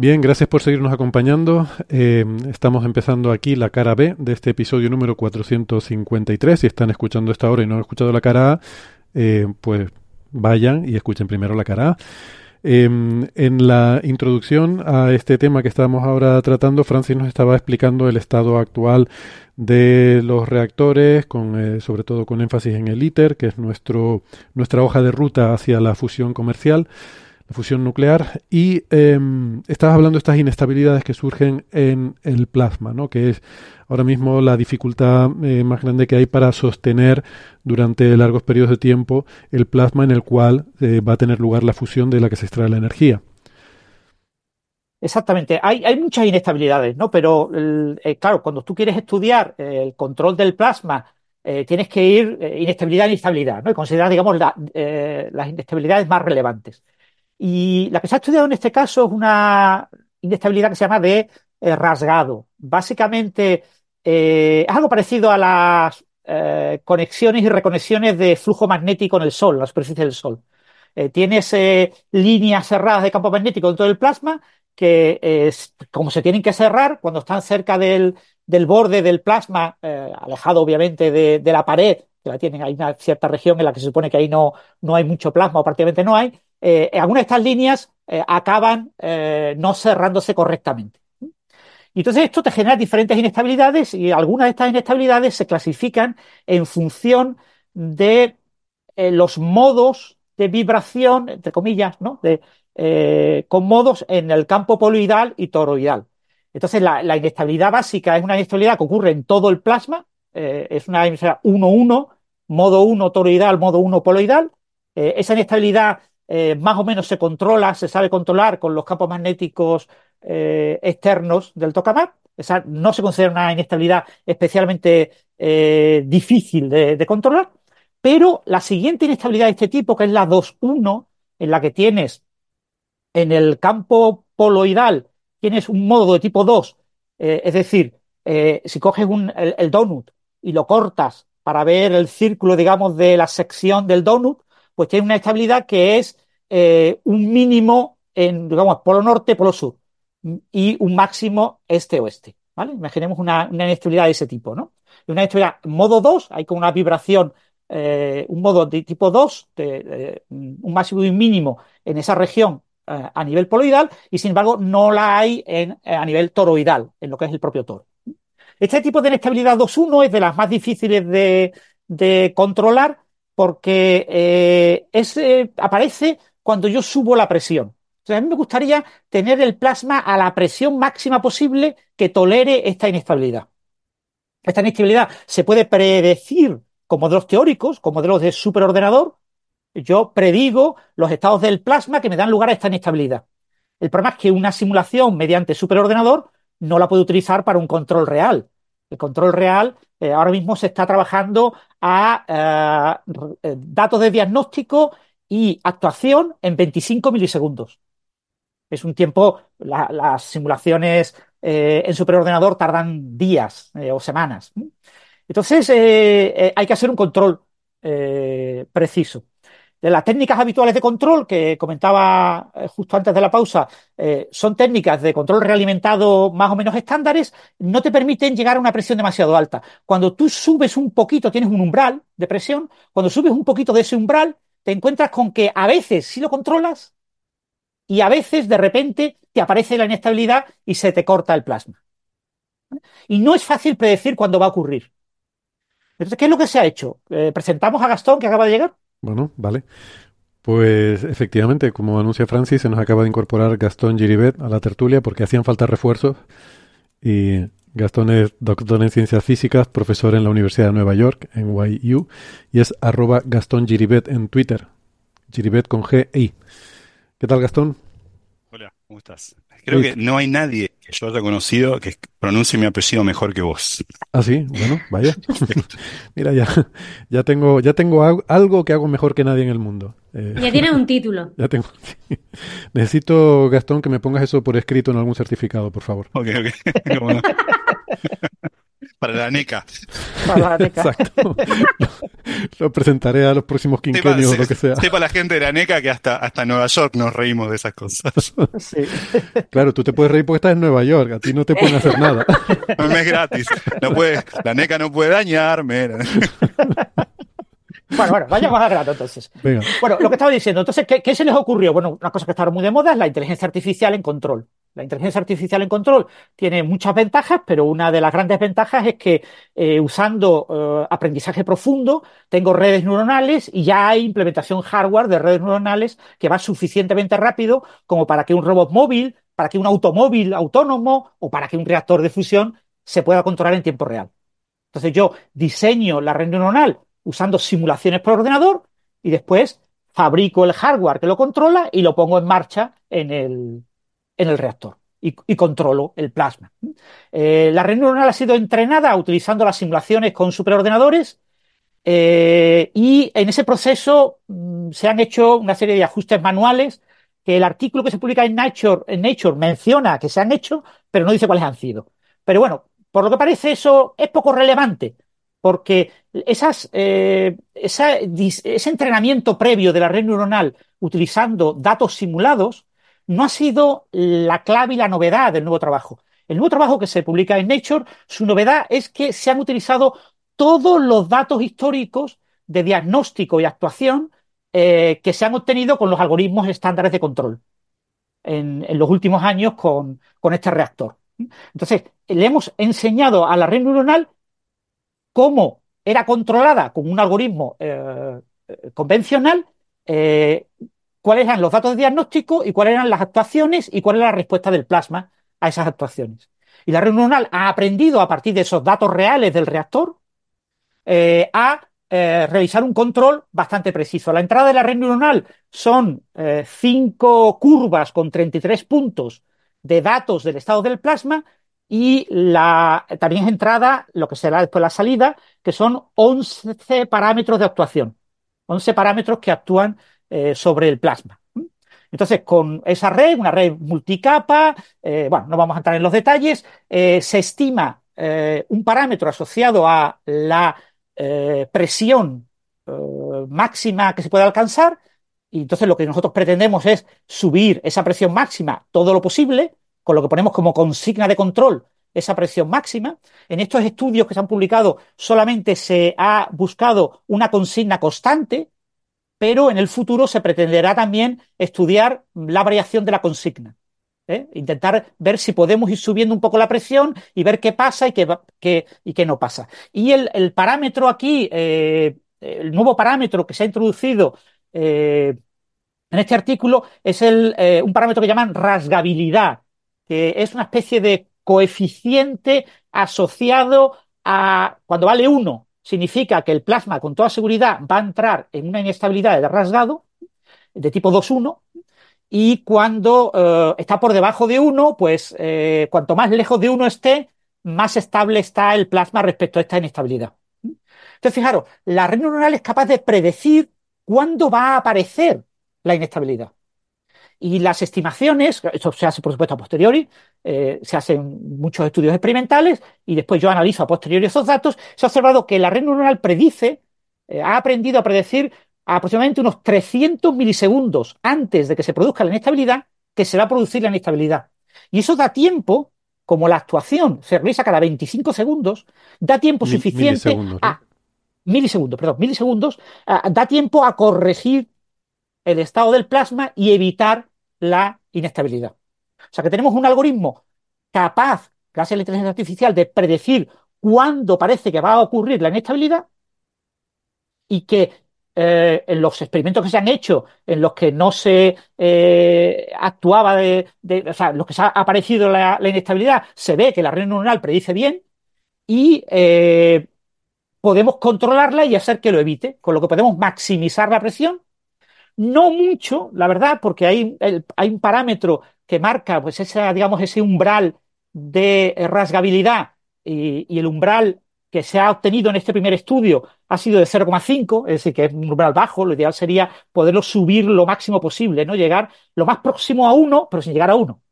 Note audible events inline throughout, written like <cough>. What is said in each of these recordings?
Bien, gracias por seguirnos acompañando. Eh, estamos empezando aquí la cara B de este episodio número 453. Si están escuchando esta hora y no han escuchado la cara A, eh, pues vayan y escuchen primero la cara A. Eh, en la introducción a este tema que estamos ahora tratando, Francis nos estaba explicando el estado actual de los reactores, con, eh, sobre todo con énfasis en el ITER, que es nuestro, nuestra hoja de ruta hacia la fusión comercial la fusión nuclear, y eh, estabas hablando de estas inestabilidades que surgen en el plasma, ¿no? que es ahora mismo la dificultad eh, más grande que hay para sostener durante largos periodos de tiempo el plasma en el cual eh, va a tener lugar la fusión de la que se extrae la energía. Exactamente, hay, muchas inestabilidades, ¿no? Pero eh, claro, cuando tú quieres estudiar el control del plasma, tienes que ir inestabilidad inestabilidad, ¿no? Y considerar, digamos, la, las inestabilidades más relevantes. Y la que se ha estudiado en este caso es una inestabilidad que se llama de eh, rasgado. Básicamente eh, es algo parecido a las eh, conexiones y reconexiones de flujo magnético en el Sol, en la superficie del Sol. tienes líneas cerradas de campo magnético dentro del plasma que, como se tienen que cerrar cuando están cerca del, borde del plasma, alejado obviamente de, de, la pared, que la tienen, hay una cierta región en la que se supone que ahí no, no hay mucho plasma o prácticamente no hay, eh, algunas de estas líneas eh, acaban eh, no cerrándose correctamente. Y entonces esto te genera diferentes inestabilidades y algunas de estas inestabilidades se clasifican en función de eh, los modos de vibración, entre comillas, ¿no? de, eh, con modos en el campo poloidal y toroidal. Entonces la, inestabilidad básica es una inestabilidad que ocurre en todo el plasma, eh, es una inestabilidad 1-1, modo 1 toroidal, modo 1 poloidal. esa inestabilidad eh, más o menos se controla, se sabe controlar con los campos magnéticos eh, externos del tokamak. No se considera una inestabilidad especialmente eh, difícil de, controlar, pero la siguiente inestabilidad de este tipo, que es la 2-1, en la que tienes en el campo poloidal, tienes un modo de tipo 2, eh, es decir, si coges el donut y lo cortas para ver el círculo, digamos, de la sección del donut, pues tiene una estabilidad que es eh, un mínimo en, digamos, polo norte, polo sur, y un máximo este-oeste. ¿vale? Imaginemos una, una, inestabilidad de ese tipo, ¿no? Una inestabilidad modo 2, hay con una vibración, eh, un modo de tipo 2, de, eh, un máximo y un mínimo en esa región eh, a nivel poloidal, y sin embargo no la hay en, a nivel toroidal, en lo que es el propio toro. Este tipo de inestabilidad 2-1 es de las más difíciles de, de controlar porque eh, aparece cuando yo subo la presión. O a mí me gustaría tener el plasma a la presión máxima posible que tolere esta inestabilidad. Esta inestabilidad se puede predecir con modelos teóricos, con modelos de superordenador. Yo predigo los estados del plasma que me dan lugar a esta inestabilidad. El problema es que una simulación mediante superordenador no la puedo utilizar para un control real. El control real eh, ahora mismo se está trabajando a eh, datos de diagnóstico y actuación en 25 milisegundos. Es un tiempo, la, las simulaciones eh, en superordenador tardan días eh, o semanas. Entonces, eh, hay que hacer un control preciso. De las técnicas habituales de control que comentaba justo antes de la pausa, son técnicas de control realimentado más o menos estándares, no te permiten llegar a una presión demasiado alta. Cuando tú subes un poquito, tienes un umbral de presión, cuando subes un poquito de ese umbral, te encuentras con que a veces sí lo controlas y a veces de repente te aparece la inestabilidad y se te corta el plasma. Y no es fácil predecir cuándo va a ocurrir. Entonces, ¿qué es lo que se ha hecho? Eh, presentamos a Gastón, que acaba de llegar. Bueno, vale. Pues efectivamente, como anuncia Francis, se nos acaba de incorporar Gastón Giribet a la tertulia porque hacían falta refuerzos y Gastón es doctor en ciencias físicas, profesor en la Universidad de Nueva York, en YU, y es arroba Gastón Giribet en Twitter. Giribet con G I. ¿Qué tal, Gastón? Hola, ¿cómo estás? Creo que no hay nadie que yo haya conocido que pronuncie mi apellido mejor que vos. Ah, sí, bueno, vaya. <laughs> <laughs> Mira, ya, ya tengo, ya tengo algo que hago mejor que nadie en el mundo. Eh, ya tienes un título. <laughs> Ya tengo. Necesito, Gastón, que me pongas eso por escrito en algún certificado, por favor. Ok, ok. Para la NECA. Para la NECA. Exacto. <laughs> Lo, presentaré a los próximos quinquenios o lo que sea. Sepa la gente de la NECA que hasta, hasta Nueva York nos reímos de esas cosas. Sí. Claro, tú te puedes reír porque estás en Nueva York. A ti no te pueden hacer nada. <laughs> No es gratis. No puede, la NECA no puede dañarme. <laughs> Bueno, bueno, vayamos a grado entonces. Bueno, lo que estaba diciendo, entonces, ¿qué, ¿qué, se les ocurrió? Bueno, una cosa que está muy de moda es la inteligencia artificial en control. La inteligencia artificial en control tiene muchas ventajas, pero una de las grandes ventajas es que eh, usando eh, aprendizaje profundo tengo redes neuronales y ya hay implementación hardware de redes neuronales que va suficientemente rápido como para que un robot móvil, para que un automóvil autónomo o para que un reactor de fusión se pueda controlar en tiempo real. Entonces yo diseño la red neuronal usando simulaciones por ordenador y después fabrico el hardware que lo controla y lo pongo en marcha en el, en el reactor y, controlo el plasma. Eh, la red neuronal ha sido entrenada utilizando las simulaciones con superordenadores eh, y en ese proceso mm, se han hecho una serie de ajustes manuales que el artículo que se publica en Nature, en Nature menciona que se han hecho, pero no dice cuáles han sido. Pero bueno, por lo que parece eso es poco relevante, porque eh, ese entrenamiento previo de la red neuronal utilizando datos simulados no ha sido la clave y la novedad del nuevo trabajo. El nuevo trabajo que se publica en Nature, su novedad es que se han utilizado todos los datos históricos de diagnóstico y actuación eh, que se han obtenido con los algoritmos estándares de control en, los últimos años con, este reactor. Entonces, le hemos enseñado a la red neuronal cómo era controlada con un algoritmo eh, eh, convencional, cuáles eran los datos de diagnóstico y cuáles eran las actuaciones y cuál era la respuesta del plasma a esas actuaciones. Y la red neuronal ha aprendido a partir de esos datos reales del reactor eh, a eh, realizar un control bastante preciso. La entrada de la red neuronal son eh, cinco curvas con 33 puntos de datos del estado del plasma y la, también entrada lo que será después la salida, que son 11 parámetros de actuación. 11 parámetros que actúan eh, sobre el plasma. Entonces, con esa red, una red multicapa, eh, bueno, no vamos a entrar en los detalles, eh, se estima un parámetro asociado a la presión máxima que se puede alcanzar, y entonces lo que nosotros pretendemos es subir esa presión máxima todo lo posible, con lo que ponemos como consigna de control esa presión máxima. En estos estudios que se han publicado solamente se ha buscado una consigna constante, pero en el futuro se pretenderá también estudiar la variación de la consigna. ¿eh? Intentar ver si podemos ir subiendo un poco la presión y ver qué pasa y qué, no pasa. Y el, parámetro aquí, eh, el nuevo parámetro que se ha introducido eh, en este artículo es un parámetro que llaman rasgabilidad, que es una especie de coeficiente asociado a cuando vale 1 significa que el plasma con toda seguridad va a entrar en una inestabilidad de rasgado de tipo 2-1 y cuando eh, está por debajo de 1, pues eh, cuanto más lejos de 1 esté, más estable está el plasma respecto a esta inestabilidad. Entonces, fijaros, la red neuronal es capaz de predecir cuándo va a aparecer la inestabilidad. Y las estimaciones, esto se hace por supuesto a posteriori, eh, se hacen muchos estudios experimentales y después yo analizo a posteriori esos datos, se ha observado que la red neuronal predice, eh, ha aprendido a predecir aproximadamente unos 300 milisegundos antes de que se produzca la inestabilidad, que se va a producir la inestabilidad. Y eso da tiempo, como la actuación se realiza cada 25 segundos, da tiempo suficiente a... Milisegundos, perdón, milisegundos, da tiempo a corregir el estado del plasma y evitar la inestabilidad. O sea que tenemos un algoritmo capaz, gracias a la inteligencia artificial, de predecir cuándo parece que va a ocurrir la inestabilidad y que eh, en los experimentos que se han hecho, en los que no se eh, actuaba de, o sea, en los que se ha aparecido la, inestabilidad, se ve que la red neuronal predice bien y eh, podemos controlarla y hacer que lo evite, con lo que podemos maximizar la presión. No mucho, la verdad, porque hay, hay un parámetro que marca pues esa, digamos, ese umbral de rasgabilidad y el umbral que se ha obtenido en este primer estudio ha sido de 0,5, es decir, que es un número bajo, lo ideal sería poderlo subir lo máximo posible, ¿no? Llegar lo más próximo a 1, pero sin llegar a 1,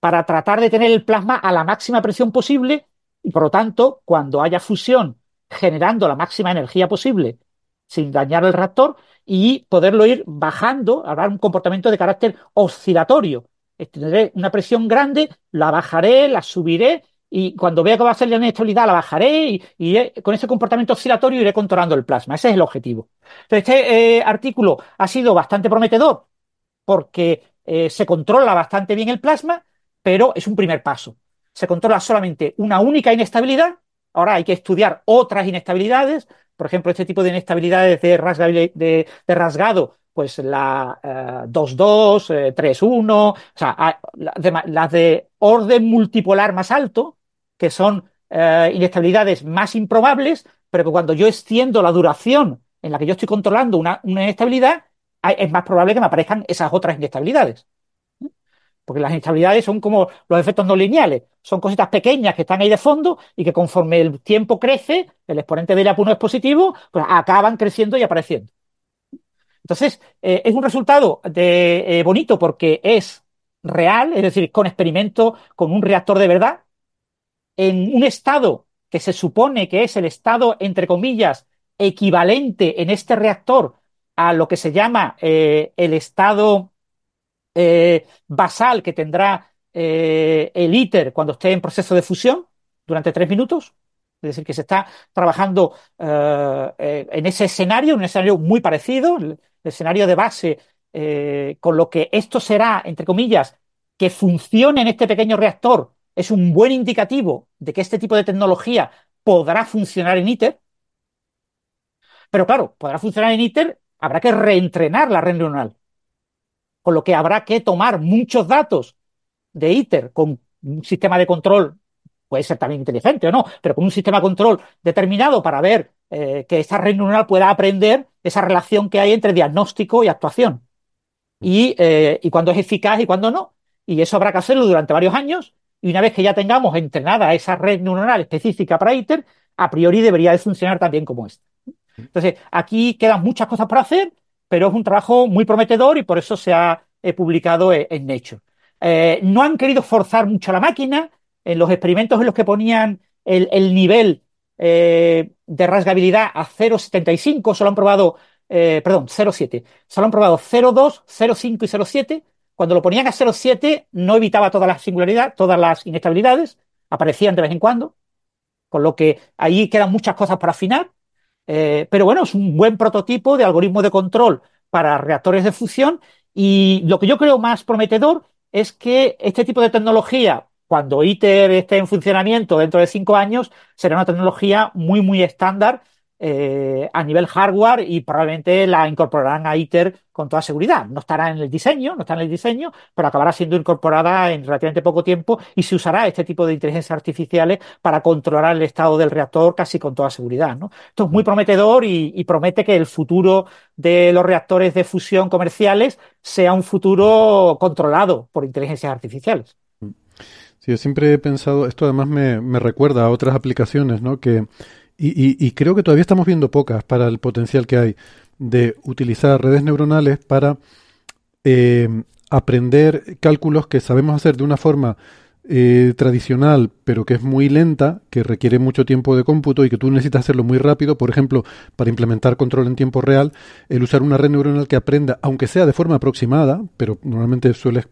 para tratar de tener el plasma a la máxima presión posible y, por lo tanto, cuando haya fusión generando la máxima energía posible sin dañar el reactor y poderlo ir bajando, habrá un comportamiento de carácter oscilatorio. Tendré una presión grande, la bajaré, la subiré y cuando vea que va a ser la inestabilidad la bajaré y, con ese comportamiento oscilatorio iré controlando el plasma. Ese es el objetivo. este eh, artículo ha sido bastante prometedor porque eh, se controla bastante bien el plasma, pero es un primer paso. Se controla solamente una única inestabilidad. Ahora hay que estudiar otras inestabilidades, por ejemplo, este tipo de inestabilidades de, rasgado, pues la 2-2, 3-1, o sea, las de orden multipolar más alto, que son eh, inestabilidades más improbables, pero que cuando yo extiendo la duración en la que yo estoy controlando una, inestabilidad, es más probable que me aparezcan esas otras inestabilidades. Porque las inestabilidades son como los efectos no lineales, son cositas pequeñas que están ahí de fondo y que conforme el tiempo crece, el exponente de la 1 es positivo, pues acaban creciendo y apareciendo. Entonces, eh, es un resultado de, eh, bonito porque es real, es decir, con experimento, con un reactor de verdad, en un estado que se supone que es el estado, entre comillas, equivalente en este reactor a lo que se llama eh, el estado eh, basal que tendrá eh, el ITER cuando esté en proceso de fusión durante tres minutos. Es decir, que se está trabajando en ese escenario, un escenario muy parecido, el escenario de base, con lo que esto será, entre comillas, que funcione en este pequeño reactor es un buen indicativo de que este tipo de tecnología podrá funcionar en ITER. Pero claro, podrá funcionar en ITER, habrá que reentrenar la red neuronal. Con lo que habrá que tomar muchos datos de ITER con un sistema de control, puede ser también inteligente o no, pero con un sistema de control determinado para ver eh, que esa red neuronal pueda aprender esa relación que hay entre diagnóstico y actuación. Y, eh, y cuándo es eficaz y cuándo no. Y eso habrá que hacerlo durante varios años y una vez que ya tengamos entrenada esa red neuronal específica para ITER, a priori debería de funcionar también como esta. Entonces, aquí quedan muchas cosas por hacer, pero es un trabajo muy prometedor y por eso se ha eh, publicado e, en, Nature. Eh, no han querido forzar mucho la máquina. En los experimentos en los que ponían el, nivel eh, de rasgabilidad a 0,75, solo han probado, perdón, 0,7, solo han probado 0,2, 0,5 y 0,7 cuando lo ponían a 0,7 no evitaba todas las singularidades, todas las inestabilidades, aparecían de vez en cuando, con lo que ahí quedan muchas cosas para afinar. Eh, pero bueno, es un buen prototipo de algoritmo de control para reactores de fusión y lo que yo creo más prometedor es que este tipo de tecnología, cuando ITER esté en funcionamiento dentro de cinco años, será una tecnología muy, muy estándar eh, a nivel hardware y probablemente la incorporarán a ITER con toda seguridad. No estará en el diseño, no está en el diseño, pero acabará siendo incorporada en relativamente poco tiempo y se usará este tipo de inteligencias artificiales para controlar el estado del reactor casi con toda seguridad. Esto es muy prometedor y, promete que el futuro de los reactores de fusión comerciales sea un futuro controlado por inteligencias artificiales. Sí, yo siempre he pensado, esto además me, me recuerda a otras aplicaciones, ¿no? Que y, creo que todavía estamos viendo pocas para el potencial que hay de utilizar redes neuronales para eh, aprender cálculos que sabemos hacer de una forma eh, tradicional, pero que es muy lenta, que requiere mucho tiempo de cómputo y que tú necesitas hacerlo muy rápido. Por ejemplo, para implementar control en tiempo real, el usar una red neuronal que aprenda, aunque sea de forma aproximada, pero normalmente sueles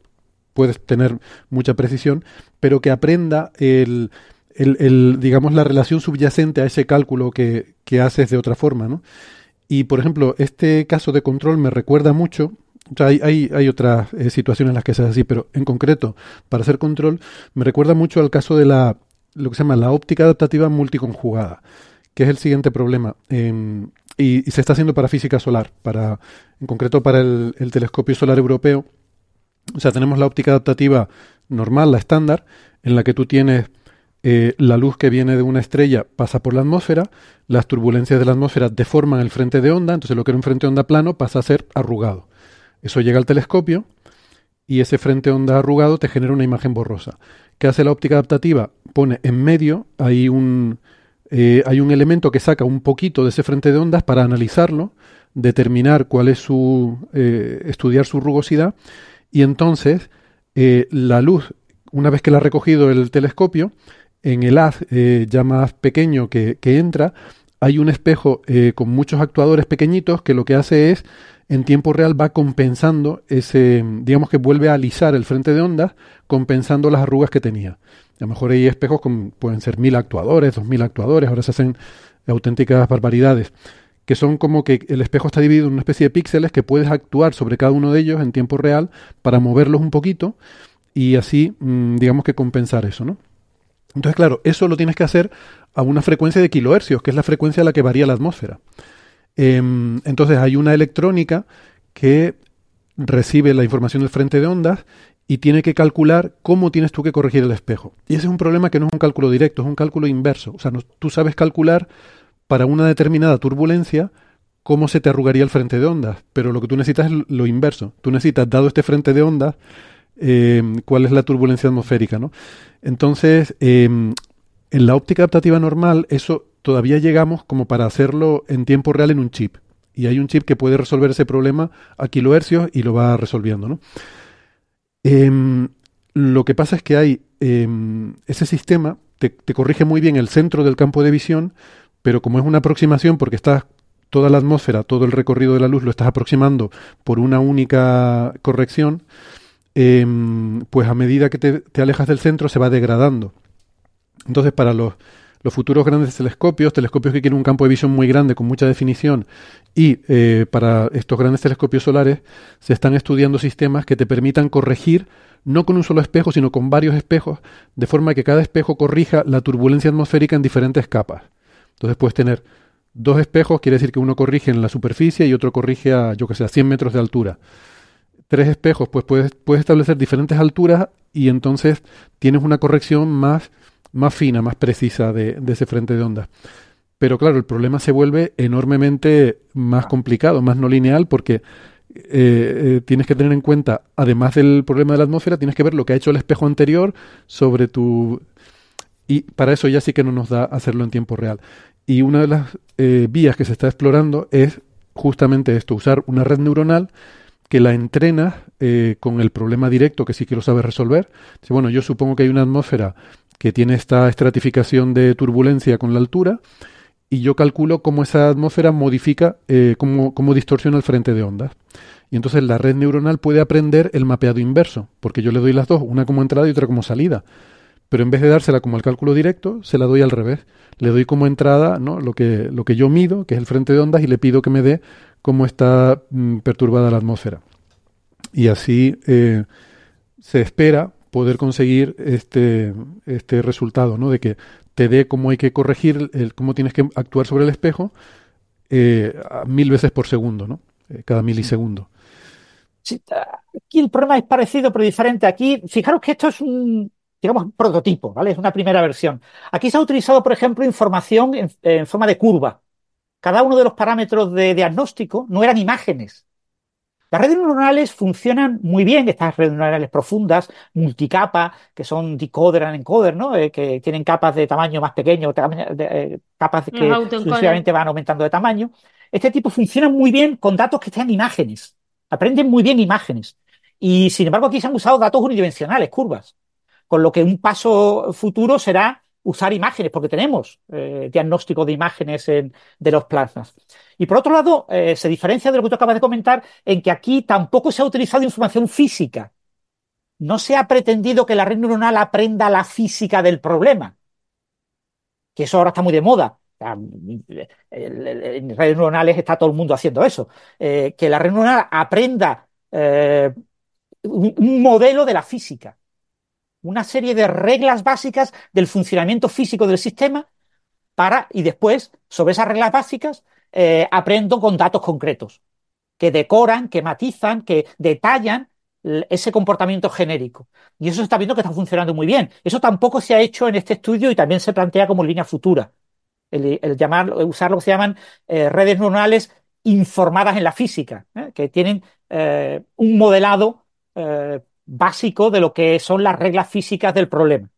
puedes tener mucha precisión, pero que aprenda el, el, digamos, la relación subyacente a ese cálculo que, que haces de otra forma, ¿no? Y, por ejemplo, este caso de control me recuerda mucho, o sea, hay, hay, hay otras eh, situaciones en las que se hace así, pero en concreto, para hacer control, me recuerda mucho al caso de la, lo que se llama la óptica adaptativa multiconjugada, que es el siguiente problema. Em, y, se está haciendo para física solar, para, en concreto para el, telescopio solar europeo. O sea, tenemos la óptica adaptativa normal, la estándar, en la que tú tienes eh, la luz que viene de una estrella pasa por la atmósfera, las turbulencias de la atmósfera deforman el frente de onda, entonces lo que era un frente de onda plano pasa a ser arrugado. Eso llega al telescopio y ese frente de onda arrugado te genera una imagen borrosa. ¿Qué hace la óptica adaptativa? Pone en medio, hay un, eh, hay un elemento que saca un poquito de ese frente de ondas para analizarlo, determinar cuál es su, eh, estudiar su rugosidad y entonces la luz, una vez que la ha recogido el telescopio, en el haz ya más pequeño que, que, entra, hay un espejo con muchos actuadores pequeñitos que lo que hace es, en tiempo real, va compensando ese, digamos que vuelve a alisar el frente de ondas, compensando las arrugas que tenía. A lo mejor hay espejos con, pueden ser mil actuadores, dos mil actuadores, ahora se hacen auténticas barbaridades, que son como que el espejo está dividido en una especie de píxeles que puedes actuar sobre cada uno de ellos en tiempo real para moverlos un poquito y así, mm, digamos que compensar eso, ¿no? Entonces, claro, eso lo tienes que hacer a una frecuencia de kilohercios, que es la frecuencia a la que varía la atmósfera. Em, entonces hay una electrónica que recibe la información del frente de ondas y tiene que calcular cómo tienes tú que corregir el espejo. Y ese es un problema que no es un cálculo directo, es un cálculo inverso. O sea, tú sabes calcular para una determinada turbulencia cómo se te arrugaría el frente de ondas, pero lo que tú necesitas es lo inverso. Tú necesitas, dado este frente de ondas, em, cuál es la turbulencia atmosférica, ¿no? Entonces, em, en la óptica adaptativa normal, eso todavía llegamos como para hacerlo en tiempo real en un chip. Y hay un chip que puede resolver ese problema a kilohercios y lo va resolviendo, ¿no? Em, lo que pasa es que hay ese sistema, te, corrige muy bien el centro del campo de visión, pero como es una aproximación, porque estás toda la atmósfera, todo el recorrido de la luz lo estás aproximando por una única corrección, em, pues a medida que te, alejas del centro se va degradando. Entonces, para los los futuros grandes telescopios, telescopios que quieren un campo de visión muy grande con mucha definición y eh, para estos grandes telescopios solares se están estudiando sistemas que te permitan corregir no con un solo espejo, sino con varios espejos, de forma que cada espejo corrija la turbulencia atmosférica en diferentes capas. Entonces puedes tener dos espejos, quiere decir que uno corrige en la superficie y otro corrige a, yo que sé, a 100 metros de altura. Tres espejos, pues puedes, puedes establecer diferentes alturas y entonces tienes una corrección más más fina, más precisa de, ese frente de onda. Pero claro, el problema se vuelve enormemente más complicado, más no lineal, porque eh, eh, tienes que tener en cuenta, además del problema de la atmósfera, tienes que ver lo que ha hecho el espejo anterior sobre tu... Y para eso ya sí que no nos da hacerlo en tiempo real. Y una de las eh, vías que se está explorando es justamente esto, usar una red neuronal que la entrena con el problema directo que sí que lo sabe resolver. Bueno, yo supongo que hay una atmósfera que tiene esta estratificación de turbulencia con la altura, y yo calculo cómo esa atmósfera modifica, eh, cómo, distorsiona el frente de ondas. Y entonces la red neuronal puede aprender el mapeado inverso, porque yo le doy las dos, una como entrada y otra como salida. Pero en vez de dársela como el cálculo directo, se la doy al revés. Le doy como entrada ¿no? lo, que, lo que yo mido, que es el frente de ondas, y le pido que me dé cómo está mm, perturbada la atmósfera. Y así eh, se espera poder conseguir este, este resultado, ¿no? De que te dé cómo hay que corregir, el, cómo tienes que actuar sobre el espejo eh, mil veces por segundo, ¿no? Eh, cada milisegundo. Sí, aquí el problema es parecido pero diferente. Aquí, fijaros que esto es un, digamos, prototipo, ¿vale? Es una primera versión. Aquí se ha utilizado, por ejemplo, información en, en forma de curva. Cada uno de los parámetros de diagnóstico no eran imágenes, las redes neuronales funcionan muy bien, estas redes neuronales profundas, multicapa, que son decoder and encoder, ¿no? Eh, que tienen capas de tamaño más pequeño, eh, capas que sucesivamente van aumentando de tamaño. Este tipo funciona muy bien con datos que estén imágenes. Aprenden muy bien imágenes. Y sin embargo, aquí se han usado datos unidimensionales, curvas. Con lo que un paso futuro será usar imágenes, porque tenemos eh, diagnóstico de imágenes de los plasmas. Y por otro lado, eh, se diferencia de lo que tú acabas de comentar en que aquí tampoco se ha utilizado información física. No se ha pretendido que la red neuronal aprenda la física del problema, que eso ahora está muy de moda. En redes neuronales está todo el mundo haciendo eso. Eh, que la red neuronal aprenda un modelo de la física una serie de reglas básicas del funcionamiento físico del sistema para, y después, sobre esas reglas básicas, eh, aprendo con datos concretos, que decoran, que matizan, que detallan ese comportamiento genérico. Y eso se está viendo que está funcionando muy bien. Eso tampoco se ha hecho en este estudio y también se plantea como línea futura. El, llamar, usar lo que se llaman eh, redes neuronales informadas en la física, ¿eh? que tienen un modelado básico de lo que son las reglas físicas del problema.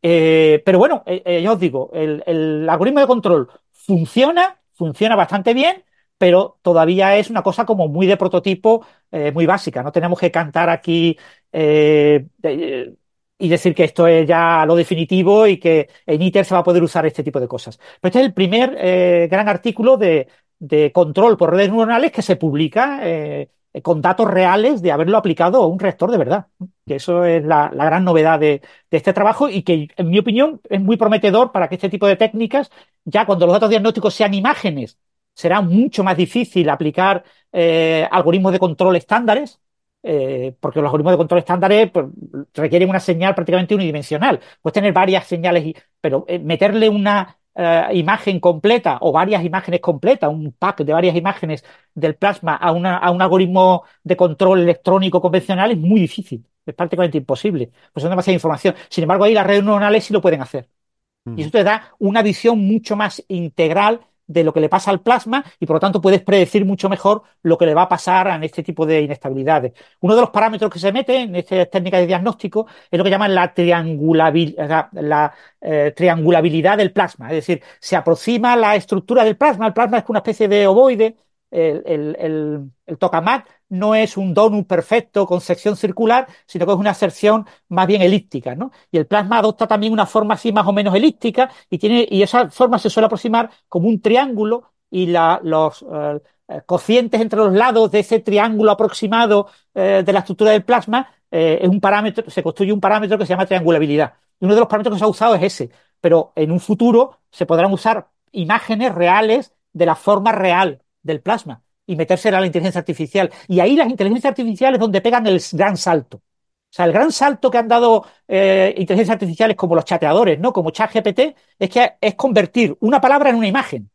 pero bueno, ya os digo, el algoritmo de control funciona, funciona bastante bien, pero todavía es una cosa como muy de prototipo, eh, muy básica. No tenemos que cantar aquí eh, y decir que esto es ya lo definitivo y que en ITER se va a poder usar este tipo de cosas. Pero este es el primer eh, gran artículo de, control por redes neuronales que se publica con datos reales de haberlo aplicado a un reactor de verdad. Que eso es la, gran novedad de, este trabajo y que, en mi opinión, es muy prometedor para que este tipo de técnicas, ya cuando los datos diagnósticos sean imágenes será mucho más difícil aplicar eh, algoritmos de control estándares, eh, porque los algoritmos de control estándares pues, requieren una señal prácticamente unidimensional. Puedes tener varias señales, pero eh, meterle una imagen completa o varias imágenes completas, un pack de varias imágenes del plasma a, a un algoritmo de control electrónico convencional es muy difícil, es prácticamente imposible, pues son demasiada información. Sin embargo, ahí las redes neuronales sí lo pueden hacer. Y eso te da una visión mucho más integral de lo que le pasa al plasma y por lo tanto puedes predecir mucho mejor lo que le va a pasar en este tipo de inestabilidades. Uno de los parámetros que se mete en esta técnica de diagnóstico es lo que llaman la, triangulabilidad, la, eh, triangulabilidad del plasma, es decir, se aproxima la estructura del plasma, el plasma es una especie de ovoide, el, el, el, el tokamak no es un donut perfecto con sección circular, sino que es una sección más bien elíptica, ¿no? Y el plasma adopta también una forma así más o menos elíptica y tiene y esa forma se suele aproximar como un triángulo y la, los eh, eh, cocientes entre los lados de ese triángulo aproximado eh, de la estructura del plasma es un parámetro, se construye un parámetro que se llama triangulabilidad. Y uno de los parámetros que se ha usado es ese, pero en un futuro se podrán usar imágenes reales de la forma real del plasma y meterse a la inteligencia artificial. Y ahí las inteligencias artificiales donde pegan el gran salto. O sea, el gran salto que han dado eh, inteligencias artificiales como los chateadores, ¿no? Como ChatGPT, es que es convertir una palabra en una imagen.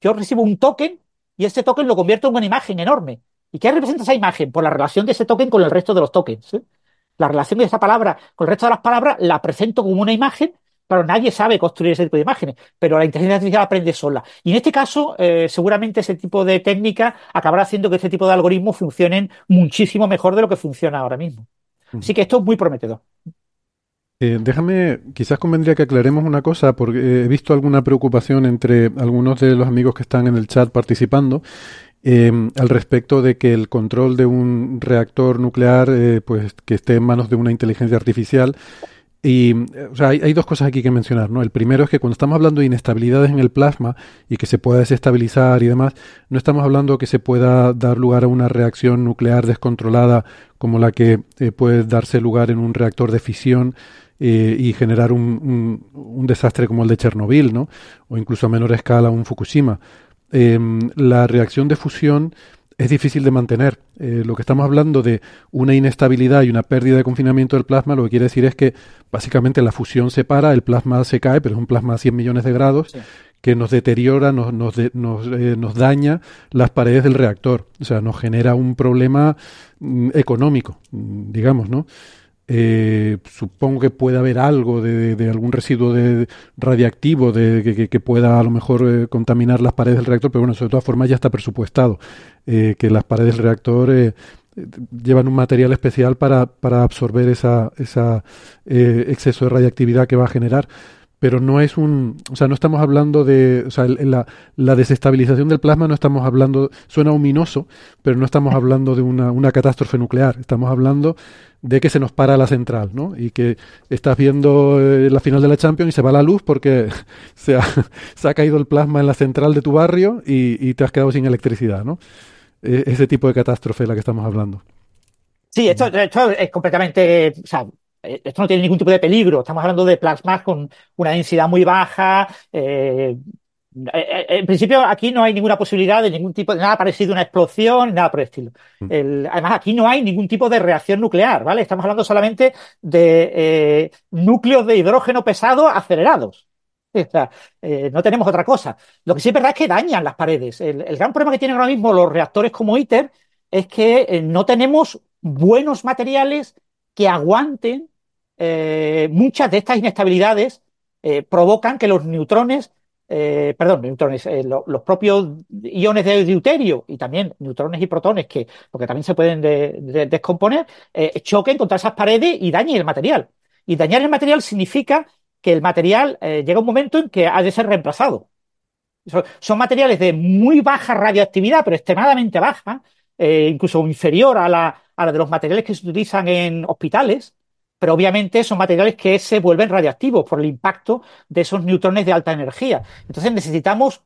Yo recibo un token y ese token lo convierto en una imagen enorme. ¿Y qué representa esa imagen? Por la relación de ese token con el resto de los tokens. ¿eh? La relación de esa palabra con el resto de las palabras la presento como una imagen Claro, nadie sabe construir ese tipo de imágenes, pero la inteligencia artificial aprende sola. Y en este caso, eh, seguramente ese tipo de técnica acabará haciendo que este tipo de algoritmos funcionen muchísimo mejor de lo que funciona ahora mismo. Así que esto es muy prometedor. Eh, déjame, quizás convendría que aclaremos una cosa, porque he visto alguna preocupación entre algunos de los amigos que están en el chat participando em, al respecto de que el control de un reactor nuclear, eh, pues que esté en manos de una inteligencia artificial, y o sea, hay, dos cosas aquí que mencionar, ¿no? El primero es que cuando estamos hablando de inestabilidades en el plasma y que se pueda desestabilizar y demás, no estamos hablando que se pueda dar lugar a una reacción nuclear descontrolada como la que eh, puede darse lugar en un reactor de fisión eh, y generar un, un, desastre como el de Chernobyl, ¿no? O incluso a menor escala un Fukushima. Em, la reacción de fusión es difícil de mantener. Eh, lo que estamos hablando de una inestabilidad y una pérdida de confinamiento del plasma, lo que quiere decir es que básicamente la fusión se para, el plasma se cae, pero es un plasma a 100 millones de grados, que nos deteriora, nos, nos, nos, eh, nos, daña las paredes del reactor. O sea, nos genera un problema mm, económico, mm, digamos, ¿no? Eh, supongo que puede haber algo de, algún residuo de radiactivo de, que, pueda a lo mejor eh, contaminar las paredes del reactor, pero bueno, de todas formas ya está presupuestado eh, que las paredes del reactor llevan un material especial para, para absorber esa, esa exceso de radiactividad que va a generar pero no es un, o sea, no estamos hablando de, o sea, la, la, desestabilización del plasma no estamos hablando, suena ominoso, pero no estamos hablando de una, una, catástrofe nuclear, estamos hablando de que se nos para la central, ¿no? Y que estás viendo eh, la final de la Champions y se va la luz porque <laughs> se ha, se ha caído el plasma en la central de tu barrio y, y te has quedado sin electricidad, ¿no? E, ese tipo de catástrofe es la que estamos hablando. Sí, esto, esto es completamente, o sea, esto no tiene ningún tipo de peligro. Estamos hablando de plasmas con una densidad muy baja. Eh, eh, en principio, aquí no hay ninguna posibilidad de ningún tipo de nada parecido a una explosión, nada por el estilo. Mm. además, aquí no hay ningún tipo de reacción nuclear, ¿vale? Estamos hablando solamente de núcleos de hidrógeno pesado acelerados. O sea, eh, no tenemos otra cosa. Lo que sí es verdad es que dañan las paredes. El, gran problema que tienen ahora mismo los reactores como ITER es que eh, no tenemos buenos materiales que aguanten eh, muchas de estas inestabilidades, provocan que los neutrones eh, perdón, neutrones, eh, los propios iones de deuterio y también neutrones y protones, que, porque también se pueden descomponer, eh, choquen contra esas paredes y dañen el material. Y dañar el material significa que el material llega un momento en que ha de ser reemplazado. Son, materiales de muy baja radioactividad, pero extremadamente baja, incluso inferior a la, a la de los materiales que se utilizan en hospitales, pero obviamente son materiales que se vuelven radioactivos por el impacto de esos neutrones de alta energía. Entonces necesitamos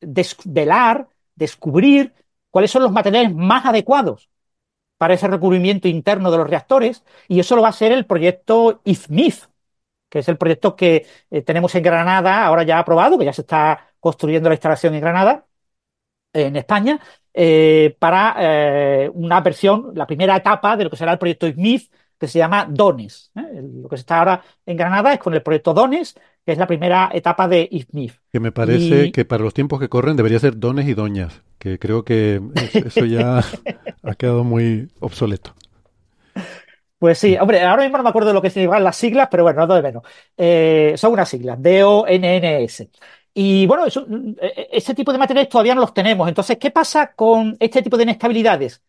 desvelar, descubrir cuáles son los materiales más adecuados para ese recubrimiento interno de los reactores y eso lo va a ser el proyecto IFMIF, que es el proyecto que eh, tenemos en Granada, ahora ya aprobado, que ya se está construyendo la instalación en Granada, en España, eh, para eh, una versión, la primera etapa de lo que será el proyecto IFMIF, que se llama DONES. ¿eh? Lo que se está ahora en Granada es con el proyecto DONES, que es la primera etapa de IFMIF. Que me parece que para los tiempos que corren debería ser dones y doñas, que creo que eso ya <laughs> ha quedado muy obsoleto. Pues sí, hombre, ahora mismo no me acuerdo de lo que significan las siglas, pero bueno, no de menos. Eh, son unas siglas, D-O-N-N-S. Y bueno, eso, e, ese tipo de materiales todavía no los tenemos. Entonces, ¿qué pasa con este tipo de inestabilidades?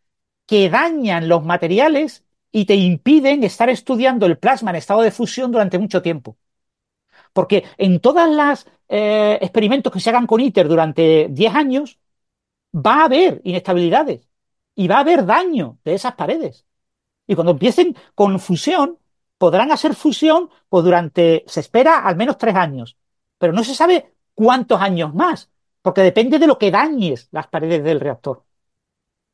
Que dañan los materiales y te impiden estar estudiando el plasma en estado de fusión durante mucho tiempo. Porque en todos los eh, experimentos que se hagan con ITER durante 10 años, va a haber inestabilidades y va a haber daño de esas paredes. Y cuando empiecen con fusión, podrán hacer fusión pues durante, se espera, al menos tres años. Pero no se sabe cuántos años más, porque depende de lo que dañes las paredes del reactor.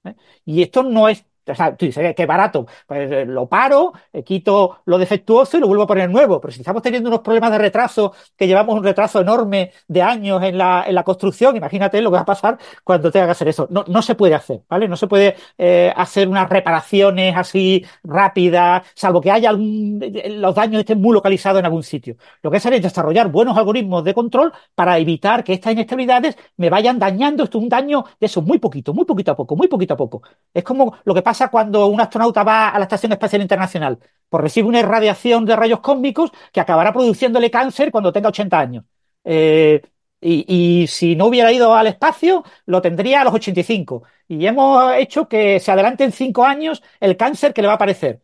¿eh? Y esto no es o sea, tú dices, qué barato. Pues eh, lo paro, eh, quito lo defectuoso y lo vuelvo a poner nuevo. Pero si estamos teniendo unos problemas de retraso, que llevamos un retraso enorme de años en la, en la construcción, imagínate lo que va a pasar cuando tenga que hacer eso. No, no se puede hacer, ¿vale? No se puede eh, hacer unas reparaciones así rápidas, salvo que haya algún, los daños estén muy localizados en algún sitio. Lo que hacer es desarrollar buenos algoritmos de control para evitar que estas inestabilidades me vayan dañando. Esto es un daño de eso, muy poquito, muy poquito a poco, muy poquito a poco. Es como lo que pasa pasa cuando un astronauta va a la Estación Espacial Internacional? Pues recibe una irradiación de rayos cósmicos que acabará produciéndole cáncer cuando tenga 80 años. Eh, y, si no hubiera ido al espacio, lo tendría a los 85. Y hemos hecho que se adelante en 5 años el cáncer que le va a aparecer.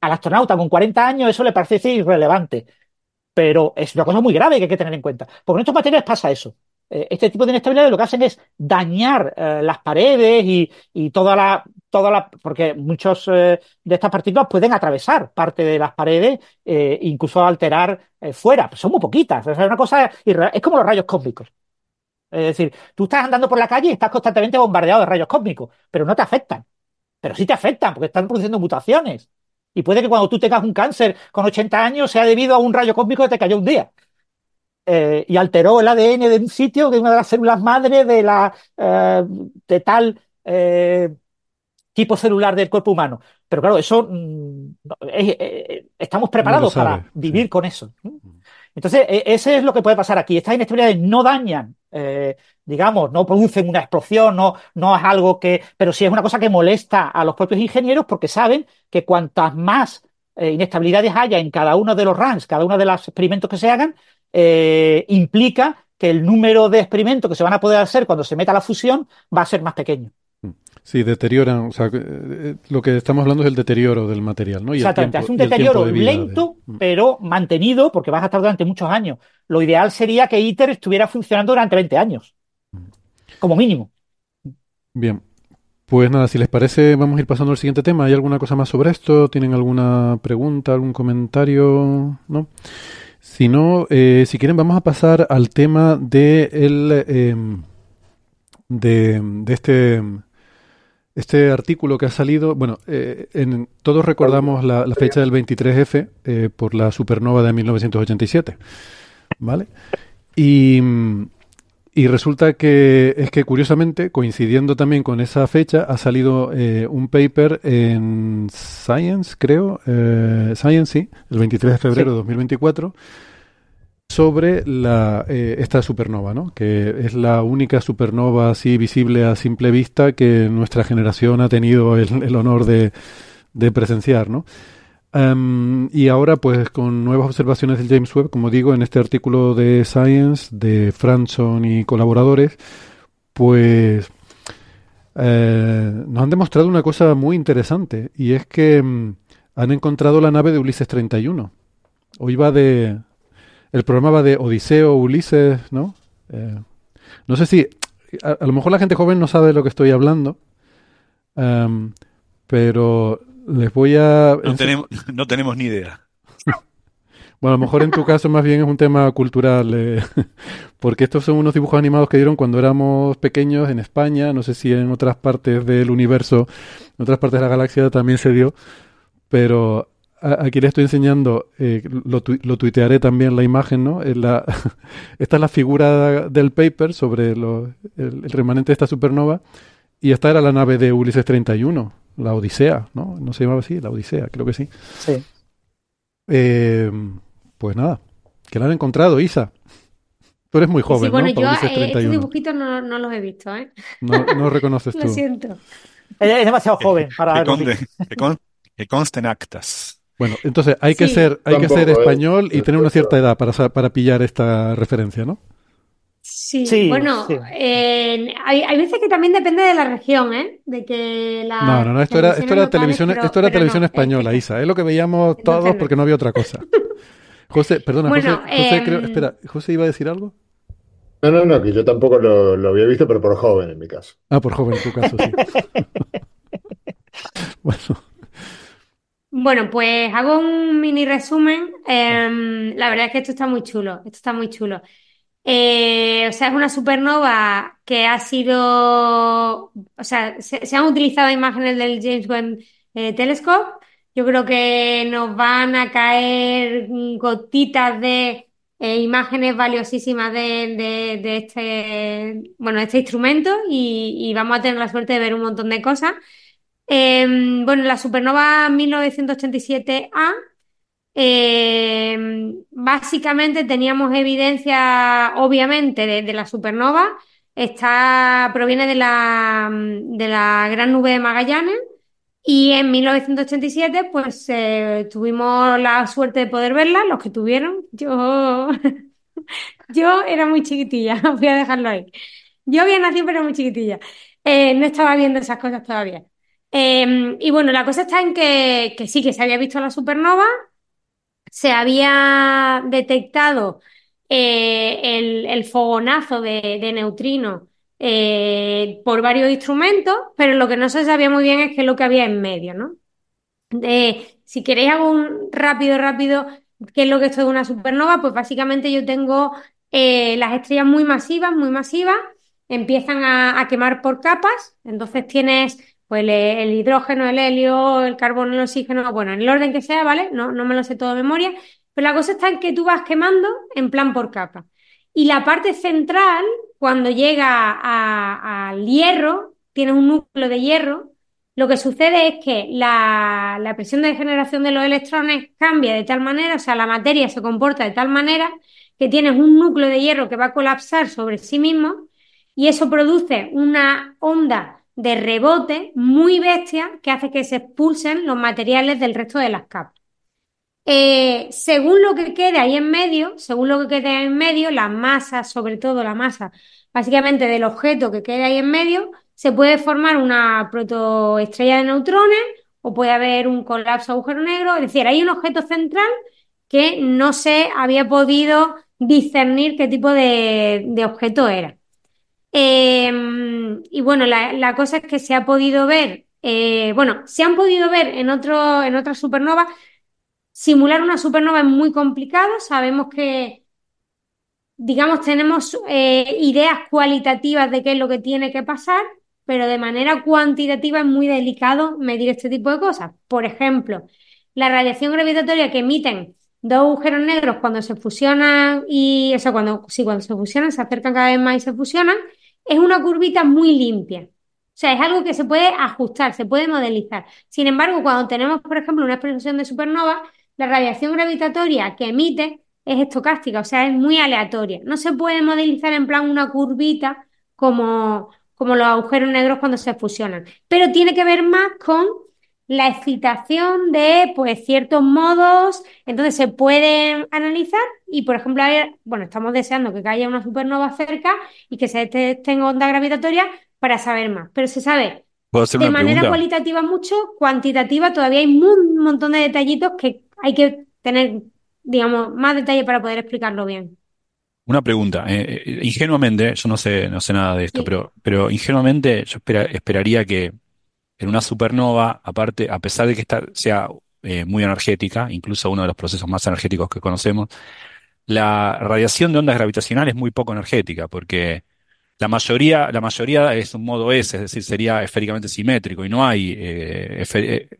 Al astronauta con 40 años eso le parece irrelevante. Pero es una cosa muy grave que hay que tener en cuenta. Porque en estos materiales pasa eso. Eh, este tipo de inestabilidades lo que hacen es dañar eh, las paredes y, toda la, toda la, porque muchos eh, de estas partículas pueden atravesar parte de las paredes, incluso alterar fuera. son muy poquitas. es una cosa, es como los rayos cósmicos. Es decir, tú estás andando por la calle y estás constantemente bombardeado de rayos cósmicos, pero no te afectan. Pero sí te afectan porque están produciendo mutaciones. Y puede que cuando tú tengas un cáncer con 80 años sea debido a un rayo cósmico que te cayó un día. Eh, y alteró el ADN de un sitio, de una de las células madre de, la, eh, de tal eh, tipo celular del cuerpo humano. Pero claro, eso mm, estamos preparados para vivir con eso. Entonces, e, ese es lo que puede pasar aquí. Estas inestabilidades no dañan, digamos, no producen una explosión, no, no es algo que, pero sí es una cosa que molesta a los propios ingenieros porque saben que cuantas más inestabilidades haya en cada uno de los runs, cada uno de los experimentos que se hagan, eh, implica que el número de experimentos que se van a poder hacer cuando se meta la fusión va a ser más pequeño. Mm. Sí, deterioran, o sea, eh, lo que estamos hablando es el deterioro del material, ¿no? Exactamente, es un deterioro lento, mm. pero mantenido, porque vas a estar durante muchos años. Lo ideal sería que ITER estuviera funcionando durante 20 años, mm. como mínimo. Bien, pues nada, si les parece, vamos a ir pasando al siguiente tema. ¿Hay alguna cosa más sobre esto? ¿Tienen alguna pregunta, algún comentario? ¿No? Si no, eh, si quieren, vamos a pasar al tema de, el, em, de, este, este artículo que ha salido. Bueno, eh, en, todos recordamos la, fecha del 23F eh, por la supernova de 1987. ¿Vale? Y, y resulta que es que curiosamente, coincidiendo también con esa fecha, ha salido un paper en Science, creo, Science, sí, el 23 de febrero de 2024, sobre la, eh, esta supernova, ¿no? que es la única supernova así visible a simple vista que nuestra generación ha tenido el, el honor de, de presenciar. ¿no? Um, y ahora, pues con nuevas observaciones del James Webb, como digo, en este artículo de Science de Franson y colaboradores, pues eh, nos han demostrado una cosa muy interesante, y es que um, han encontrado la nave de Ulises 31. Hoy va de, el programa va de Odiseo, Ulises, ¿no? Eh, no sé si, a, lo mejor la gente joven no sabe de lo que estoy hablando, um, pero les voy a... No tenemos, <laughs> no tenemos ni idea. <laughs> Bueno, a lo mejor en tu caso más bien es un tema cultural, eh, <laughs> porque estos son unos dibujos animados que dieron cuando éramos pequeños en España, no sé si en otras partes del universo, en otras partes de la galaxia también se dio, pero aquí les estoy enseñando, eh, lo, tu, lo, tuitearé también la imagen, ¿no? La, esta es la figura del paper sobre lo, el, el, remanente de esta supernova y esta era la nave de Ulises 31, la Odisea, ¿no? No se llamaba así, la Odisea, creo que sí. Sí. Eh, pues nada, que la han encontrado, Isa. Tú eres muy joven, sí, bueno, ¿no? yo eh, estos dibujitos no, no, los he visto, ¿eh? No, no reconoces <laughs> tú. Lo siento. Es demasiado joven para... Que, conste, que, con, que consten actas. Bueno, entonces hay que Sí. ser, hay que ser ¿eh? español y tener una cierta edad para, para pillar esta referencia, ¿no? Sí, Sí, bueno, sí. eh, hay, hay veces que también depende de la región, ¿eh? De que la No, no, no, esto era, esto era televisión, pero- esto era televisión no, española, Isa. Es lo que veíamos <laughs> No, todos porque no había otra cosa. <laughs> José, perdona, Bueno, José, José, em, creo- espera, José iba a decir algo. No, no, no, que yo tampoco lo, lo había visto, pero por joven en mi caso. Ah, por joven en tu caso, sí. <laughs> bueno, Bueno, pues hago un mini resumen. Em, la verdad es que esto está muy chulo, esto está muy chulo. Eh, o sea, es una supernova que ha sido, o sea, se, han utilizado imágenes del James Webb eh, Telescope. Yo creo que nos van a caer gotitas de eh, imágenes valiosísimas de, este, bueno, este instrumento y, vamos a tener la suerte de ver un montón de cosas. Eh, bueno, la supernova 1987A, eh, básicamente teníamos evidencia, obviamente, de, la supernova. Está, proviene de la, de la Gran Nube de Magallanes. Y en 1987, pues eh, tuvimos la suerte de poder verla, los que tuvieron. Yo, <laughs> yo era muy chiquitilla, <laughs> voy a dejarlo ahí. Yo había nacido, pero muy chiquitilla. Eh, no estaba viendo esas cosas todavía. Eh, y bueno, la cosa está en que sí, que se había visto la supernova, se había detectado eh, el, el fogonazo de, de neutrinos eh, por varios instrumentos, pero lo que no se sabía muy bien es qué es lo que había en medio, ¿no? Si queréis hago un rápido, rápido, qué es lo que es una supernova, pues básicamente yo tengo eh, las estrellas muy masivas, muy masivas, empiezan a, a quemar por capas, entonces tienes pues el, hidrógeno, el helio, el carbono, el oxígeno, bueno, en el orden que sea, ¿vale? No, no me lo sé todo de memoria, pero la cosa está en que tú vas quemando en plan por capa. Y la parte central, cuando llega al hierro, tienes un núcleo de hierro, lo que sucede es que la, la presión de generación de los electrones cambia de tal manera, o sea, la materia se comporta de tal manera que tienes un núcleo de hierro que va a colapsar sobre sí mismo y eso produce una onda de rebote muy bestia que hace que se expulsen los materiales del resto de las capas. Eh, según lo que quede ahí en medio, según lo que quede ahí en medio, la masa, sobre todo la masa, básicamente del objeto que quede ahí en medio, se puede formar una protoestrella de neutrones o puede haber un colapso agujero negro, es decir, hay un objeto central que no se había podido discernir qué tipo de, de objeto era. Eh, y bueno, la, la cosa es que se ha podido ver, eh, bueno, se han podido ver en otro, en otras supernovas. Simular una supernova es muy complicado. Sabemos que, digamos, tenemos eh, ideas cualitativas de qué es lo que tiene que pasar, pero de manera cuantitativa es muy delicado medir este tipo de cosas. Por ejemplo, la radiación gravitatoria que emiten dos agujeros negros cuando se fusionan y, o sea, cuando, sí, cuando se fusionan, se acercan cada vez más y se fusionan, es una curvita muy limpia. O sea, es algo que se puede ajustar, se puede modelizar. Sin embargo, cuando tenemos, por ejemplo, una explosión de supernova, la radiación gravitatoria que emite es estocástica, o sea, es muy aleatoria. No se puede modelizar en plan una curvita como, como los agujeros negros cuando se fusionan, pero tiene que ver más con la excitación de pues ciertos modos, entonces se pueden analizar y por ejemplo, bueno, estamos deseando que haya una supernova cerca y que se tenga onda gravitatoria para saber más, pero se sabe de manera cualitativa mucho, cuantitativa todavía hay un montón de detallitos que hay que tener, digamos, más detalle para poder explicarlo bien. Una pregunta, eh, eh, ingenuamente, yo no sé, no sé nada de esto, pero, pero ingenuamente yo esperaría que en una supernova, aparte, a pesar de que esta sea eh, muy energética, incluso uno de los procesos más energéticos que conocemos, la radiación de ondas gravitacionales es muy poco energética, porque la mayoría, la mayoría es un modo S, es decir, sería esféricamente simétrico y no hay eh,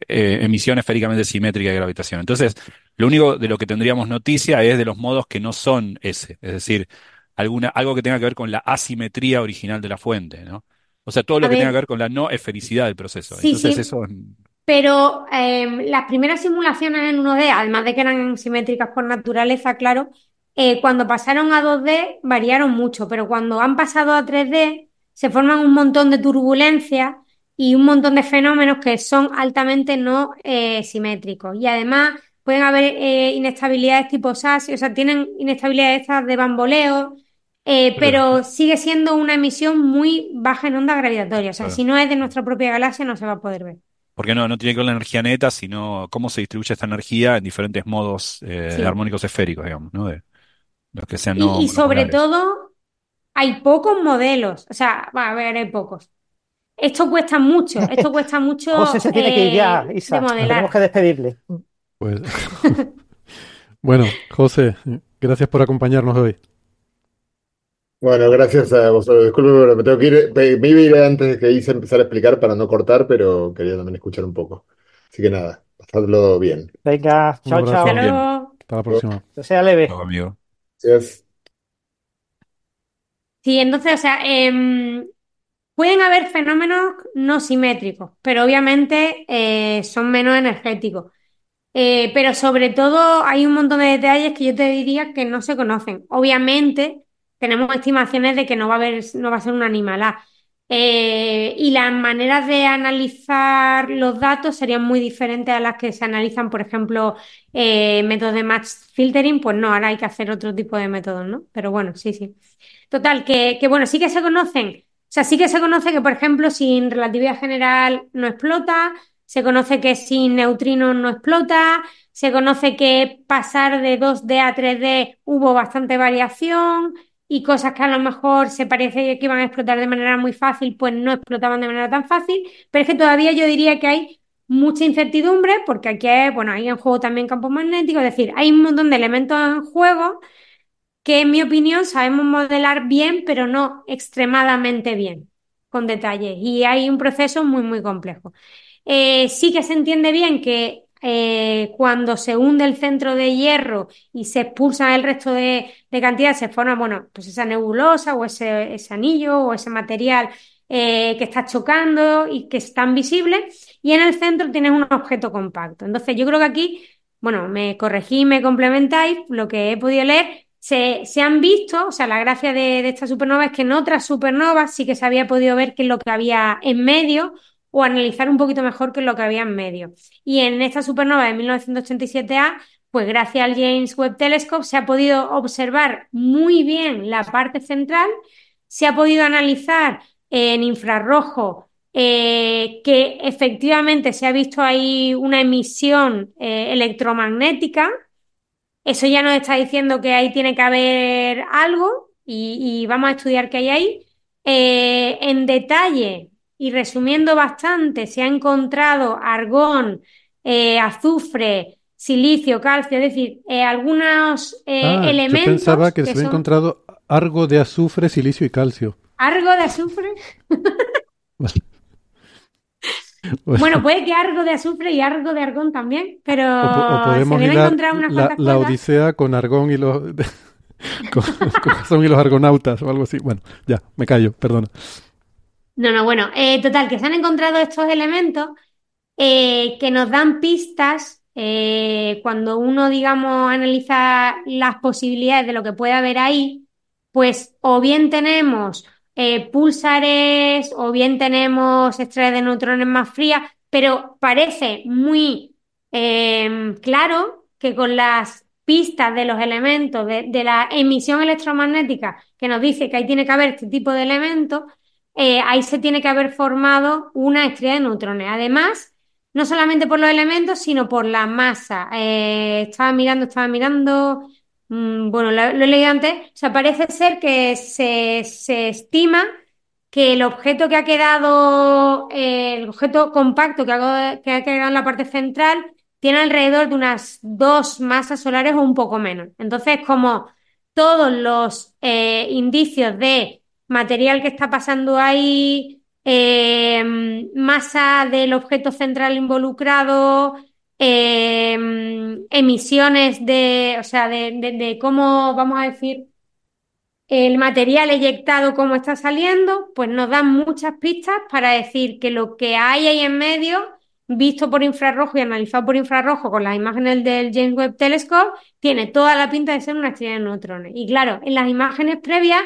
eh, emisión esféricamente simétrica de gravitación. Entonces, lo único de lo que tendríamos noticia es de los modos que no son S, es decir, alguna, algo que tenga que ver con la asimetría original de la fuente, ¿no? O sea, todo lo que tenga que ver con la no esfericidad del proceso. Sí, Entonces, eso Pero em, las primeras simulaciones en 1D, además de que eran simétricas por naturaleza, claro, eh, cuando pasaron a 2D variaron mucho, pero cuando han pasado a 3D se forman un montón de turbulencias y un montón de fenómenos que son altamente no eh, simétricos. Y además pueden haber eh, inestabilidades tipo SAS, o sea, tienen inestabilidades estas de bamboleo, eh, pero sigue siendo una emisión muy baja en onda gravitatoria. O sea, si no es de nuestra propia galaxia, no se va a poder ver. Porque no, no tiene que ver la energía neta, sino cómo se distribuye esta energía en diferentes modos eh, armónicos esféricos, digamos, ¿no? De los que sean y, y sobre todo, hay pocos modelos. O sea, va a ver, hay pocos. Esto cuesta mucho, esto cuesta mucho. <laughs> José se tiene que ir ya, eh, Isa. tenemos que despedirle. Pues. <laughs> <laughs> bueno, José, gracias por acompañarnos hoy. Bueno, gracias a vosotros. Disculpe, pero me tengo que ir. Me iba a ir antes de que hice empezar a explicar para no cortar, pero quería también escuchar un poco. Así que nada, pasadlo bien. Venga, chao, chao. Hasta la próxima. Que sea leve. Chao, amigo. Gracias. Sí, entonces, o sea, em, pueden haber fenómenos no simétricos, pero obviamente eh, son menos energéticos. Eh, pero sobre todo hay un montón de detalles que yo te diría que no se conocen. Obviamente tenemos estimaciones de que no va a haber, no va a ser un animal eh, y las maneras de analizar los datos serían muy diferentes a las que se analizan, por ejemplo, eh, métodos de match filtering. Pues no, ahora hay que hacer otro tipo de métodos, ¿no? Pero bueno, sí, sí. Total, que, que bueno, sí que se conocen. O sea, sí que se conoce que, por ejemplo, sin relatividad general no explota, se conoce que sin neutrinos no explota, se conoce que pasar de 2D a 3D hubo bastante variación, y cosas que a lo mejor se parece que iban a explotar de manera muy fácil, pues no explotaban de manera tan fácil, pero es que todavía yo diría que hay mucha incertidumbre porque aquí hay, bueno, hay en juego también campos magnéticos, es decir, hay un montón de elementos en juego que en mi opinión sabemos modelar bien, pero no extremadamente bien, con detalles, y hay un proceso muy, muy complejo. Eh, sí que se entiende bien que eh, cuando se hunde el centro de hierro y se expulsa el resto de, cantidad, se forma, bueno, pues esa nebulosa o ese, anillo o ese material eh, que está chocando y que es tan visible, y en el centro tienes un objeto compacto. Entonces, yo creo que aquí, bueno, me corregí, me complementáis, lo que he podido leer, se, se han visto, o sea, la gracia de, de esta supernova es que en otras supernovas sí que se había podido ver qué es lo que había en medio o analizar un poquito mejor que lo que había en medio. Y en esta supernova de 1987A, pues gracias al James Webb Telescope se ha podido observar muy bien la parte central, se ha podido analizar en infrarrojo eh, que efectivamente se ha visto ahí una emisión eh, electromagnética. Eso ya nos está diciendo que ahí tiene que haber algo y, vamos a estudiar qué hay ahí. Eh, en detalle, y resumiendo bastante, se ha encontrado argón, eh, azufre, silicio, calcio, es decir, eh, algunos eh, ah, elementos. Yo pensaba que, se había encontrado algo de azufre, silicio y calcio. ¿Algo de azufre? <laughs> bueno. puede que algo de azufre y algo de argón también, pero o, podemos se encontrar unas la, la Odisea con argón y los <laughs> con, y los argonautas o algo así. Bueno, ya, me callo, perdona. No, no, bueno, eh, total, que se han encontrado estos elementos eh, que nos dan pistas eh, cuando uno, digamos, analiza las posibilidades de lo que puede haber ahí, pues o bien tenemos púlsares o bien tenemos estrellas de neutrones más frías, pero parece muy eh, claro que con las pistas de los elementos, de, de, la emisión electromagnética que nos dice que ahí tiene que haber este tipo de elementos, eh, ahí se tiene que haber formado una estrella de neutrones. Además, no solamente por los elementos, sino por la masa. Eh, estaba mirando, estaba mirando, mmm, bueno, lo, lo, he leído antes, o sea, parece ser que se, se estima que el objeto que ha quedado, eh, el objeto compacto que ha, que ha quedado en la parte central, tiene alrededor de unas dos masas solares o un poco menos. Entonces, como todos los indicios de material que está pasando ahí, eh, masa del objeto central involucrado, eh, emisiones de, o sea, de, cómo, vamos a decir, el material eyectado, cómo está saliendo, pues nos dan muchas pistas para decir que lo que hay ahí en medio, visto por infrarrojo y analizado por infrarrojo con las imágenes del James Webb Telescope, tiene toda la pinta de ser una estrella de neutrones. Y claro, en las imágenes previas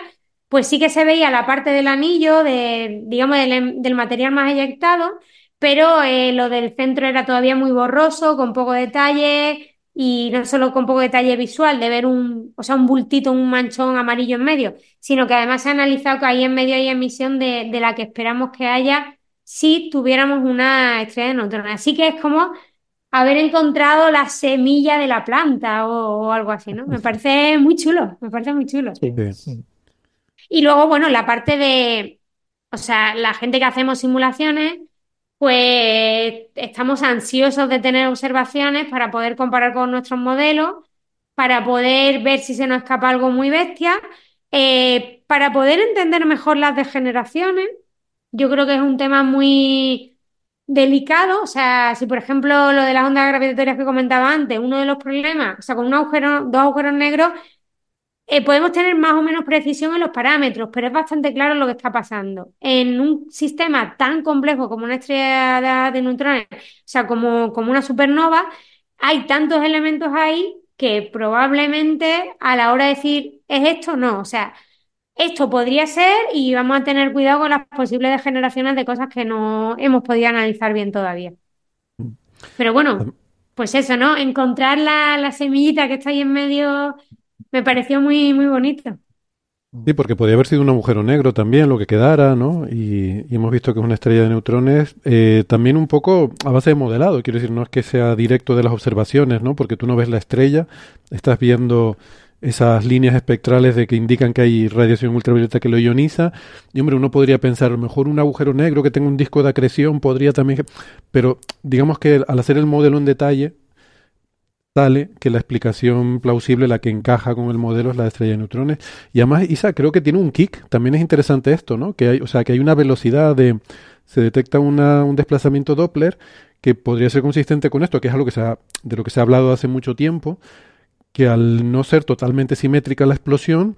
pues sí que se veía la parte del anillo, de, digamos, del, del material más eyectado, pero eh, lo del centro era todavía muy borroso, con poco detalle, y no solo con poco detalle visual, de ver un, o sea, un bultito, un manchón amarillo en medio, sino que además se ha analizado que ahí en medio hay emisión de, de la que esperamos que haya si tuviéramos una estrella de neutrones. Así que es como haber encontrado la semilla de la planta o, o algo así, ¿no? Me parece muy chulo, me parece muy chulo. Sí, sí. Y luego, bueno, la parte de, o sea, la gente que hacemos simulaciones, pues estamos ansiosos de tener observaciones para poder comparar con nuestros modelos, para poder ver si se nos escapa algo muy bestia, eh, para poder entender mejor las degeneraciones. Yo creo que es un tema muy delicado, o sea, si por ejemplo lo de las ondas gravitatorias que comentaba antes, uno de los problemas, o sea, con un agujero, dos agujeros negros, eh, podemos tener más o menos precisión en los parámetros, pero es bastante claro lo que está pasando. En un sistema tan complejo como una estrella de neutrones, o sea, como, como una supernova, hay tantos elementos ahí que probablemente a la hora de decir, ¿es esto? No, o sea, esto podría ser y vamos a tener cuidado con las posibles degeneraciones de cosas que no hemos podido analizar bien todavía. Pero bueno, pues eso, ¿no? Encontrar la, la semillita que está ahí en medio me pareció muy, muy bonito. Sí, porque podría haber sido un agujero negro también, lo que quedara, ¿no? Y, y hemos visto que es una estrella de neutrones, eh, también un poco a base de modelado, quiero decir, no es que sea directo de las observaciones, ¿no? Porque tú no ves la estrella, estás viendo esas líneas espectrales de que indican que hay radiación ultravioleta que lo ioniza. Y hombre, uno podría pensar, a lo mejor un agujero negro que tenga un disco de acreción podría también... Pero digamos que al hacer el modelo en detalle, sale que la explicación plausible, la que encaja con el modelo, es la de estrella de neutrones. Y además, Isa, creo que tiene un kick. También es interesante esto, ¿no? Que hay, o sea, que hay una velocidad de... Se detecta una, un desplazamiento Doppler que podría ser consistente con esto, que es algo que se ha, de lo que se ha hablado hace mucho tiempo, que al no ser totalmente simétrica la explosión,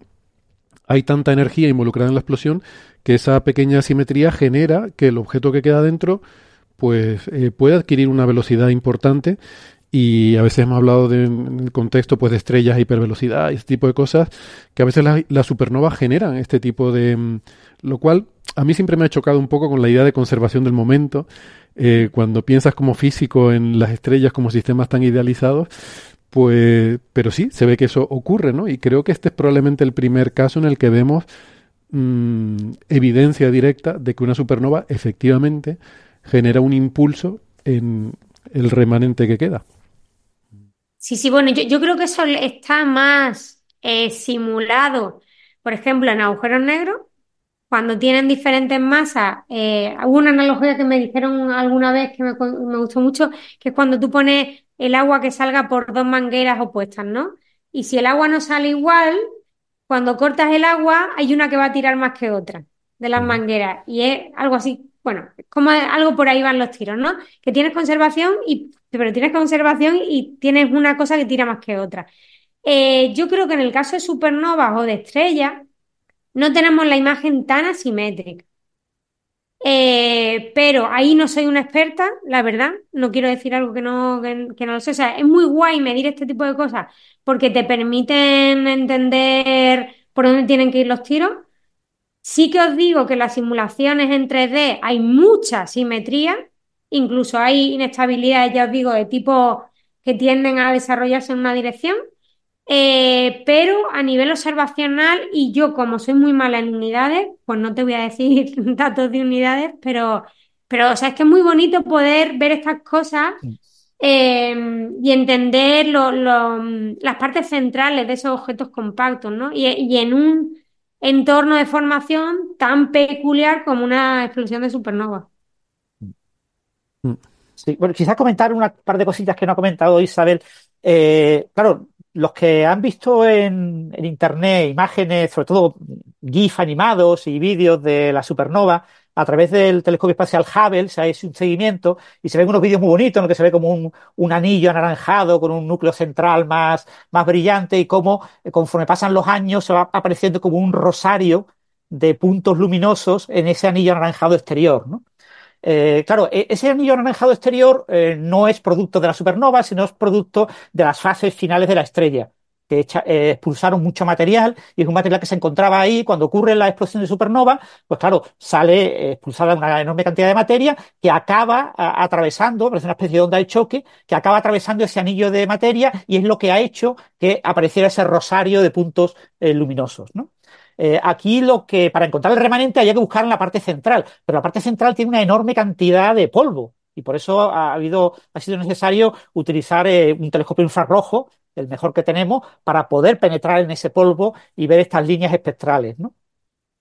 hay tanta energía involucrada en la explosión que esa pequeña asimetría genera que el objeto que queda dentro pues eh, puede adquirir una velocidad importante y a veces hemos hablado de, en el contexto pues de estrellas hipervelocidad y este tipo de cosas que a veces las la supernovas generan este tipo de mm, lo cual a mí siempre me ha chocado un poco con la idea de conservación del momento. Eh, cuando piensas como físico en las estrellas como sistemas tan idealizados pues pero sí se ve que eso ocurre no y creo que este es probablemente el primer caso en el que vemos mmm, evidencia directa de que una supernova efectivamente genera un impulso en el remanente que queda Sí, sí, bueno, yo, yo creo que eso está más eh, simulado, por ejemplo, en agujeros negros, cuando tienen diferentes masas. Eh, hubo una analogía que me dijeron alguna vez que me, me, gustó mucho, que es cuando tú pones el agua que salga por dos mangueras opuestas, ¿no? Y si el agua no sale igual, cuando cortas el agua, hay una que va a tirar más que otra de las mangueras. Y es algo así, bueno, como algo por ahí van los tiros, ¿no? Que tienes conservación y pero tienes conservación y tienes una cosa que tira más que otra. Eh, yo creo que en el caso de supernovas o de estrellas, no tenemos la imagen tan asimétrica. Eh, pero ahí no soy una experta, la verdad. No quiero decir algo que no, que, no lo sé. O sea, es muy guay medir este tipo de cosas porque te permiten entender por dónde tienen que ir los tiros. Sí que os digo que las simulaciones en 3D hay mucha simetría, incluso hay inestabilidades, ya os digo, de tipo que tienden a desarrollarse en una dirección. Eh, pero a nivel observacional, y yo como soy muy mala en unidades, pues no te voy a decir <laughs> datos de unidades, pero, pero o sea, es que es muy bonito poder ver estas cosas eh, y entender las partes centrales de esos objetos compactos, ¿no? Y, en un entorno de formación tan peculiar como una explosión de supernova. Sí, bueno, quizás comentar una par de cositas que no ha comentado Isabel. Eh, claro, los que han visto en, Internet imágenes, sobre todo GIF animados y vídeos de la supernova, a través del telescopio espacial Hubble se ha hecho un seguimiento y se ven unos vídeos muy bonitos en los que se ve como un, anillo anaranjado con un núcleo central más, más brillante y cómo eh, conforme pasan los años se va apareciendo como un rosario de puntos luminosos en ese anillo anaranjado exterior. Eh, claro, e, ese anillo anaranjado exterior eh, no es producto de la supernova, sino es producto de las fases finales de la estrella, que eh, expulsaron mucho material y es un material que se encontraba ahí cuando ocurre la explosión de supernova, pues claro, sale expulsada una enorme cantidad de materia que acaba atravesando, parece una especie de onda de choque, que acaba atravesando ese anillo de materia y es lo que ha hecho que apareciera ese rosario de puntos luminosos, ¿no? Eh, aquí lo que, para encontrar el remanente había que buscar en la parte central, pero la parte central tiene una enorme cantidad de polvo y por eso ha, habido, ha sido necesario utilizar eh, un telescopio infrarrojo, el mejor que tenemos, para poder penetrar en ese polvo y ver estas líneas espectrales, ¿no?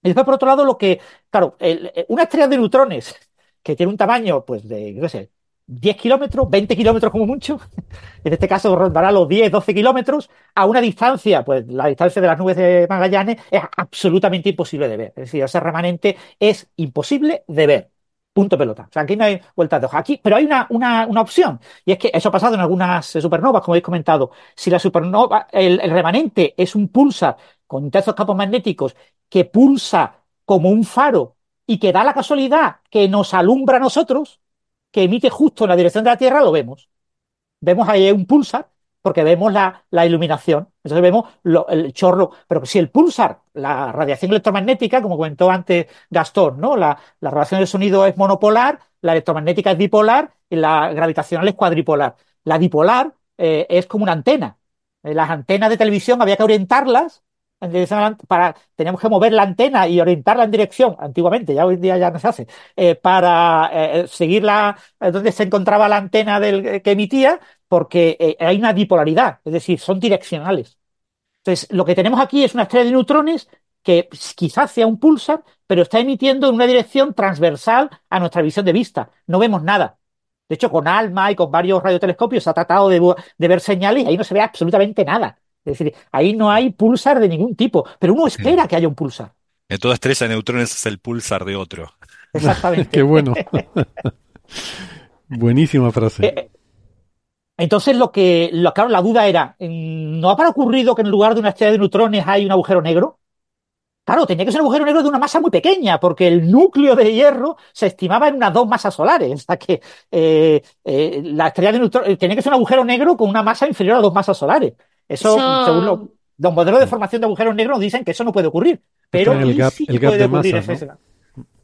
Y después, por otro lado, lo que, claro, eh, una estrella de neutrones que tiene un tamaño, pues, de, qué sé, 10 kilómetros, 20 kilómetros como mucho, <laughs> en este caso rondará los 10, 12 kilómetros, a una distancia, pues la distancia de las nubes de Magallanes es absolutamente imposible de ver. Es decir, ese remanente es imposible de ver. Punto pelota. O sea, aquí no hay vueltas de hoja. Aquí, pero hay una, una, una, opción. Y es que eso ha pasado en algunas supernovas, como habéis comentado. Si la supernova, el, remanente es un pulsar con intensos campos magnéticos que pulsa como un faro y que da la casualidad que nos alumbra a nosotros, que emite justo en la dirección de la Tierra, lo vemos. Vemos ahí un pulsar porque vemos la, iluminación. Entonces vemos el chorro. Pero si el pulsar, la radiación electromagnética, como comentó antes Gastón, ¿no? La, radiación del sonido es monopolar, la electromagnética es bipolar y la gravitacional es cuadripolar. La dipolar eh, es como una antena. Eh, las antenas de televisión había que orientarlas para, teníamos que mover la antena y orientarla en dirección, antiguamente, ya hoy en día ya no se hace, eh, para eh, la, donde se encontraba la antena del, que emitía, porque eh, hay una bipolaridad, es decir, son direccionales. Entonces, lo que tenemos aquí es una estrella de neutrones que quizás sea un pulsar, pero está emitiendo en una dirección transversal a nuestra visión de vista. No vemos nada. De hecho, con ALMA y con varios radiotelescopios se ha tratado de, de ver señales y ahí no se ve absolutamente nada. Es decir, ahí no hay pulsar de ningún tipo, pero uno espera que haya un pulsar. En toda estrella de neutrones es el pulsar de otro. Exactamente. <laughs> Qué bueno. <laughs> Buenísima frase. Eh, entonces, lo que, lo, claro, la duda era, ¿no habrá ocurrido que en lugar de una estrella de neutrones hay un agujero negro? Claro, tenía que ser un agujero negro de una masa muy pequeña, porque el núcleo de hierro se estimaba en unas dos masas solares. O sea que eh, eh, la estrella de neutrones tenía que ser un agujero negro con una masa inferior a dos masas solares. Eso, según los, modelos de formación de agujeros negros dicen que eso no puede ocurrir. Pero el gap, sí puede de ocurrir masa,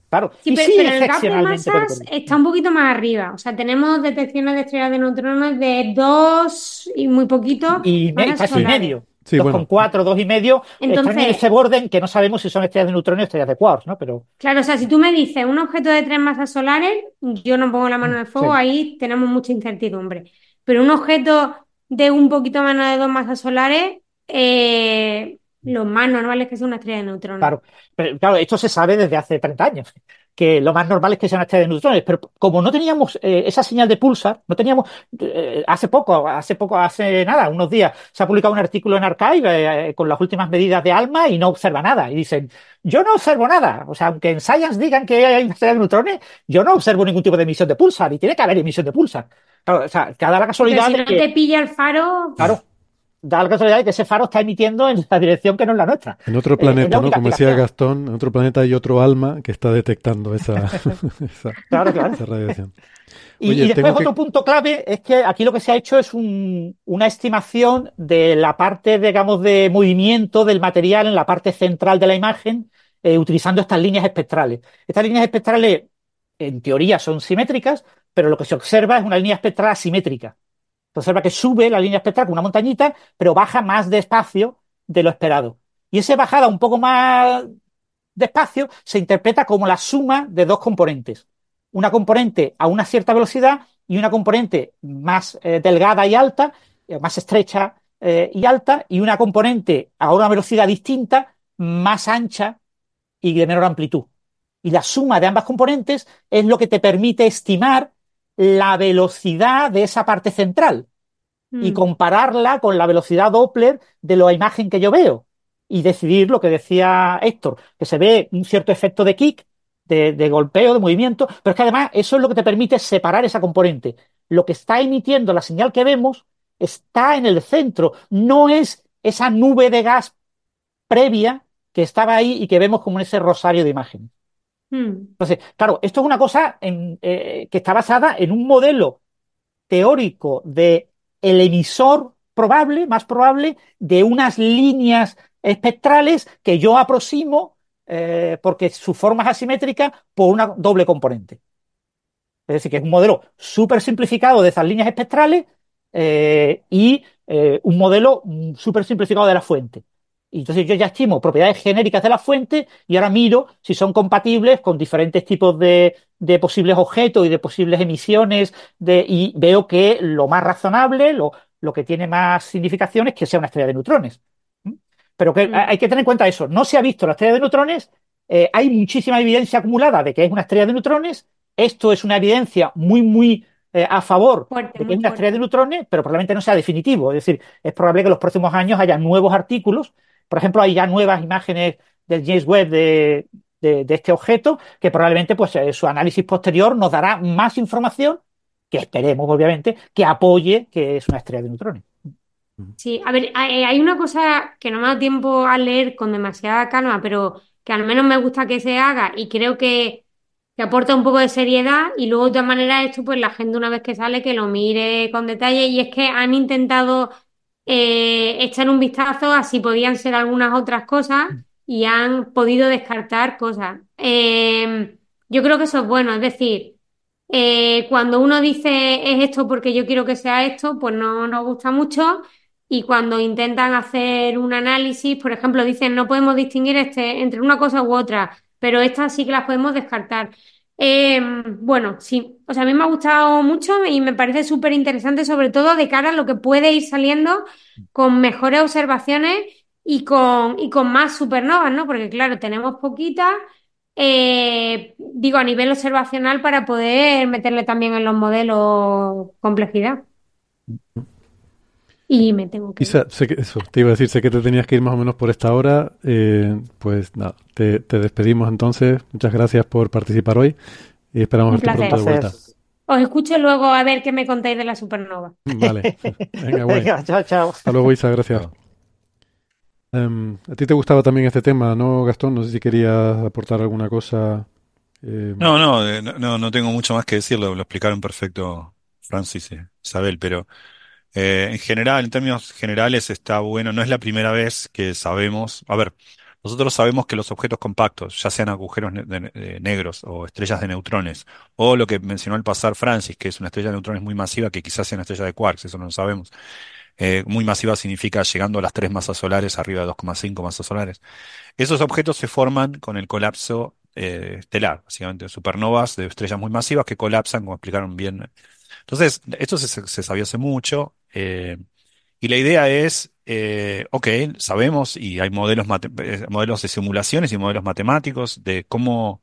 Claro, sí, pero, el gap de masas está un poquito más arriba. O sea, tenemos detecciones de estrellas de neutrones de dos y muy poquito. Y casi medio. Sí, con cuatro, dos y medio, Entonces, están en ese borde que no sabemos si son estrellas de neutrones o estrellas de quarks, ¿no? Pero... Claro, o sea, si tú me dices un objeto de tres masas solares, yo no pongo la mano en el fuego, ahí tenemos mucha incertidumbre. Pero un objeto de un poquito menos de dos masas solares, eh, lo más normal es que sea una estrella de neutrones. Claro, pero, claro, esto se sabe desde hace 30 años, que lo más normal es que sea una estrella de neutrones, pero como no teníamos eh, esa señal de pulsar, no teníamos, eh, hace poco, hace poco, hace nada, unos días, se ha publicado un artículo en Archive con las últimas medidas de ALMA y no observa nada. Y dicen, yo no observo nada. O sea, aunque en Science digan que hay una estrella de neutrones, yo no observo ningún tipo de emisión de pulsar y tiene que haber emisión de pulsar. Claro, o sea, cada la casualidad. Pero si no te pilla el faro. Claro. Da la casualidad de que ese faro está emitiendo en la dirección que no es la nuestra. En otro Eh, planeta, la ¿no? Como decía. Gastón, en otro planeta hay otro alma que está detectando esa, <laughs> esa, Claro, claro. esa radiación. Y, Oye, y después que- otro punto clave es que aquí lo que se ha hecho es un- una estimación de la parte, digamos, de movimiento del material en la parte central de la imagen, eh, utilizando estas líneas espectrales. Estas líneas espectrales, en teoría, son simétricas, pero lo que se observa es una línea espectral asimétrica. Se observa que sube la línea espectral con una montañita, pero baja más despacio de lo esperado. Y esa bajada un poco más despacio se interpreta como la suma de dos componentes. Una componente a una cierta velocidad y una componente más eh, delgada y alta, eh, más estrecha eh, y alta, y una componente a una velocidad distinta, más ancha y de menor amplitud. Y la suma de ambas componentes es lo que te permite estimar la velocidad de esa parte central y Mm. compararla con la velocidad Doppler de la imagen que yo veo y decidir lo que decía Héctor, que se ve un cierto efecto de kick, de, de golpeo, de movimiento, pero es que además eso es lo que te permite separar esa componente. Lo que está emitiendo la señal que vemos está en el centro, no es esa nube de gas previa que estaba ahí y que vemos como en ese rosario de imágenes. Mm. Entonces, claro, esto es una cosa eh, que está basada en un modelo teórico de el emisor probable, más probable, de unas líneas espectrales que yo aproximo eh, porque su forma es asimétrica por una doble componente. Es decir, que es un modelo súper simplificado de esas líneas espectrales eh, y un modelo mm, súper simplificado de la fuente. Y entonces yo ya estimo propiedades genéricas de la fuente y ahora miro si son compatibles con diferentes tipos de, de posibles objetos y de posibles emisiones de, y veo que lo más razonable, lo, lo que tiene más significación es que sea una estrella de neutrones. ¿Mm? Pero que Mm. hay que tener en cuenta eso. No se ha visto la estrella de neutrones, eh, hay muchísima evidencia acumulada de que es una estrella de neutrones. Esto es una evidencia muy, muy eh, a favor Fuerte, de que es una estrella de neutrones, pero probablemente no sea definitivo. Es decir, es probable que en los próximos años haya nuevos artículos. Por ejemplo, hay ya nuevas imágenes del James Webb de, de- de este objeto que probablemente pues, eh, su análisis posterior nos dará más información que esperemos, obviamente, que apoye que es una estrella de neutrones. Sí, a ver, hay hay una cosa que no me dado tiempo a leer con demasiada calma, pero que al menos me gusta que se haga y creo que, que aporta un poco de seriedad y luego de todas maneras esto pues la gente una vez que sale que lo mire con detalle y es que han intentado eh, echar un vistazo a si podían ser algunas otras cosas y han podido descartar cosas. Eh, yo creo que eso es bueno, es decir, eh, cuando uno dice es esto porque yo quiero que sea esto, pues no nos gusta mucho. Y cuando intentan hacer un análisis, por ejemplo, dicen no podemos distinguir este, entre una cosa u otra, pero estas sí que las podemos descartar. Eh, bueno, sí, o sea, a mí me ha gustado mucho y me parece súper interesante, sobre todo de cara a lo que puede ir saliendo con mejores observaciones y con, y con más supernovas, ¿no? Porque claro, tenemos poquitas, eh, digo, a nivel observacional para poder meterle también en los modelos complejidad. Y me tengo que ir. Isa, sé que, eso, te iba a decir, sé que te tenías que ir más o menos por esta hora. eh, pues nada, te, te despedimos entonces. Muchas gracias por participar hoy y esperamos Un verte placer. pronto de vuelta. Os escucho luego a ver qué me contáis de la supernova. Vale, <laughs> venga, bueno. Venga, chao, chao. Hasta luego, Isa, gracias. Em, a ti te gustaba también este tema, ¿no, Gastón? No sé si querías aportar alguna cosa. eh, No, no, eh, no, no no tengo mucho más que decir, lo, lo explicaron perfecto Francis y Isabel, pero eh, en general, en términos generales, está bueno. No es la primera vez que sabemos. A ver, nosotros sabemos que los objetos compactos, ya sean agujeros negros o estrellas de neutrones, o lo que mencionó al pasar Francis, que es una estrella de neutrones muy masiva, que quizás sea una estrella de quarks, eso no lo sabemos. Eh, muy masiva significa llegando a las tres masas solares, arriba de 2,5 masas solares. Esos objetos se forman con el colapso eh, estelar, básicamente supernovas de estrellas muy masivas que colapsan, como explicaron bien. Entonces, esto se sabía hace mucho, eh, y la idea es, eh, ok, sabemos y hay modelos, eh, modelos de simulaciones y modelos matemáticos de cómo,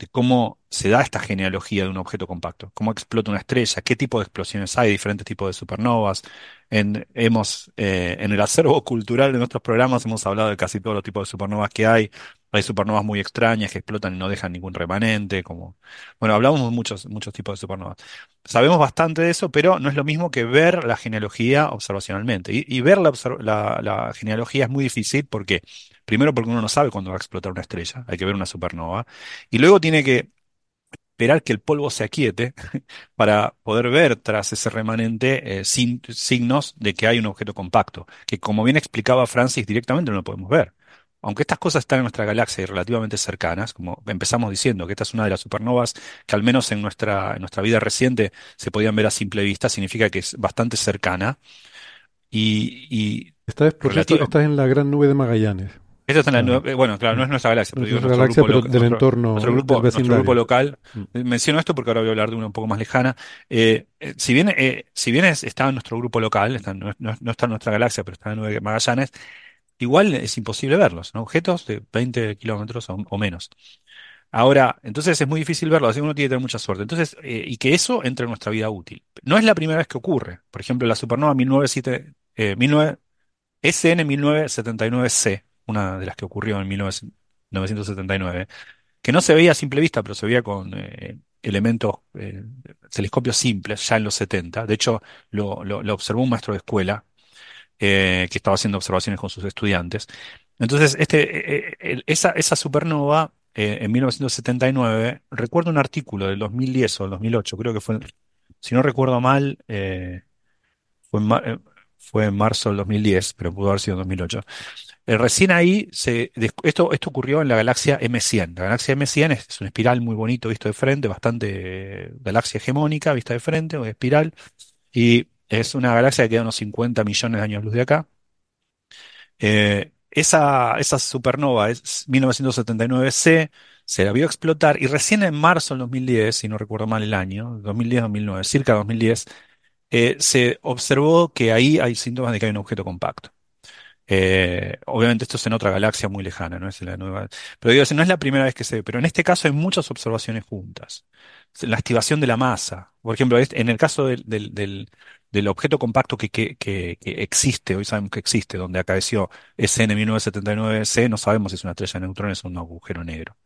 de cómo se da esta genealogía de un objeto compacto. ¿Cómo explota una estrella? ¿Qué tipo de explosiones hay? Diferentes tipos de supernovas. En, hemos, eh, en el acervo <laughs> cultural de nuestros programas hemos hablado de casi todos los tipos de supernovas que hay. Hay supernovas muy extrañas que explotan y no dejan ningún remanente. Como, bueno, hablamos de muchos, muchos tipos de supernovas. Sabemos bastante de eso, pero no es lo mismo que ver la genealogía observacionalmente. Y, ver la, genealogía es muy difícil porque, primero porque uno no sabe cuándo va a explotar una estrella, hay que ver una supernova. Y luego tiene que esperar que el polvo se aquiete <laughs> para poder ver tras ese remanente eh, signos de que hay un objeto compacto, que como bien explicaba Francis, directamente no lo podemos ver. Aunque estas cosas están en nuestra galaxia y relativamente cercanas, como empezamos diciendo, que esta es una de las supernovas que al menos en nuestra, en nuestra vida reciente se podían ver a simple vista, significa que es bastante cercana. Y, y esta es, por cierto, está en la gran nube de Magallanes. Esta está en la, ah. bueno, claro, no es nuestra galaxia, pero, digo, nuestro galaxia, grupo, pero del entorno, nuestro grupo, nuestro grupo local. Mm. Eh, menciono esto porque ahora voy a hablar de una un poco más lejana. Eh, eh, si bien, eh, si bien es, está en nuestro grupo local, está, no, no, está en nuestra galaxia, pero está en de Magallanes, igual es imposible verlos, ¿no? Objetos de 20 kilómetros o, menos. Ahora, entonces es muy difícil verlo, así que uno tiene que tener mucha suerte. Entonces, eh, y que eso entre en nuestra vida útil. No es la primera vez que ocurre. Por ejemplo, la supernova 1907, eh, 19, SN 1979C, una de las que ocurrió en 1979, que no se veía a simple vista, pero se veía con eh, elementos, eh, telescopios simples ya en los 70. De hecho, lo, observó un maestro de escuela eh, que estaba haciendo observaciones con sus estudiantes. Entonces, este, esa, esa supernova en 1979, recuerdo un artículo del 2010 o del 2008, creo que fue, si no recuerdo mal, fue, en fue en marzo del 2010, pero pudo haber sido en 2008. Recién ahí, esto, ocurrió en la galaxia M100. La galaxia M100 es, es, un espiral muy bonito visto de frente, bastante galaxia hegemónica vista de frente, o espiral. Y es una galaxia que queda unos 50 millones de años luz de acá. Eh, esa, supernova es 1979C, se la vio explotar y recién en marzo del 2010, si no recuerdo mal el año, 2010-2009, circa 2010, eh, se observó que ahí hay síntomas de que hay un objeto compacto. Eh, obviamente esto es en otra galaxia muy lejana, no es la nueva. Pero digo, no es la primera vez que se ve, pero en este caso hay muchas observaciones juntas. La activación de la masa. Por ejemplo, en el caso del, objeto compacto que, existe, hoy sabemos que existe, donde acaeció SN 1979C, no sabemos si es una estrella de neutrones o un agujero negro.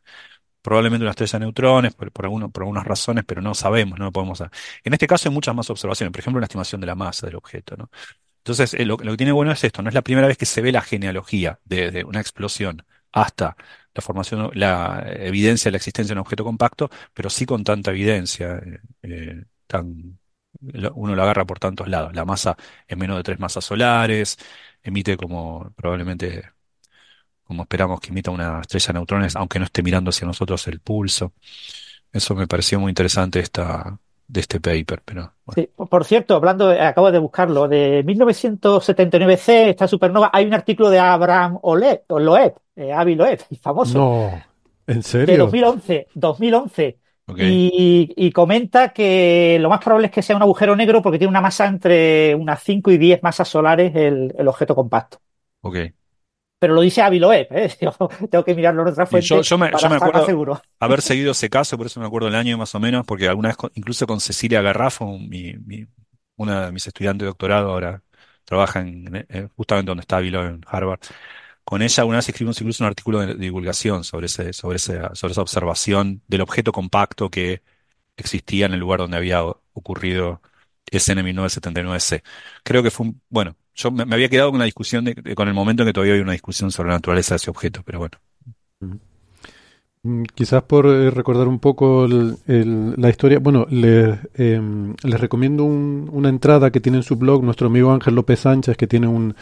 Probablemente una estrella de neutrones, por, por, por algunas razones, pero no sabemos, no podemos. En este caso hay muchas más observaciones, por ejemplo, una estimación de la masa del objeto, ¿no? Entonces, eh, lo, que tiene bueno es esto, no es la primera vez que se ve la genealogía de, una explosión hasta la formación, la evidencia de la existencia de un objeto compacto, pero sí con tanta evidencia, eh, eh, tan, uno lo agarra por tantos lados. La masa es menos de tres masas solares, emite como probablemente, como esperamos que emita una estrella de neutrones, aunque no esté mirando hacia nosotros el pulso. Eso me pareció muy interesante esta, de este paper. Pero, sí, por cierto, hablando, acabo de buscarlo, de 1979C, esta supernova, hay un artículo de Abraham Loeb, eh, Avi Loeb, famoso. No, ¿en serio? De 2011, 2011. Y, y, comenta que lo más probable es que sea un agujero negro porque tiene una masa entre unas 5 y 10 masas solares el, el objeto compacto. Ok pero lo dice Aviloeb, ¿eh? <laughs> tengo que mirarlo en otra fuente. Yo, yo me, yo me acuerdo <laughs> haber seguido ese caso, por eso me acuerdo el año más o menos, porque alguna vez, incluso con Cecilia Garrafo, mi, mi, una de mis estudiantes de doctorado, ahora trabaja en, eh, justamente donde está Aviloeb, en Harvard. Con ella alguna vez escribimos incluso un artículo de, divulgación sobre, ese, sobre, ese, sobre esa observación del objeto compacto que existía en el lugar donde había ocurrido ese 1979C. Creo que fue un, bueno, yo me, había quedado con la discusión, de, con el momento en que todavía había una discusión sobre la naturaleza de ese objeto, pero bueno. Mm, quizás por eh, recordar un poco la historia, bueno, les, em, les recomiendo una entrada que tiene en su blog nuestro amigo Ángel López Sánchez, que tiene un,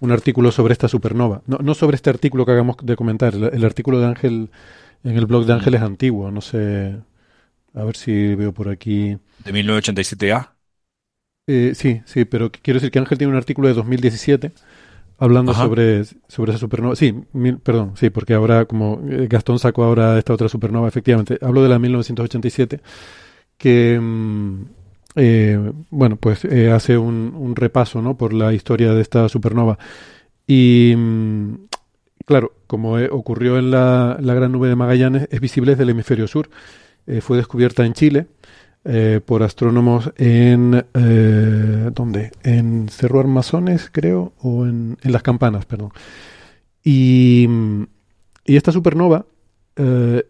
un artículo sobre esta supernova. No, no, sobre este artículo que hagamos de comentar, el, artículo de Ángel en el blog de Ángel es antiguo, no sé, a ver si veo por aquí. ¿De 1987A? Eh, sí, sí, pero quiero decir que Ángel tiene un artículo de 2017 hablando sobre, sobre esa supernova. Sí, perdón, sí, porque ahora, como eh, Gastón sacó ahora esta otra supernova, efectivamente, hablo de la 1987, que, mm, eh, bueno, pues hace un, repaso, ¿no?, por la historia de esta supernova. Y, mm, claro, como ocurrió en la, la, gran nube de Magallanes, es visible desde el hemisferio sur. eh, fue descubierta en Chile eh, por astrónomos en eh, ¿dónde? En Cerro Armazones, creo, o en, en Las Campanas, perdón. Y, y esta supernova eh,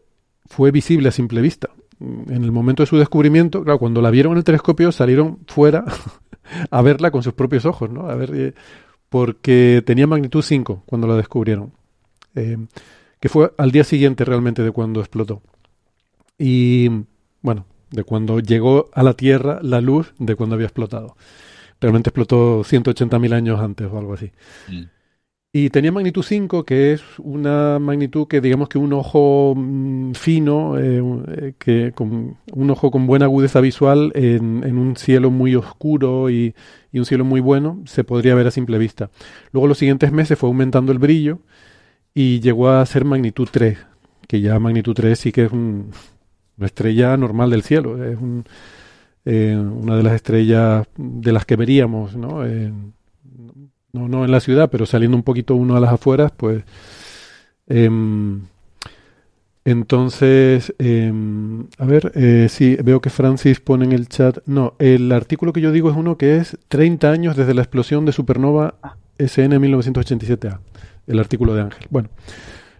fue visible a simple vista. En el momento de su descubrimiento, claro, cuando la vieron en el telescopio salieron fuera <laughs> a verla con sus propios ojos, ¿no? A ver, porque tenía magnitud 5 cuando la descubrieron, que fue al día siguiente realmente de cuando explotó. Y bueno, de cuando llegó a la Tierra la luz de cuando había explotado. Realmente explotó 180.000 años antes o algo así. Mm. Y tenía magnitud 5, que es una magnitud que digamos que un ojo mm, fino, eh, un- eh, que con un ojo con buena agudeza visual en, en un cielo muy oscuro y, y un cielo muy bueno, se podría ver a simple vista. Luego los siguientes meses fue aumentando el brillo y llegó a ser magnitud 3, que ya magnitud 3 sí que es un- una estrella normal del cielo, es un, eh, una de las estrellas de las que veríamos, ¿no? No, no en la ciudad, pero saliendo un poquito uno a las afueras, pues. em, entonces, em, a ver, eh, sí, veo que Francis pone en el chat. No, el artículo que yo digo es uno que es 30 años desde la explosión de supernova SN 1987A, el artículo de Ángel. Bueno,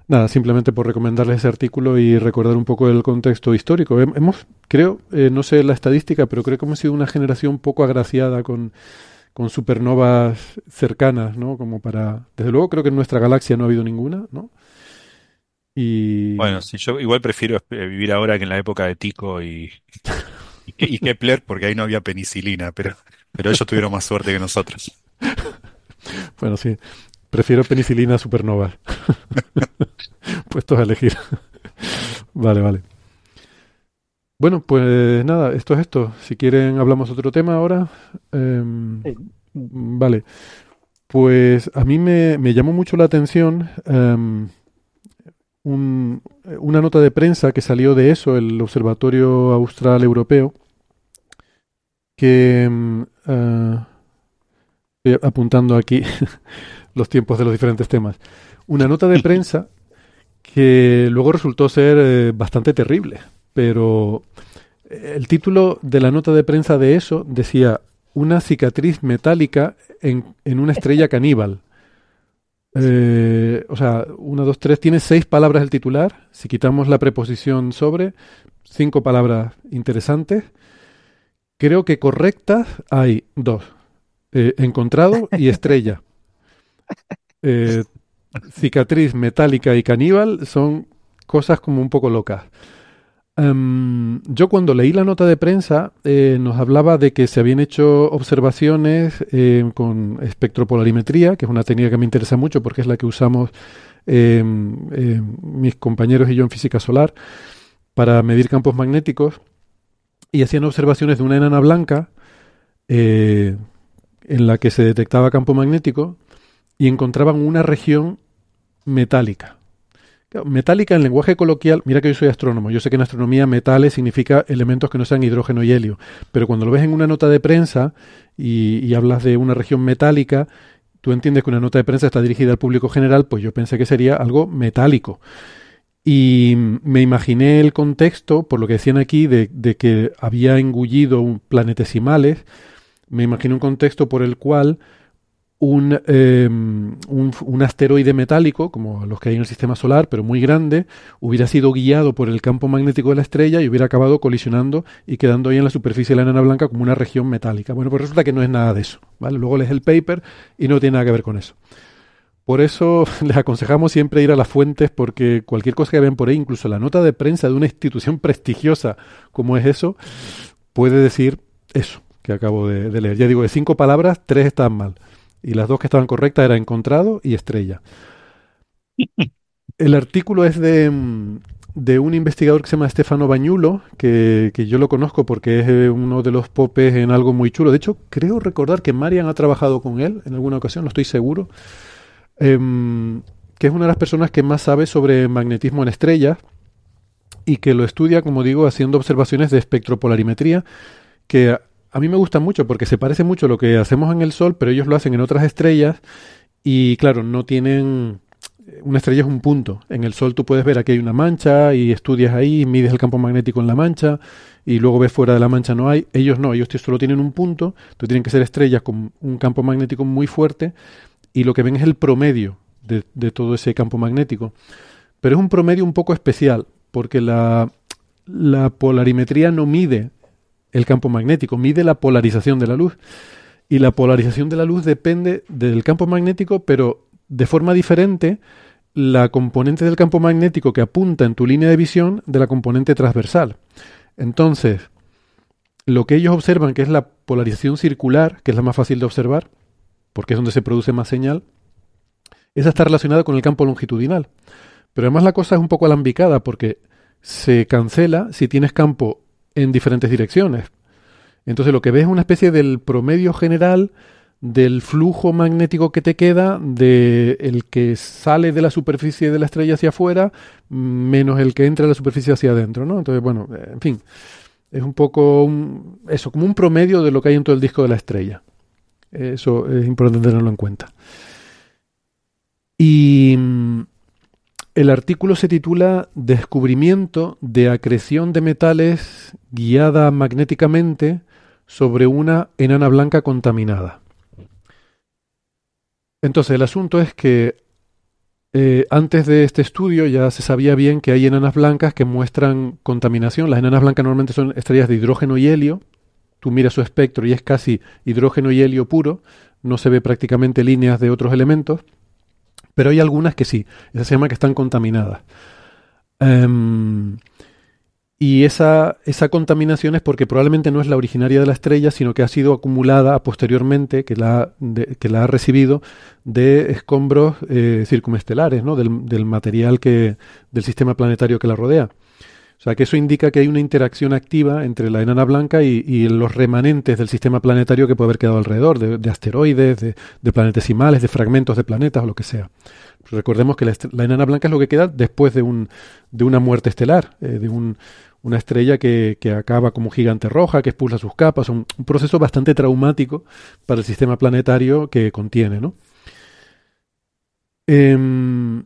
nada, simplemente por recomendarles ese artículo y recordar un poco el contexto histórico. Hem- Hemos, creo, eh, no sé la estadística, pero creo que hemos sido una generación poco agraciada con con supernovas cercanas, ¿no? Como para... Desde luego creo que en nuestra galaxia no ha habido ninguna, ¿no? Y... Bueno, sí, yo igual prefiero eh, vivir ahora que en la época de Tico y, y Kepler, porque ahí no había penicilina, pero, pero ellos tuvieron más suerte que nosotros. <laughs> Bueno, sí. Prefiero penicilina a supernovas. <laughs> Puestos a elegir. Vale, vale. Bueno, pues nada, esto es esto. Si quieren hablamos de otro tema ahora. Em, Sí. Vale. Pues a mí me, me llamó mucho la atención em, un- una nota de prensa que salió de eso, el Observatorio Austral Europeo, que em, estoy apuntando aquí <laughs> los tiempos de los diferentes temas. Una nota de prensa que luego resultó ser eh, bastante terrible, pero eh, el título de la nota de prensa de eso decía una cicatriz metálica en, en una estrella caníbal. Eh, o sea, una, dos, tres, tiene seis palabras el titular. Si quitamos la preposición sobre, cinco palabras interesantes. Creo que correctas hay dos. Eh, encontrado y estrella. Eh, cicatriz metálica y caníbal son cosas como un poco locas. Em, yo cuando leí la nota de prensa eh, nos hablaba de que se habían hecho observaciones eh, con espectropolarimetría, que es una técnica que me interesa mucho porque es la que usamos em, em, mis compañeros y yo en física solar para medir campos magnéticos y hacían observaciones de una enana blanca en la que se detectaba campo magnético y encontraban una región metálica. Metálica en lenguaje coloquial, mira que yo soy astrónomo, yo sé que en astronomía metales significa elementos que no sean hidrógeno y helio, pero cuando lo ves en una nota de prensa y, hablas de una región metálica, tú entiendes que una nota de prensa está dirigida al público general, pues yo pensé que sería algo metálico. Y me imaginé el contexto, por lo que decían aquí, de, de que había engullido planetesimales, me imaginé un contexto por el cual un, eh, un, un asteroide metálico, como los que hay en el sistema solar, pero muy grande, hubiera sido guiado por el campo magnético de la estrella y hubiera acabado colisionando y quedando ahí en la superficie de la enana blanca como una región metálica. Bueno, pues resulta que no es nada de eso. ¿vale? Luego lees el paper y no tiene nada que ver con eso. Por eso <laughs> les aconsejamos siempre ir a las fuentes porque cualquier cosa que vean por ahí, incluso la nota de prensa de una institución <laughs> prestigiosa como es eso, puede decir eso que acabo de, de leer. Ya digo, de cinco palabras, tres están mal. Y las dos que estaban correctas eran encontrado y estrella. El artículo es de, mm, de un investigador que se llama Stefano Bañulo, que, que yo lo conozco porque es eh, uno de los popes en algo muy chulo. De hecho, creo recordar que Marian ha trabajado con él en alguna ocasión, no estoy seguro. Em, que es una de las personas que más sabe sobre magnetismo en estrellas y que lo estudia, como digo, haciendo observaciones de espectropolarimetría, que a, mí me gusta mucho porque se parece mucho a lo que hacemos en el Sol, pero ellos lo hacen en otras estrellas y claro, no tienen una estrella es un punto. En el Sol tú puedes ver aquí hay una mancha y estudias ahí, mides el campo magnético en la mancha y luego ves fuera de la mancha no hay. Ellos no, ellos solo tienen un punto, entonces tienen que ser estrellas con un campo magnético muy fuerte y lo que ven es el promedio de, de todo ese campo magnético. Pero es un promedio un poco especial porque la, la polarimetría no mide el campo magnético, mide la polarización de la luz. Y la polarización de la luz depende del campo magnético, pero de forma diferente la componente del campo magnético que apunta en tu línea de visión de la componente transversal. Entonces, lo que ellos observan, que es la polarización circular, que es la más fácil de observar, porque es donde se produce más señal, esa está relacionada con el campo longitudinal. Pero además la cosa es un poco alambicada, porque se cancela si tienes campo en diferentes direcciones. Entonces lo que ves es una especie del promedio general del flujo magnético que te queda de el que sale de la superficie de la estrella hacia afuera menos el que entra de la superficie hacia adentro, ¿no? Entonces, bueno, en fin, es un poco eso, como un promedio de lo que hay en todo el disco de la estrella. Eso es importante tenerlo en cuenta. Y el artículo se titula Descubrimiento de acreción de metales guiada magnéticamente sobre una enana blanca contaminada. Entonces, el asunto es que eh, antes de este estudio ya se sabía bien que hay enanas blancas que muestran contaminación. Las enanas blancas normalmente son estrellas de hidrógeno y helio. Tú miras su espectro y es casi hidrógeno y helio puro. No se ve prácticamente líneas de otros elementos. Pero hay algunas que sí. Esas se llama que están contaminadas. Em, y esa, esa contaminación es porque probablemente no es la originaria de la estrella, sino que ha sido acumulada posteriormente, que la, que la ha recibido de escombros eh, circumestelares, ¿no? del, del, material que, del sistema planetario que la rodea. O sea que eso indica que hay una interacción activa entre la enana blanca y, los remanentes del sistema planetario que puede haber quedado alrededor, de, asteroides, de, planetesimales, de fragmentos de planetas o lo que sea. Recordemos que la, enana blanca es lo que queda después de, un, de una muerte estelar, eh, de un, una estrella que, que, acaba como gigante roja, que expulsa sus capas, un, un, proceso bastante traumático para el sistema planetario que contiene, ¿no? Eh,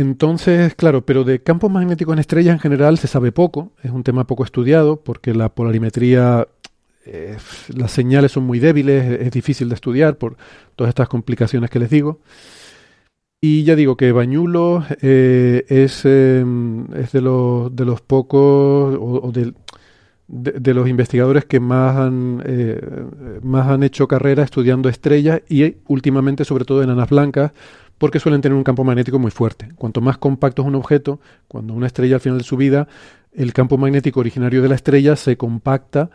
entonces, claro, pero de campos magnéticos en estrellas en general se sabe poco, es un tema poco estudiado porque la polarimetría, eh, las señales son muy débiles, es difícil de estudiar por todas estas complicaciones que les digo. Y ya digo que Bañulo eh, es, eh, de, los, pocos o, de, los investigadores que más han, eh, más han hecho carrera estudiando estrellas y últimamente sobre todo enanas blancas porque suelen tener un campo magnético muy fuerte. Cuanto más compacto es un objeto, cuando una estrella al final de su vida, el campo magnético originario de la estrella se compacta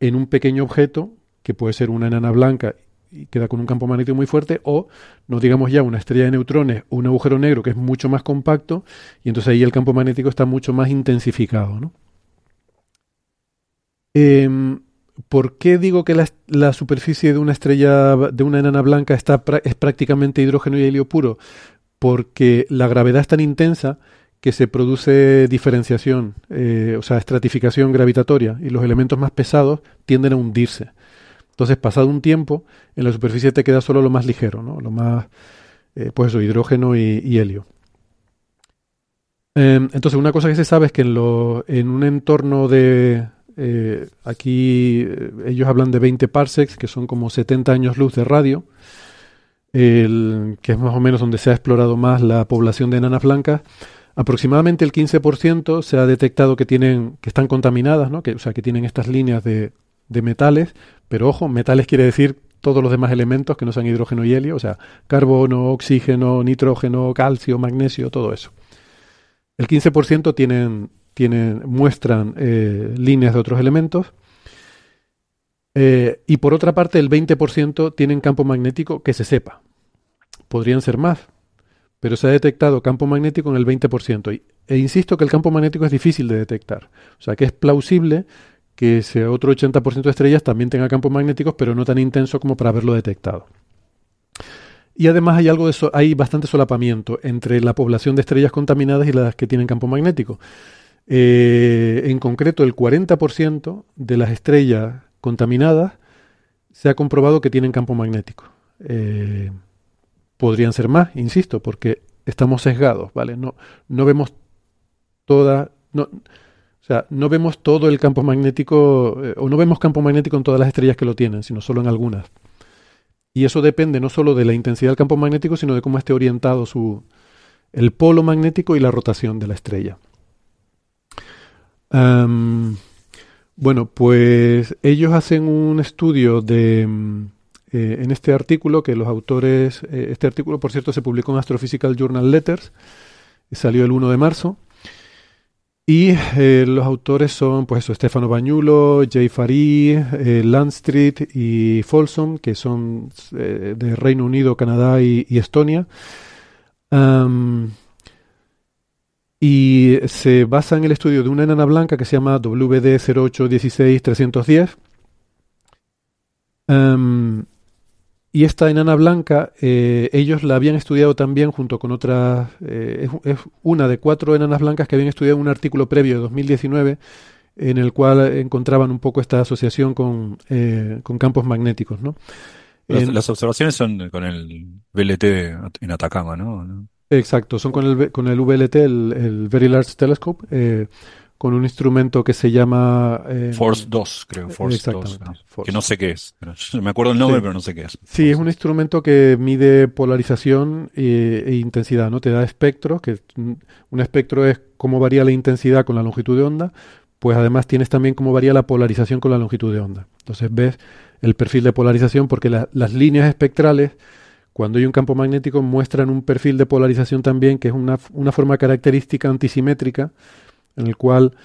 en un pequeño objeto, que puede ser una enana blanca y queda con un campo magnético muy fuerte, o no digamos ya una estrella de neutrones o un agujero negro que es mucho más compacto, y entonces ahí el campo magnético está mucho más intensificado. ¿no? Eh, ¿Por qué digo que la, superficie de una estrella, de una enana blanca, está, es prácticamente hidrógeno y helio puro? Porque la gravedad es tan intensa que se produce diferenciación, eh, o sea, estratificación gravitatoria, y los elementos más pesados tienden a hundirse. Entonces, pasado un tiempo, en la superficie te queda solo lo más ligero, ¿no? lo más, eh, pues eso, hidrógeno y, helio. Eh, entonces, una cosa que se sabe es que en, lo, en un entorno de, eh, aquí eh, ellos hablan de 20 parsecs, que son como 70 años luz de radio, que es más o menos donde se ha explorado más la población de enanas blancas. Aproximadamente el 15% se ha detectado que tienen, que están contaminadas, ¿no? que, o sea, que tienen estas líneas de, de metales, pero ojo, metales quiere decir todos los demás elementos que no sean hidrógeno y helio, o sea, carbono, oxígeno, nitrógeno, calcio, magnesio, todo eso. El 15% tienen tienen, muestran eh, líneas de otros elementos. Eh, y por otra parte, el 20% tienen campo magnético que se sepa. Podrían ser más, pero se ha detectado campo magnético en el 20%. Y, e insisto que el campo magnético es difícil de detectar. O sea que es plausible que ese otro 80% de estrellas también tenga campos magnéticos, pero no tan intenso como para haberlo detectado. Y además hay algo de so hay bastante solapamiento entre la población de estrellas contaminadas y las que tienen campo magnético. Eh, en concreto, el 40% de las estrellas contaminadas se ha comprobado que tienen campo magnético. Eh, podrían ser más, insisto, porque estamos sesgados, ¿vale? No, no vemos toda, o sea, no vemos todo el campo magnético, eh, o no vemos campo magnético en todas las estrellas que lo tienen, sino solo en algunas. Y eso depende no solo de la intensidad del campo magnético, sino de cómo esté orientado su, el polo magnético y la rotación de la estrella. Bueno, pues ellos hacen un estudio de, mm, eh, en este artículo, que los autores, eh, este artículo por cierto se publicó en Astrophysical Journal Letters, salió el 1 de marzo, y eh, los autores son, pues eso, Stefano Bañulo, Jay Farí, Landstreet y Folsom, que son de Reino Unido, Canadá y, Estonia. Y se basa en el estudio de una enana blanca que se llama WD 0816310. Y esta enana blanca, eh, ellos la habían estudiado también junto con otras, eh, es, una de cuatro enanas blancas que habían estudiado un artículo previo de 2019 en el cual encontraban un poco esta asociación con, eh, con campos magnéticos, ¿no? Las, observaciones son con el VLT en Atacama, ¿no? Exacto, son con el, con el VLT, el, el Very Large Telescope con un instrumento que se llama... Eh, Force 2, creo, Force 2. Que no sé qué es. <laughs> me acuerdo el nombre, pero no sé qué es. Sí, es un instrumento que mide polarización e, e, intensidad, ¿no? Te da espectros, que un espectro es cómo varía la intensidad con la longitud de onda, pues además tienes también cómo varía la polarización con la longitud de onda. Entonces ves el perfil de polarización porque las líneas espectrales, cuando hay un campo magnético, muestran un perfil de polarización también, que es una, una forma característica antisimétrica, en el cual,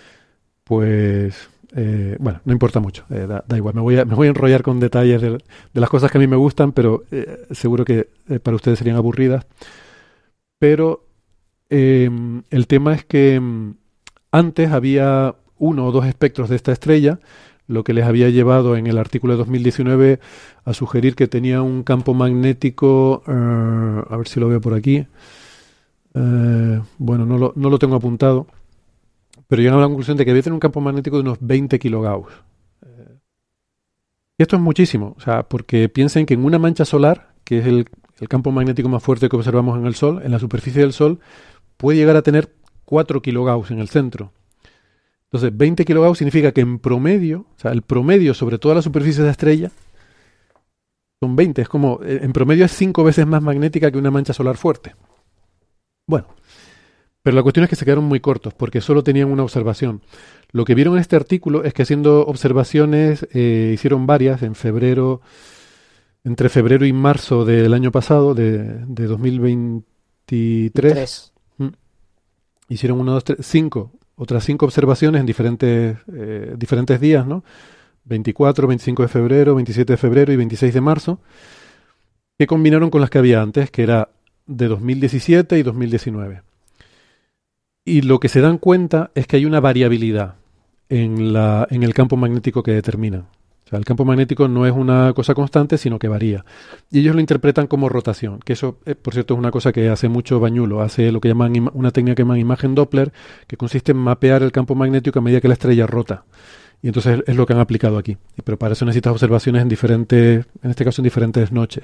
pues, eh, bueno, no importa mucho, eh, da, igual, me voy, a, me voy a enrollar con detalles de, las cosas que a mí me gustan, pero eh, seguro que para ustedes serían aburridas. Pero em, el tema es que em, antes había uno o dos espectros de esta estrella, lo que les había llevado en el artículo de 2019 a sugerir que tenía un campo magnético, a ver si lo veo por aquí, bueno, no lo, no lo tengo apuntado, pero llegan a la conclusión de que debe tener un campo magnético de unos 20 kilogauss. Y esto es muchísimo, o sea, porque piensen que en una mancha solar, que es el, campo magnético más fuerte que observamos en el Sol, en la superficie del Sol, puede llegar a tener 4 kilogauss en el centro. Entonces, 20 kilogauss significa que en promedio, o sea, el promedio sobre toda la superficie de la estrella, son 20. Es como, eh, en promedio es 5 veces más magnética que una mancha solar fuerte. Bueno, pero la cuestión es que se quedaron muy cortos porque solo tenían una observación. Lo que vieron en este artículo es que haciendo observaciones, eh, hicieron varias en febrero, entre febrero y marzo del año pasado, de, de 2023. Mm. Hicieron una, dos, tres, cinco, otras cinco observaciones en diferentes, eh, diferentes días, ¿no? 24, 25 de febrero, 27 de febrero y 26 de marzo, que combinaron con las que había antes, que era de 2017 y 2019. Y lo que se dan cuenta es que hay una variabilidad en, la, en el campo magnético que determinan. O sea, el campo magnético no es una cosa constante, sino que varía. Y ellos lo interpretan como rotación, que eso, eh, por cierto, es una cosa que hace mucho Bañulo. Hace lo que llaman una técnica que llaman imagen Doppler, que consiste en mapear el campo magnético a medida que la estrella rota. Y entonces es lo que han aplicado aquí. Pero para eso necesitas observaciones en diferentes, en este caso en diferentes noches.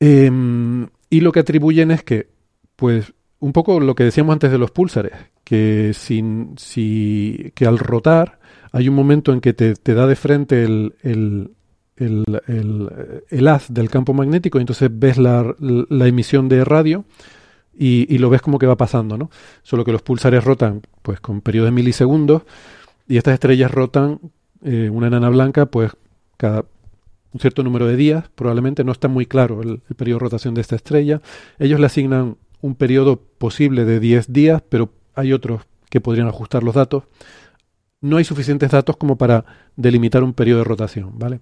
Em, y lo que atribuyen es que, pues, un poco lo que decíamos antes de los púlsares, que, sin, si, que al rotar hay un momento en que te, da de frente el, el, el, haz del campo magnético y entonces ves la, la emisión de radio y, y, lo ves como que va pasando, ¿no? Solo que los púlsares rotan pues con periodos de milisegundos y estas estrellas rotan eh, una enana blanca pues cada un cierto número de días, probablemente no está muy claro el, el periodo de rotación de esta estrella. Ellos le asignan un periodo posible de 10 días, pero hay otros que podrían ajustar los datos. No hay suficientes datos como para delimitar un periodo de rotación, ¿vale?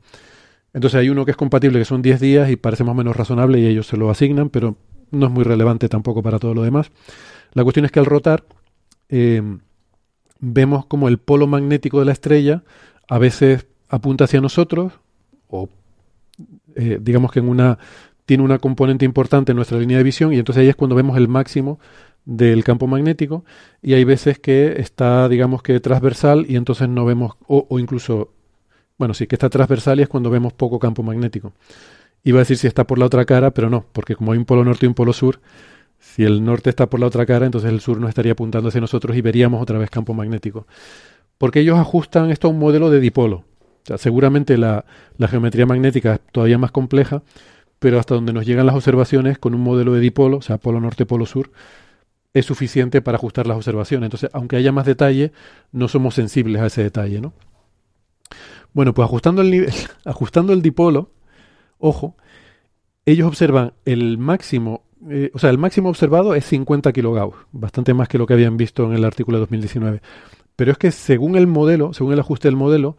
Entonces hay uno que es compatible, que son 10 días y parece más o menos razonable y ellos se lo asignan, pero no es muy relevante tampoco para todo lo demás. La cuestión es que al rotar eh, vemos como el polo magnético de la estrella a veces apunta hacia nosotros o eh, digamos que en una tiene una componente importante en nuestra línea de visión y entonces ahí es cuando vemos el máximo del campo magnético y hay veces que está, digamos que transversal y entonces no vemos, o, incluso, bueno, sí que está transversal y es cuando vemos poco campo magnético. Iba a decir si está por la otra cara, pero no, porque como hay un polo norte y un polo sur, Si el norte está por la otra cara, entonces el sur nos estaría apuntando hacia nosotros y veríamos otra vez campo magnético. Porque ellos ajustan esto a un modelo de dipolo. O sea, seguramente la geometría magnética es todavía más compleja, pero hasta donde nos llegan las observaciones con un modelo de dipolo, o sea, polo norte, polo sur, es suficiente para ajustar las observaciones. Entonces, aunque haya más detalle, no somos sensibles a ese detalle, ¿no? Bueno, pues ajustando el nivel, <laughs> ajustando el dipolo, ojo, ellos observan el máximo, eh, o sea, el máximo observado es 50 kilogauss, bastante más que lo que habían visto en el artículo de 2019. Pero es que según el modelo, según el ajuste del modelo,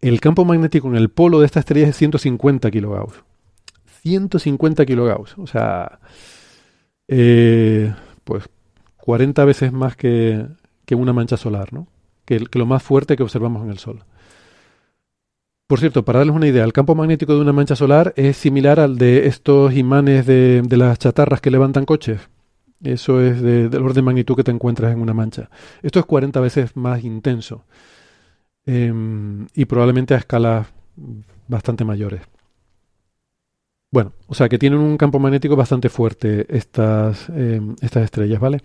el campo magnético en el polo de esta estrella es 150 kilogauss. 150 kilogauss, o sea, eh, pues 40 veces más que, una mancha solar, ¿no? Que, lo más fuerte que observamos en el Sol. Por cierto, para darles una idea, el campo magnético de una mancha solar es similar al de estos imanes de, las chatarras que levantan coches. Eso es del orden de magnitud que te encuentras en una mancha. Esto es 40 veces más intenso em, y probablemente a escalas bastante mayores. Bueno, o sea que tienen un campo magnético bastante fuerte estas, em, estas estrellas, ¿vale?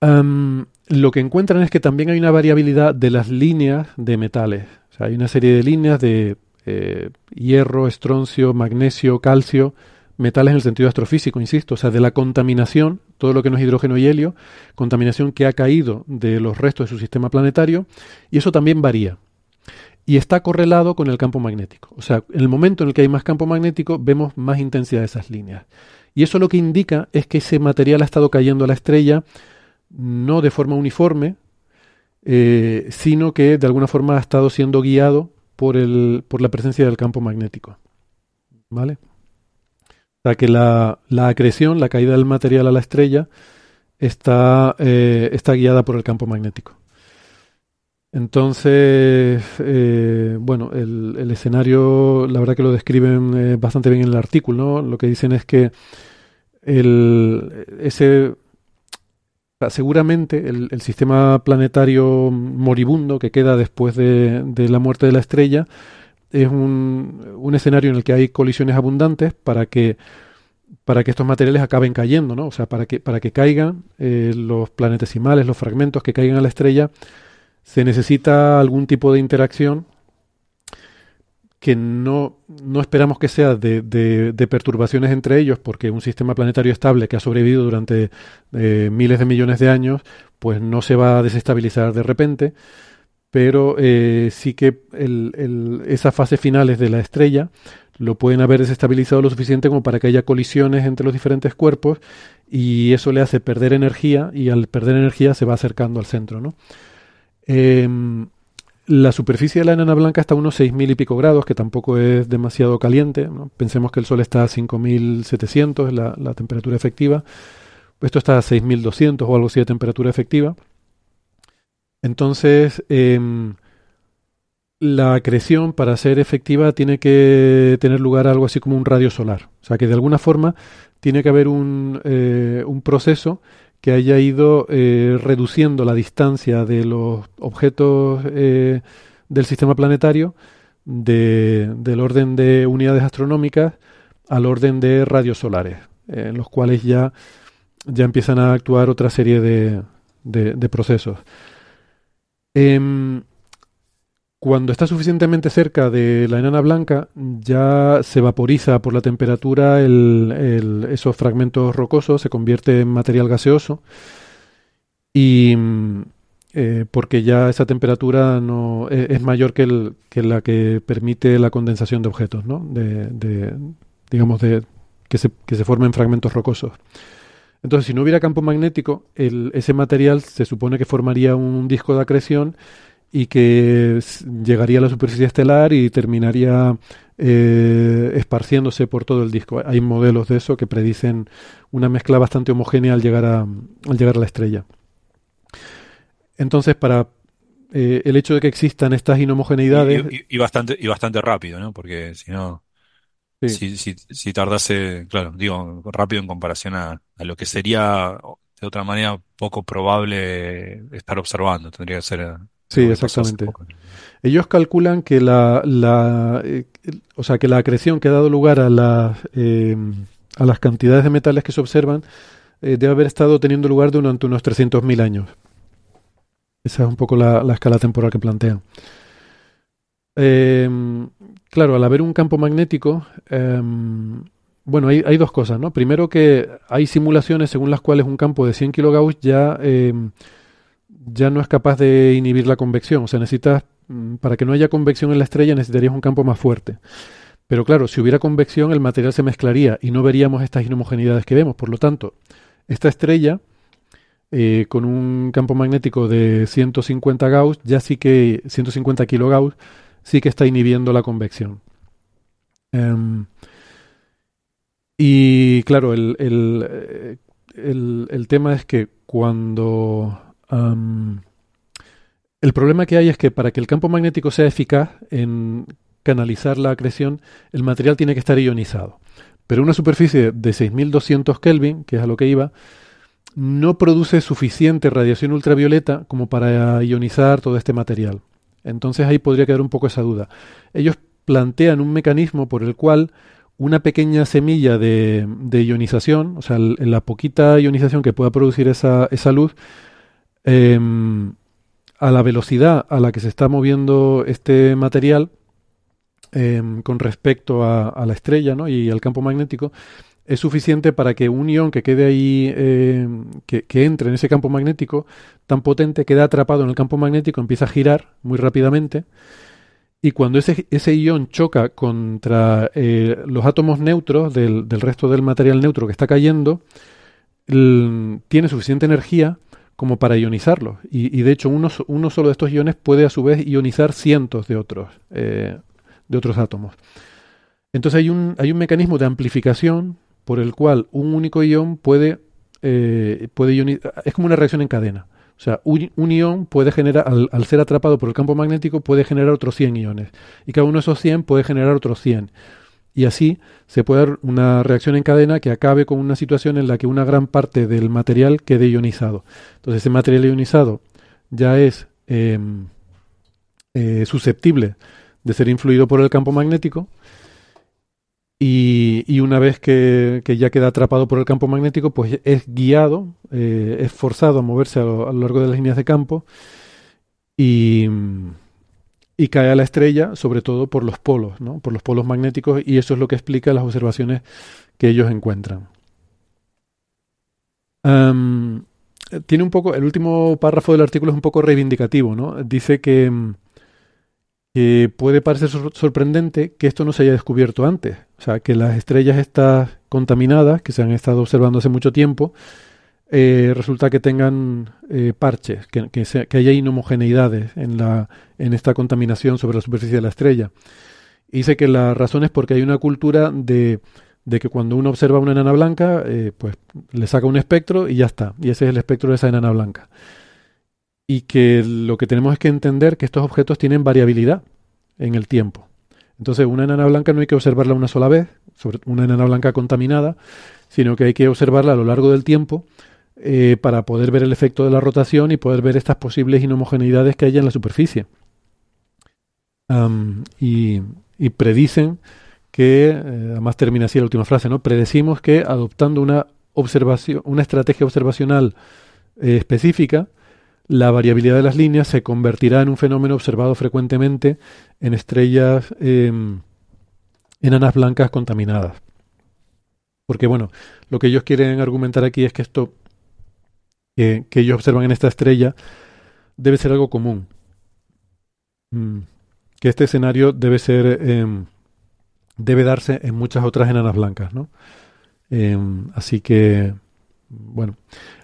lo que encuentran es que también hay una variabilidad de las líneas de metales hay una serie de líneas de eh, hierro, estroncio, magnesio, calcio, metales en el sentido astrofísico, insisto, o sea, de la contaminación, todo lo que no es hidrógeno y helio, contaminación que ha caído de los restos de su sistema planetario, y eso también varía. Y está correlado con el campo magnético. O sea, en el momento en el que hay más campo magnético, vemos más intensidad de esas líneas. Y eso lo que indica es que ese material ha estado cayendo a la estrella no de forma uniforme, eh, sino que de alguna forma ha estado siendo guiado por, el, por la presencia del campo magnético. ¿Vale? O sea que la, la acreción, la caída del material a la estrella, está, eh, está guiada por el campo magnético. Entonces, eh, bueno, el, escenario, la verdad que lo describen bastante bien en el artículo, ¿no? Lo que dicen es que el, ese seguramente el, sistema planetario moribundo que queda después de, la muerte de la estrella es un, escenario en el que hay colisiones abundantes para que para que estos materiales acaben cayendo, ¿no? O sea, para que, para que caigan eh, los planetesimales, los fragmentos que caigan a la estrella, se necesita algún tipo de interacción que no, no esperamos que sea de, de, perturbaciones entre ellos, porque un sistema planetario estable que ha sobrevivido durante eh, miles de millones de años, pues no se va a desestabilizar de repente, pero eh, sí que el, el, esas fases finales de la estrella lo pueden haber desestabilizado lo suficiente como para que haya colisiones entre los diferentes cuerpos y eso le hace perder energía y al perder energía se va acercando al centro, ¿no? Em, la superficie de la enana blanca está a unos 6.000 y pico grados, que tampoco es demasiado caliente. Pensemos que el Sol está a 5.700, la, la temperatura efectiva. Esto está a 6.200 o algo así de temperatura efectiva. Entonces, em, la acreción para ser efectiva tiene que tener lugar algo así como un radio solar. O sea que de alguna forma tiene que haber un, eh, un proceso que haya ido eh, reduciendo la distancia de los objetos eh, del sistema planetario de, del orden de unidades astronómicas al orden de radios solares, en los cuales ya, ya empiezan a actuar otra serie de, de, procesos. Em, cuando está suficientemente cerca de la enana blanca, ya se vaporiza por la temperatura esos fragmentos rocosos, se convierte en material gaseoso y eh, porque ya esa temperatura e, es, mayor que, que, la que permite la condensación de objetos, ¿no? de, digamos de que se, que se formen fragmentos rocosos. Entonces, si no hubiera campo magnético, el, ese material se supone que formaría un disco de acreción y que llegaría a la superficie estelar y terminaría eh, esparciéndose por todo el disco. Hay modelos de eso que predicen una mezcla bastante homogénea al llegar a, al llegar a la estrella. Entonces, para eh, el hecho de que existan estas inhomogeneidades... Y, bastante, y bastante rápido, ¿no? Porque si no... Si, si, tardase, claro, digo, rápido en comparación a, a lo que sería de otra manera poco probable estar observando, tendría que ser Sí, exactamente. Ellos calculan que la, la eh, o sea, que la acreción que ha dado lugar a las, eh, a las cantidades de metales que se observan, eh, debe haber estado teniendo lugar durante unos 300.000 años. Esa es un poco la, escala temporal que plantean. Em, claro, al haber un campo magnético, em, bueno, hay, dos cosas, ¿no? Primero que hay simulaciones según las cuales un campo de 100 kilogauss ya, ya no es capaz de inhibir la convección. O sea, necesitas, mm, para que no haya convección en la estrella, necesitarías un campo más fuerte. Pero claro, si hubiera convección, el material se mezclaría y no veríamos estas inhomogeneidades que vemos. Por lo tanto, esta estrella, eh, con un campo magnético de 150 Gauss, ya sí que 150 kilogauss, sí que está inhibiendo la convección. Em, y claro, el, el, tema es que cuando... el problema que hay es que para que el campo magnético sea eficaz en canalizar la acreción, el material tiene que estar ionizado. Pero una superficie de 6200 Kelvin, que es a lo que iba, no produce suficiente radiación ultravioleta como para ionizar todo este material. Entonces ahí podría quedar un poco esa duda. Ellos plantean un mecanismo por el cual una pequeña semilla de, ionización, o sea, la poquita ionización que pueda producir esa, esa luz, em, a la velocidad a la que se está moviendo este material, Em, con respecto a, la estrella ¿no? y al campo magnético es suficiente para que un ion que quede ahí, em, que, entre en ese campo magnético tan potente, quede atrapado en el campo magnético, empieza a girar muy rápidamente. Y cuando ese, ese ion choca contra eh, los átomos neutros del, resto del material neutro que está cayendo, tiene suficiente energía como para ionizarlo. Y, de hecho, uno, solo de estos iones puede a su vez ionizar cientos de otros. Eh, de otros átomos. Entonces hay un, hay un mecanismo de amplificación por el cual un único ion puede, eh, puede es como una reacción en cadena. O sea, un, ion puede generar, al, ser atrapado por el campo magnético, puede generar otros 100 iones. Y cada uno de esos 100 puede generar otros 100. Y así se puede dar una reacción en cadena que acabe con una situación en la que una gran parte del material quede ionizado. Entonces ese material ionizado ya es em, eh, susceptible de ser influido por el campo magnético. Y, una vez que, ya queda atrapado por el campo magnético, pues es guiado, eh, es forzado a moverse a lo, largo de las líneas de campo y, y, cae a la estrella, sobre todo por los polos, ¿no? por los polos magnéticos, y eso es lo que explica las observaciones que ellos encuentran. tiene un poco, el último párrafo del artículo es un poco reivindicativo, ¿no? Dice que puede parecer sorprendente que esto no se haya descubierto antes. O sea, que las estrellas estas contaminadas, que se han estado observando hace mucho tiempo, eh, resulta que tengan eh, parches, que, que, haya inhomogeneidades en, la, en esta contaminación sobre la superficie de la estrella. Y dice que la razón es porque hay una cultura de, de que cuando uno observa una enana blanca, eh, pues le saca un espectro y ya está. Y ese es el espectro de esa enana blanca y que lo que tenemos es que entender que estos objetos tienen variabilidad en el tiempo. Entonces, una enana blanca no hay que observarla una sola vez, sobre una enana blanca contaminada, sino que hay que observarla a lo largo del tiempo eh, para poder ver el efecto de la rotación y poder ver estas posibles inhomogeneidades que hay en la superficie. y, predicen que, eh, además termina así la última frase, ¿no? Predecimos que adoptando una observación, una estrategia observacional eh, específica, la variabilidad de las líneas se convertirá en un fenómeno observado frecuentemente en estrellas em, enanas blancas contaminadas. Porque bueno, lo que ellos quieren argumentar aquí es que esto que, ellos observan en esta estrella debe ser algo común. Mm, que este escenario debe ser em, debe darse en muchas otras enanas blancas, ¿no? Em, así que bueno,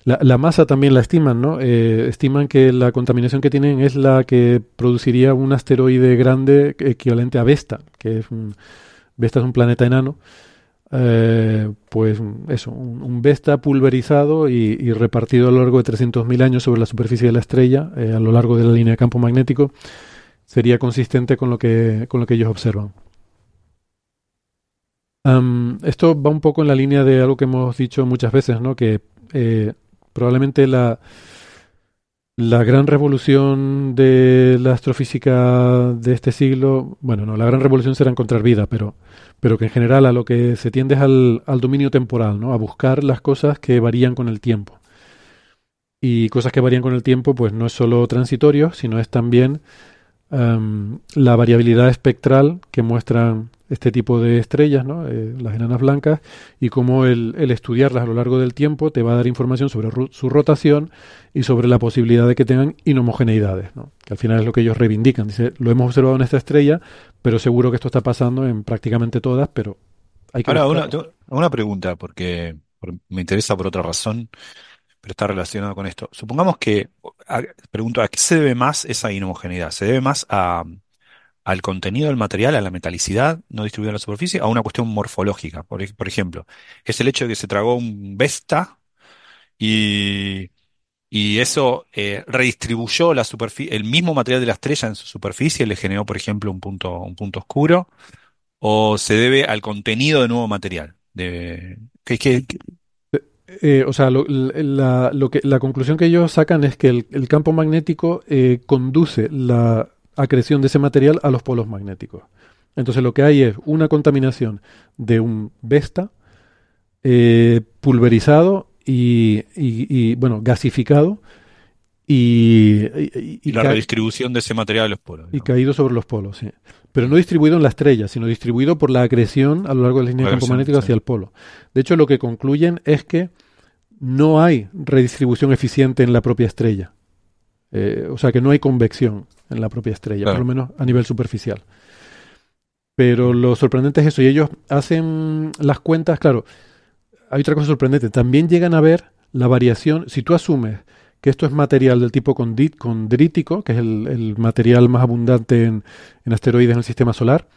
la, masa también la estiman, ¿no? Eh, estiman que la contaminación que tienen es la que produciría un asteroide grande equivalente a Vesta, que es un, Vesta es un planeta enano. Eh, pues eso, un, Vesta pulverizado y, repartido a lo largo de 300.000 años sobre la superficie de la estrella, eh, a lo largo de la línea de campo magnético, sería consistente con lo que, con lo que ellos observan esto va un poco en la línea de algo que hemos dicho muchas veces, ¿no? Que eh, probablemente la, La gran revolución de la astrofísica de este siglo, bueno, no, la gran revolución será encontrar vida, pero, pero que en general a lo que se tiende es al, al dominio temporal, ¿no? A buscar las cosas que varían con el tiempo. Y cosas que varían con el tiempo, pues no es solo transitorio, sino es también em, la variabilidad espectral que muestran este tipo de estrellas, ¿no? Eh, las enanas blancas, y cómo el, el, estudiarlas a lo largo del tiempo te va a dar información sobre su rotación y sobre la posibilidad de que tengan inhomogeneidades, ¿no? que al final es lo que ellos reivindican. Dice, lo hemos observado en esta estrella, pero seguro que esto está pasando en prácticamente todas, pero hay que... Ahora, una, una, pregunta, porque me interesa por otra razón pero está relacionado con esto. Supongamos que, pregunto, ¿a qué se debe más esa inhomogeneidad? ¿Se debe más a, al contenido del material, a la metalicidad no distribuida en la superficie, a una cuestión morfológica? Por, ejemplo, es el hecho de que se tragó un Vesta y, y eso eh, redistribuyó la superficie, el mismo material de la estrella en su superficie, le generó, por ejemplo, un punto, un punto oscuro, o se debe al contenido de nuevo material. De, ¿qué, qué, eh, o sea, lo, la, lo, que, la conclusión que ellos sacan es que el, campo magnético eh, conduce la acreción de ese material a los polos magnéticos. Entonces lo que hay es una contaminación de un Vesta eh, pulverizado y, y, y, bueno, gasificado y, y la redistribución de ese material a los polos. Y caído sobre los polos, sí. Pero no distribuido en la estrella, sino distribuido por la acreción a lo largo de la línea de campo magnético hacia el polo. De hecho, lo que concluyen es que no hay redistribución eficiente en la propia estrella. Eh, o sea que no hay convección en la propia estrella, claro. por lo menos a nivel superficial. Pero lo sorprendente es eso, y ellos hacen las cuentas, claro, hay otra cosa sorprendente, también llegan a ver la variación, si tú asumes que esto es material del tipo condrítico, que es el, el material más abundante en, en asteroides en el sistema solar,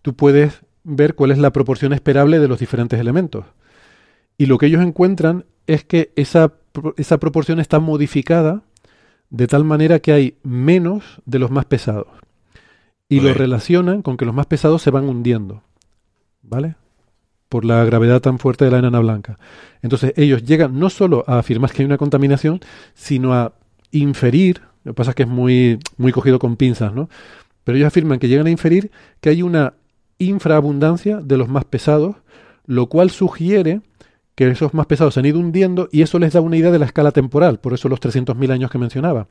tú puedes ver cuál es la proporción esperable de los diferentes elementos. Y lo que ellos encuentran es que esa, esa proporción está modificada de tal manera que hay menos de los más pesados. Y okay. lo relacionan con que los más pesados se van hundiendo. ¿Vale? Por la gravedad tan fuerte de la enana blanca. Entonces ellos llegan no solo a afirmar que hay una contaminación, sino a inferir, lo que pasa es que es muy, muy cogido con pinzas, ¿no? Pero ellos afirman que llegan a inferir que hay una infraabundancia de los más pesados, lo cual sugiere que esos más pesados se han ido hundiendo y eso les da una idea de la escala temporal, por eso los 300.000 años que mencionaba,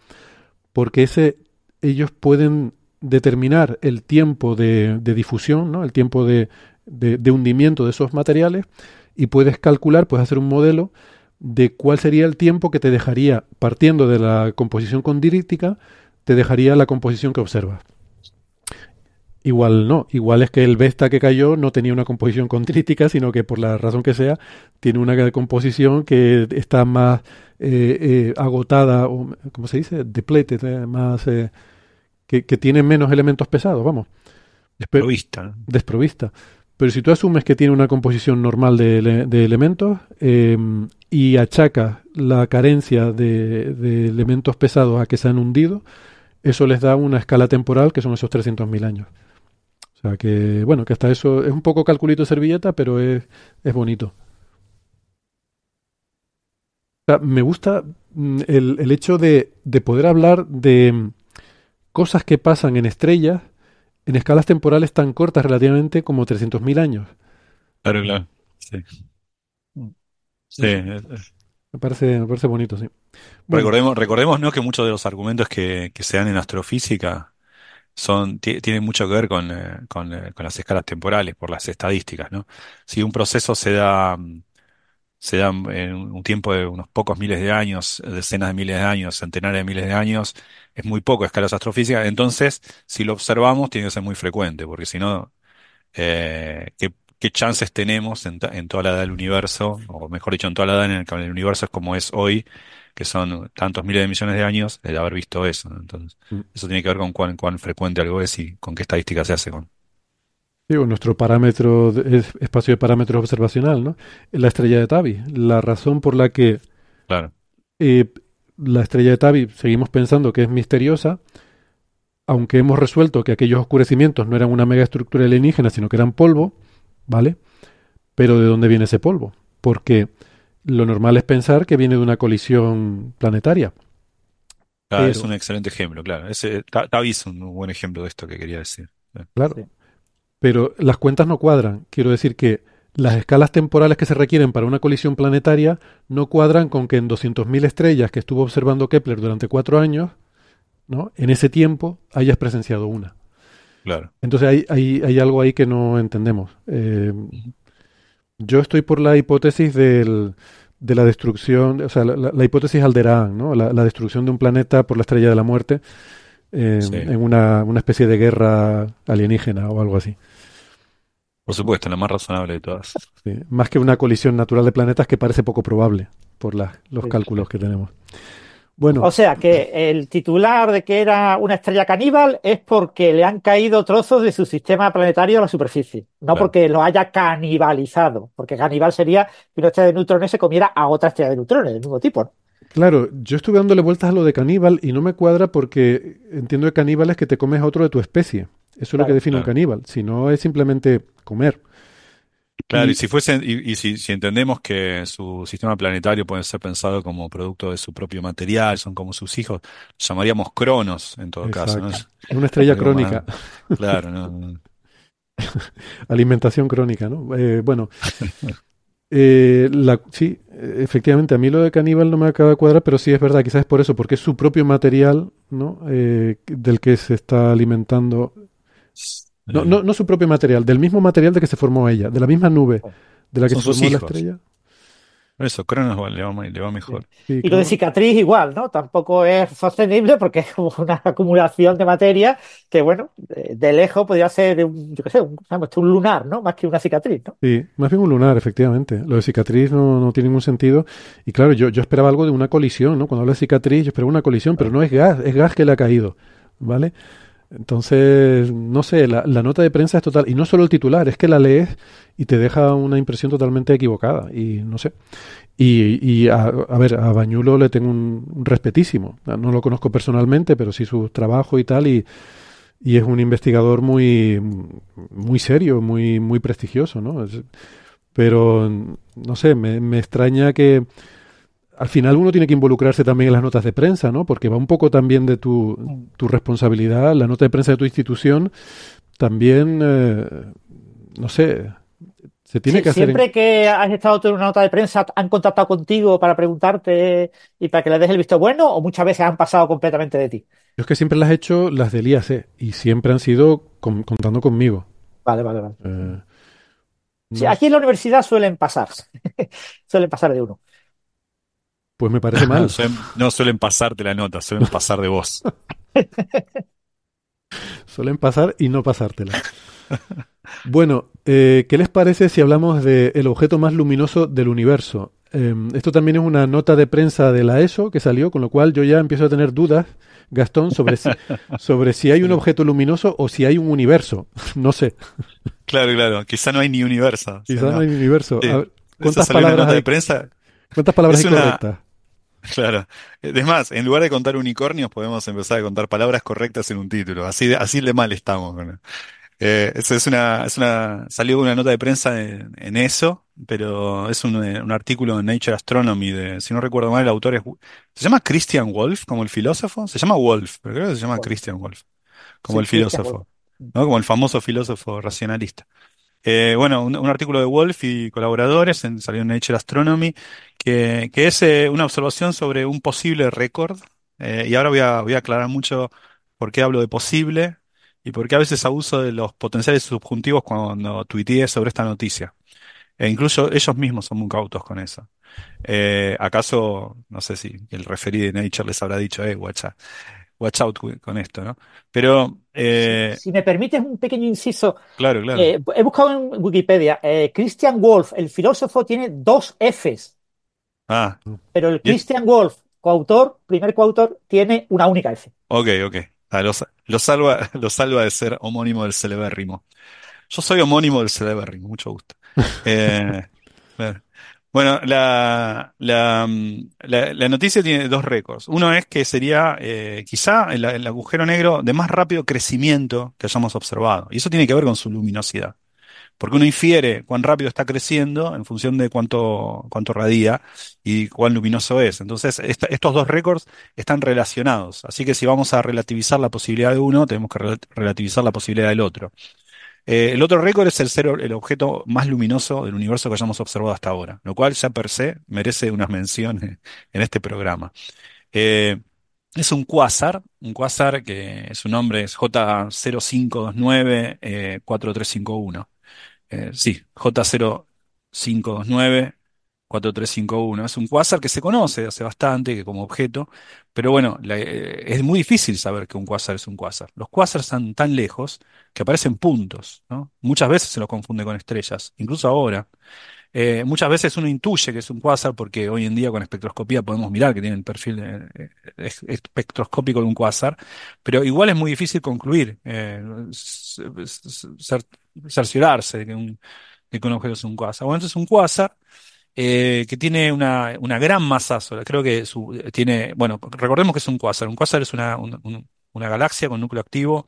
porque ese, ellos pueden determinar el tiempo de, difusión, ¿no? el tiempo de, de, de, hundimiento de esos materiales y puedes calcular, puedes hacer un modelo de cuál sería el tiempo que te dejaría, partiendo de la composición condrítica, te dejaría la composición que observas. Igual no, igual es que el Vesta que cayó no tenía una composición contrítica, sino que por la razón que sea, tiene una composición que está más eh, eh, agotada, o ¿cómo se dice? Depleted, eh, más eh, que, que, tiene menos elementos pesados, vamos. Desprovista. Desprovista. Pero si tú asumes que tiene una composición normal de, de elementos em, y achacas la carencia de, de, elementos pesados a que se han hundido, eso les da una escala temporal que son esos 300.000 años. O sea que, bueno, que hasta eso es un poco calculito servilleta, pero es, es bonito. O sea, me gusta mm, el, el hecho de, de, poder hablar de mm, cosas que pasan en estrellas en escalas temporales tan cortas relativamente como 300.000 años. Claro, claro. Sí. Sí. Me parece, me parece bonito, sí. Bueno. Recordemos, recordemos ¿no? que muchos de los argumentos que, que se dan en astrofísica son, tienen mucho que ver con, eh, eh, con, las escalas temporales, por las estadísticas, ¿no? Si un proceso se da, mm, se da en un tiempo de unos pocos miles de años, decenas de miles de años, centenares de miles de años, es muy poco escalas astrofísicas, entonces, si lo observamos, tiene que ser muy frecuente, porque si no, eh, ¿qué, ¿qué, chances tenemos en, en, toda la edad del universo, o mejor dicho, en toda la edad en el que el universo es como es hoy, que son tantos miles de millones de años, de haber visto eso. ¿no? Entonces, mm. eso tiene que ver con cuán, cuán frecuente algo es y con qué estadística se hace con. Digo, nuestro parámetro, es espacio de parámetros observacional, ¿no? La estrella de Tabi. La razón por la que claro. eh, la estrella de Tabi seguimos pensando que es misteriosa, aunque hemos resuelto que aquellos oscurecimientos no eran una megaestructura alienígena, sino que eran polvo, ¿vale? Pero ¿de dónde viene ese polvo? Porque lo normal es pensar que viene de una colisión planetaria. Claro, es pero, un excelente ejemplo, claro. Ese, es un buen ejemplo de esto que quería decir. claro, Sí. pero las cuentas no cuadran. Quiero decir que las escalas temporales que se requieren para una colisión planetaria no cuadran con que en 200.000 estrellas que estuvo observando Kepler durante cuatro años, ¿no? En ese tiempo hayas presenciado una. Claro. Entonces hay, hay, hay algo ahí que no entendemos. Eh, yo estoy por la hipótesis del, de la destrucción, o sea, la, la- la hipótesis Alderaan, ¿no? La, la destrucción de un planeta por la estrella de la muerte eh, Sí. en una, una especie de guerra alienígena o algo así. Por supuesto, la más razonable de todas. Sí, Más que una colisión natural de planetas que parece poco probable por las- los Sí. cálculos que tenemos. Bueno, O sea que el titular de que era una estrella caníbal es porque le han caído trozos de su sistema planetario a la superficie, no Claro. porque lo haya canibalizado, porque caníbal sería que una estrella de neutrones se comiera a otra estrella de neutrones del mismo tipo. ¿no? claro, yo estuve dándole vueltas a lo de caníbal y no me cuadra porque entiendo que caníbal es que te comes a otro de tu especie. Eso es lo que Claro, define un caníbal. Si no es simplemente comer. Claro, Y- y si fuese, y, y si, si entendemos que su sistema planetario puede ser pensado como producto de su propio material, son como sus hijos, llamaríamos cronos en todo caso, ¿no? Es una estrella crónica, más- Claro, no, <laughs> alimentación crónica, ¿no? Eh, bueno, <laughs> eh, la, sí, efectivamente, a mí lo de caníbal no me acaba de cuadrar, pero sí es verdad, quizás es por eso, porque es su propio material, ¿no? Eh, del que se está alimentando. No, no, no su propio material, del mismo material de que se formó ella, de la misma nube de la que Son se sus formó la estrella. Eso, cronos le va, le va mejor. Sí, Y lo de cicatriz igual, ¿no? Tampoco es sostenible porque es como una acumulación de materia que, bueno, de, de lejos podría ser, un, yo qué sé, un, vamos, un lunar, ¿no? Más que una cicatriz, ¿no? Sí, más bien un lunar, efectivamente. Lo de cicatriz no, no tiene ningún sentido. Y claro, yo, yo esperaba algo de una colisión, ¿no? Cuando hablo de cicatriz, yo esperaba una colisión, pero no es gas, es gas que le ha caído, ¿vale? Entonces, no sé, la, nota de prensa es total. Y no solo el titular, es que la lees y te deja una impresión totalmente equivocada. Y no sé. Y, y a, ver, a Bañulo le tengo un, respetísimo. No lo conozco personalmente, pero sí su trabajo y tal. Y, y es un investigador muy, muy serio, muy, muy prestigioso, ¿no? Pero, no sé, me, me extraña que al final uno tiene que involucrarse también en las notas de prensa, ¿no? Porque va un poco también de tu, tu responsabilidad, la nota de prensa de tu institución, también, eh, no sé, se tiene Sí, que hacer... en- siempre que has estado tú en una nota de prensa, ¿han contactado contigo para preguntarte y para que le des el visto bueno o muchas veces han pasado completamente de ti? Yo es que siempre las he hecho las del IAC y siempre han sido con- contando conmigo. Vale, vale, vale. Eh, Sí, aquí en la universidad suelen pasar, <laughs> suelen pasar de uno. Pues me parece No mal. <laughs> suelen, no suelen pasarte la nota, suelen pasar de vos. <laughs> Suelen pasar y no pasártela. Bueno, eh, ¿qué les parece si hablamos del objeto más luminoso del universo? Eh, esto también es una nota de prensa de la ESO que salió, con lo cual yo ya empiezo a tener dudas, Gastón, sobre si, <laughs> sobre si hay un objeto luminoso o si hay un universo. No sé, Claro, claro, quizá no hay ni universo. O sea, quizás no hay un universo. Sí. A ver, Eso ¿cuántas palabras de prensa. ¿Cuántas palabras Es hay una- correctas? Claro. Es más, en lugar de contar unicornios, podemos empezar a contar palabras correctas en un título. Así de, así de mal estamos. con- Eh, es una, es una, salió una nota de prensa en, en eso, pero es un, eh, un artículo en Nature Astronomy de, si no recuerdo mal, el autor es, se llama Christian Wolff, como el filósofo. Se llama Wolff, pero creo que se llama. Christian Wolff, como Sí, el filósofo. ¿no? Como el famoso filósofo racionalista. Eh, bueno, un, artículo de Wolf y colaboradores, en- salió en Nature Astronomy, que, que es eh, una observación sobre un posible récord. Eh, y ahora voy a, voy a aclarar mucho por qué hablo de posible y por qué a veces abuso de los potenciales subjuntivos cuando tuiteé sobre esta noticia. E incluso ellos mismos son muy cautos con eso. Eh, ¿acaso, no sé si el referí de Nature les habrá dicho, eh, out, watch out con esto, ¿no? Pero, eh, Si me permites un pequeño inciso, claro, claro. eh, he buscado en Wikipedia, eh, Christian Wolff, el filósofo, tiene dos Fs, Ah, pero el Christian Wolff, coautor, primer coautor, tiene una única F. Ok, ok. Ah, lo, sa- lo salva, <laughs> lo salva de ser homónimo del celebérrimo. Yo soy homónimo del celebérrimo, mucho gusto. <laughs> Eh, claro. Bueno, la, la, mm, la- la noticia tiene dos récords. Uno es que sería eh, quizá el, el agujero negro de más rápido crecimiento que hayamos observado. Y eso tiene que ver con su luminosidad. porque uno infiere cuán rápido está creciendo en función de cuánto, cuánto radia y cuán luminoso es. Entonces, estos dos récords están relacionados. Así que si vamos a relativizar la posibilidad de uno, tenemos que relativizar la posibilidad del otro. Eh, el otro récord es el, objeto más luminoso del universo que hayamos observado hasta ahora, lo cual ya per se merece unas menciones <laughs> en este programa. Eh, es un quasar, un quasar que su nombre es J05294351. Eh, sí, J0529 4351. Es un quasar que se conoce hace bastante que como objeto, pero bueno, eh, es muy difícil saber que un quasar es un quasar. Los quasars están tan lejos que aparecen puntos, ¿no? Muchas veces se los confunde con estrellas, incluso ahora. Eh, muchas veces uno intuye que es un quasar porque hoy en día con espectroscopía podemos mirar que tiene el perfil eh, espectroscópico de un quasar, pero igual es muy difícil concluir, cerciorarse de que un, de que un objeto es un quasar. Bueno, entonces un quasar eh, que tiene una, una, gran masa solar. Creo que su, tiene, bueno, recordemos que es un cuásar. Un cuásar es una, una galaxia con núcleo activo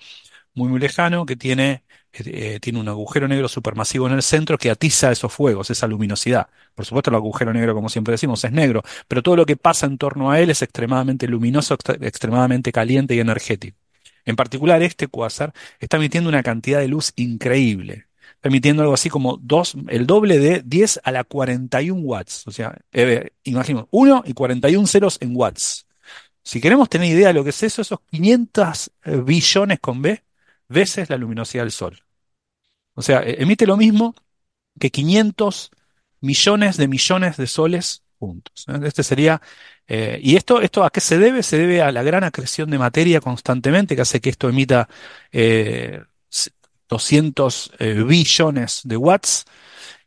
muy, muy lejano que tiene, eh, tiene un agujero negro supermasivo en el centro que atiza esos fuegos, esa luminosidad. Por supuesto, el agujero negro, como siempre decimos, es negro, pero todo lo que pasa en torno a él es extremadamente luminoso, extremadamente caliente y energético. En particular, este cuásar está emitiendo una cantidad de luz increíble permitiendo algo así como dos, el doble de 10 a la 41 watts. O sea, eh, imagino, 1 y 41 ceros en watts. Si queremos tener idea de lo que es eso, esos 500 eh, billones con B veces la luminosidad del Sol. O sea, e, emite lo mismo que 500 millones de millones de soles juntos. ¿eh? Este sería, y esto, esto a qué se debe? Se debe a la gran acreción de materia constantemente que hace que esto emita 200 eh, billones de watts.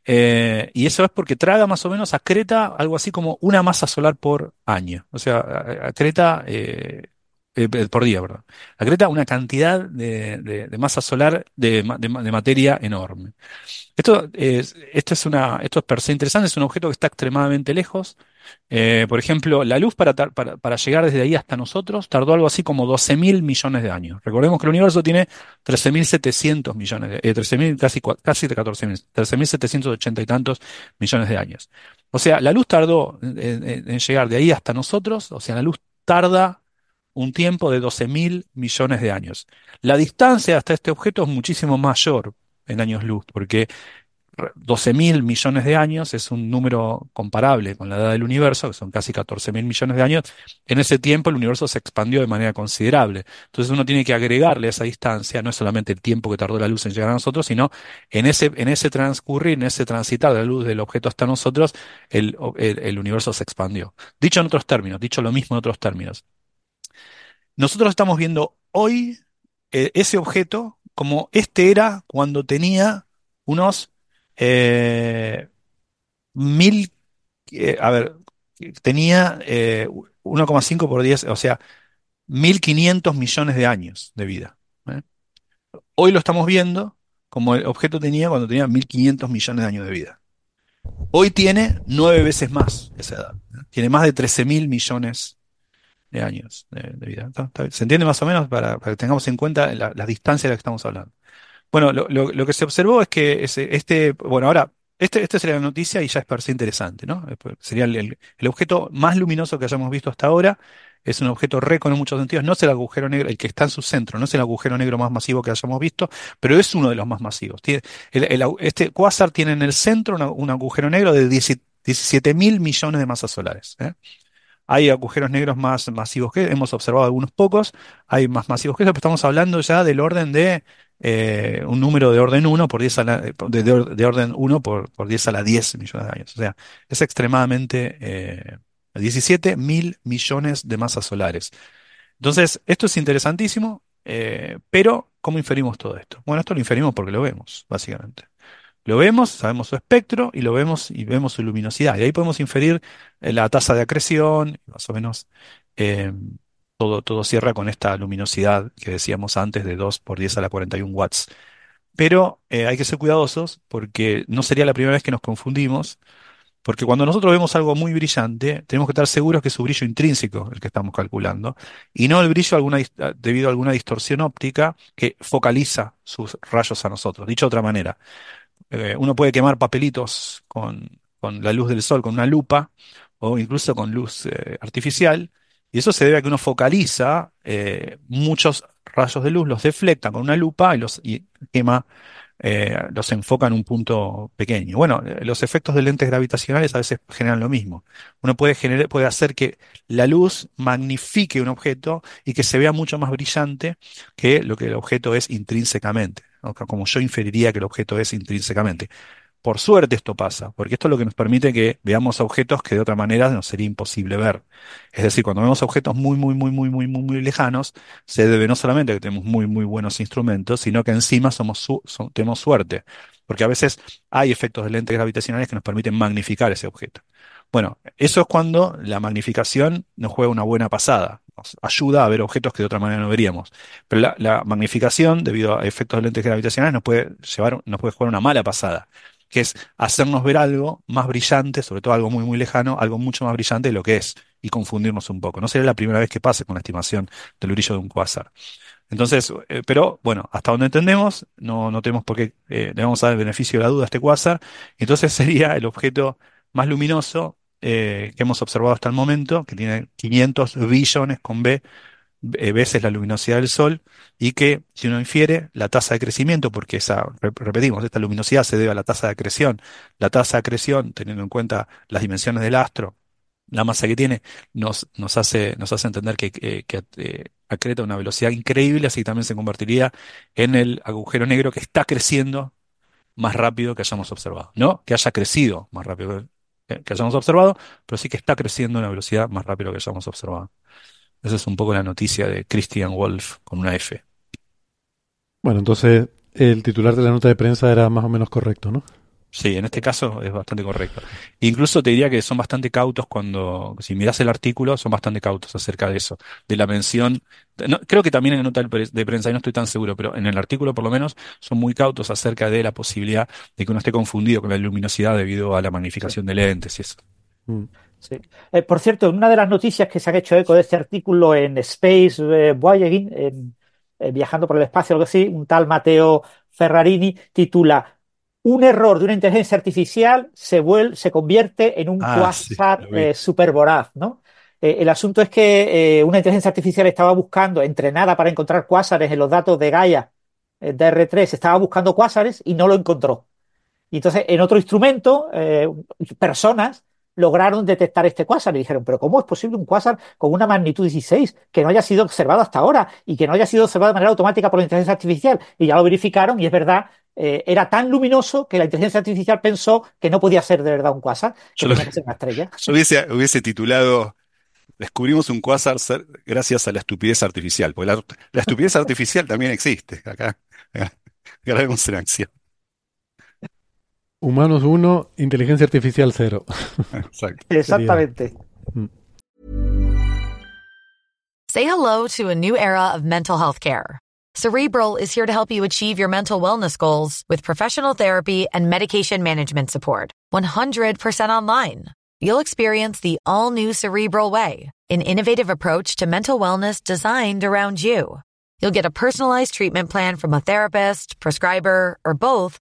Eh, y eso es porque traga más o menos a Creta algo así como una masa solar por año. O sea, a, Creta, eh, por día, perdón. A Creta una cantidad de, masa solar de, materia enorme. Esto es, esto es una, esto es per se interesante, es un objeto que está extremadamente lejos. Eh, por ejemplo, la luz para, llegar desde ahí hasta nosotros tardó algo así como 12 mil millones de años. Recordemos que el universo tiene 13.700 millones, de, eh, casi, casi 14.000, 13.780 y tantos millones de años. O sea, la luz tardó en, llegar de ahí hasta nosotros, o sea, la luz tarda un tiempo de 12 mil millones de años. La distancia hasta este objeto es muchísimo mayor en años luz, porque 12 mil millones de años es un número comparable con la edad del universo, que son casi 14 mil millones de años. En ese tiempo el universo se expandió de manera considerable. Entonces uno tiene que agregarle esa distancia, no es solamente el tiempo que tardó la luz en llegar a nosotros, sino en ese, en ese transcurrir, en ese transitar de la luz del objeto hasta nosotros, el, universo se expandió. Dicho en otros términos, dicho lo mismo en otros términos. Nosotros estamos viendo hoy eh, ese objeto como este era cuando tenía unos eh, mil, eh, a ver, tenía 1,5 eh, por 10, o sea, 1.500 millones de años de vida. Hoy lo estamos viendo como el objeto tenía cuando tenía 1.500 millones de años de vida. Hoy tiene nueve veces más esa edad. Tiene más de 13.000 millones de años de, vida. ¿Se entiende más o menos para, que tengamos en cuenta la, la distancia de la que estamos hablando? Bueno, lo, que se observó es que este, bueno, ahora, este, este sería la noticia y ya es parece interesante, ¿no? Sería el, objeto más luminoso que hayamos visto hasta ahora. Es un objeto récord en muchos sentidos. No es el agujero negro, el que está en su centro, no es el agujero negro más masivo que hayamos visto, pero es uno de los más masivos. Este quasar tiene en el centro un agujero negro de 17 mil millones de masas solares. ¿eh? Hay agujeros negros más masivos que hemos observado algunos pocos, hay más masivos que eso, pero estamos hablando ya del orden de eh, un número de orden 1 por 10 a la, de, orden 1 por, por 10 a la 10 millones de años. O sea, es extremadamente eh, 17 mil millones de masas solares. Entonces, esto es interesantísimo, eh, pero ¿cómo inferimos todo esto? Bueno, esto lo inferimos porque lo vemos, básicamente. Lo vemos, sabemos su espectro y lo vemos y vemos su luminosidad. Y ahí podemos inferir eh, la tasa de acreción, más o menos eh, todo, todo cierra con esta luminosidad que decíamos antes de 2 por 10 a la 41 watts. Pero eh, hay que ser cuidadosos porque no sería la primera vez que nos confundimos, porque cuando nosotros vemos algo muy brillante, tenemos que estar seguros que es su brillo intrínseco el que estamos calculando, y no el brillo alguna, debido a alguna distorsión óptica que focaliza sus rayos a nosotros. Dicho de otra manera, eh, uno puede quemar papelitos con, con la luz del sol, con una lupa o incluso con luz eh, artificial. Y eso se debe a que uno focaliza eh, muchos rayos de luz, los deflecta con una lupa y los y quema, eh, los enfoca en un punto pequeño. Bueno, los efectos de lentes gravitacionales a veces generan lo mismo. Uno puede, generar, puede hacer que la luz magnifique un objeto y que se vea mucho más brillante que lo que el objeto es intrínsecamente, ¿no? como yo inferiría que el objeto es intrínsecamente. Por suerte esto pasa, porque esto es lo que nos permite que veamos objetos que de otra manera nos sería imposible ver. Es decir, cuando vemos objetos muy, muy, muy, muy, muy, muy, muy lejanos, se debe no solamente a que tenemos muy, muy buenos instrumentos, sino que encima somos tenemos suerte, porque a veces hay efectos de lentes gravitacionales que nos permiten magnificar ese objeto. Bueno, eso es cuando la magnificación nos juega una buena pasada, nos ayuda a ver objetos que de otra manera no veríamos. Pero la, la magnificación, debido a efectos de lentes gravitacionales, nos puede llevar, nos puede jugar una mala pasada que es hacernos ver algo más brillante, sobre todo algo muy, muy lejano, algo mucho más brillante de lo que es, y confundirnos un poco. No sería la primera vez que pase con la estimación del brillo de un cuásar. Entonces, eh, pero bueno, hasta donde entendemos, no, no tenemos por qué, eh, vamos dar el beneficio de la duda a este cuásar. Entonces <laughs> sería el objeto más luminoso eh, que hemos observado hasta el momento, que tiene 500 billones con B veces la luminosidad del Sol y que si uno infiere la tasa de crecimiento, porque esa, re- repetimos, esta luminosidad se debe a la tasa de acreción, la tasa de acreción, teniendo en cuenta las dimensiones del astro, la masa que tiene, nos, nos hace, nos hace entender que, que, que, eh, acreta una velocidad increíble, así que también se convertiría en el agujero negro que está creciendo más rápido que hayamos observado. No que haya crecido más rápido que, que hayamos observado, pero sí que está creciendo a una velocidad más rápido que hayamos observado. Esa es un poco la noticia de Christian Wolf con una F. Bueno, entonces el titular de la nota de prensa era más o menos correcto, ¿no? Sí, en este caso es bastante correcto. Incluso te diría que son bastante cautos cuando, si miras el artículo, son bastante cautos acerca de eso, de la mención. no, creo que también en la nota de prensa, y no estoy tan seguro, pero en el artículo por lo menos son muy cautos acerca de la posibilidad de que uno esté confundido con la luminosidad debido a la magnificación de lentes y eso. Mm. Sí. Eh, por cierto, una de las noticias que se han hecho eco de este artículo en Space eh, Voyaging, en, eh, viajando por el espacio, algo así, un tal Matteo Ferrarini titula Un error de una inteligencia artificial se, vuel- se convierte en un Ah, sí, vi. eh, supervoraz, ¿no? Eh, el asunto es que eh, una inteligencia artificial estaba buscando, entrenada para encontrar cuásares en los datos de Gaia, de R3, estaba buscando cuásares y no lo encontró. Y entonces, en otro instrumento, personas lograron detectar este cuásar y dijeron, pero ¿cómo es posible un cuásar con una magnitud 16 que no haya sido observado hasta ahora y que no haya sido observado de manera automática por la inteligencia artificial? Y ya lo verificaron y es verdad, eh, era tan luminoso que la inteligencia artificial pensó que no podía ser de verdad un cuásar, que tenía que ser una estrella. Yo hubiese, hubiese titulado Descubrimos un cuásar gracias a la estupidez artificial, porque la, la estupidez artificial también existe. Acá, <laughs> acá grabemos en acción. Humanos 1, inteligencia artificial 0. Exacto. <laughs> Exactamente. Mm. Say hello to a new era of mental health care. Cerebral is here to help you achieve your mental wellness goals with professional therapy and medication management support. 100% online. You'll experience the all new Cerebral Way, an innovative approach to mental wellness designed around you. You'll get a personalized treatment plan from a therapist, prescriber, or both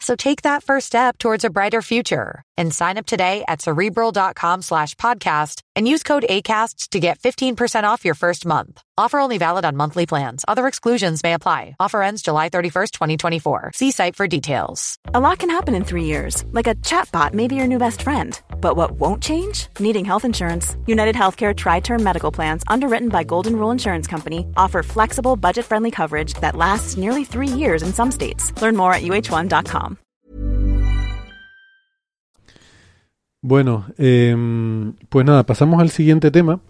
So take that first step towards a brighter future and sign up today at cerebral.com slash podcast and use code ACAST to get 15% off your first month. Offer only valid on monthly plans. Other exclusions may apply. Offer ends July 31st, 2024. See site for details. A lot can happen in three years, like a chatbot may be your new best friend. But what won't change? Needing health insurance. United Healthcare Tri Term Medical Plans, underwritten by Golden Rule Insurance Company, offer flexible, budget friendly coverage that lasts nearly three years in some states. Learn more at uh1.com. Bueno, em, pues nada, pasamos al siguiente tema.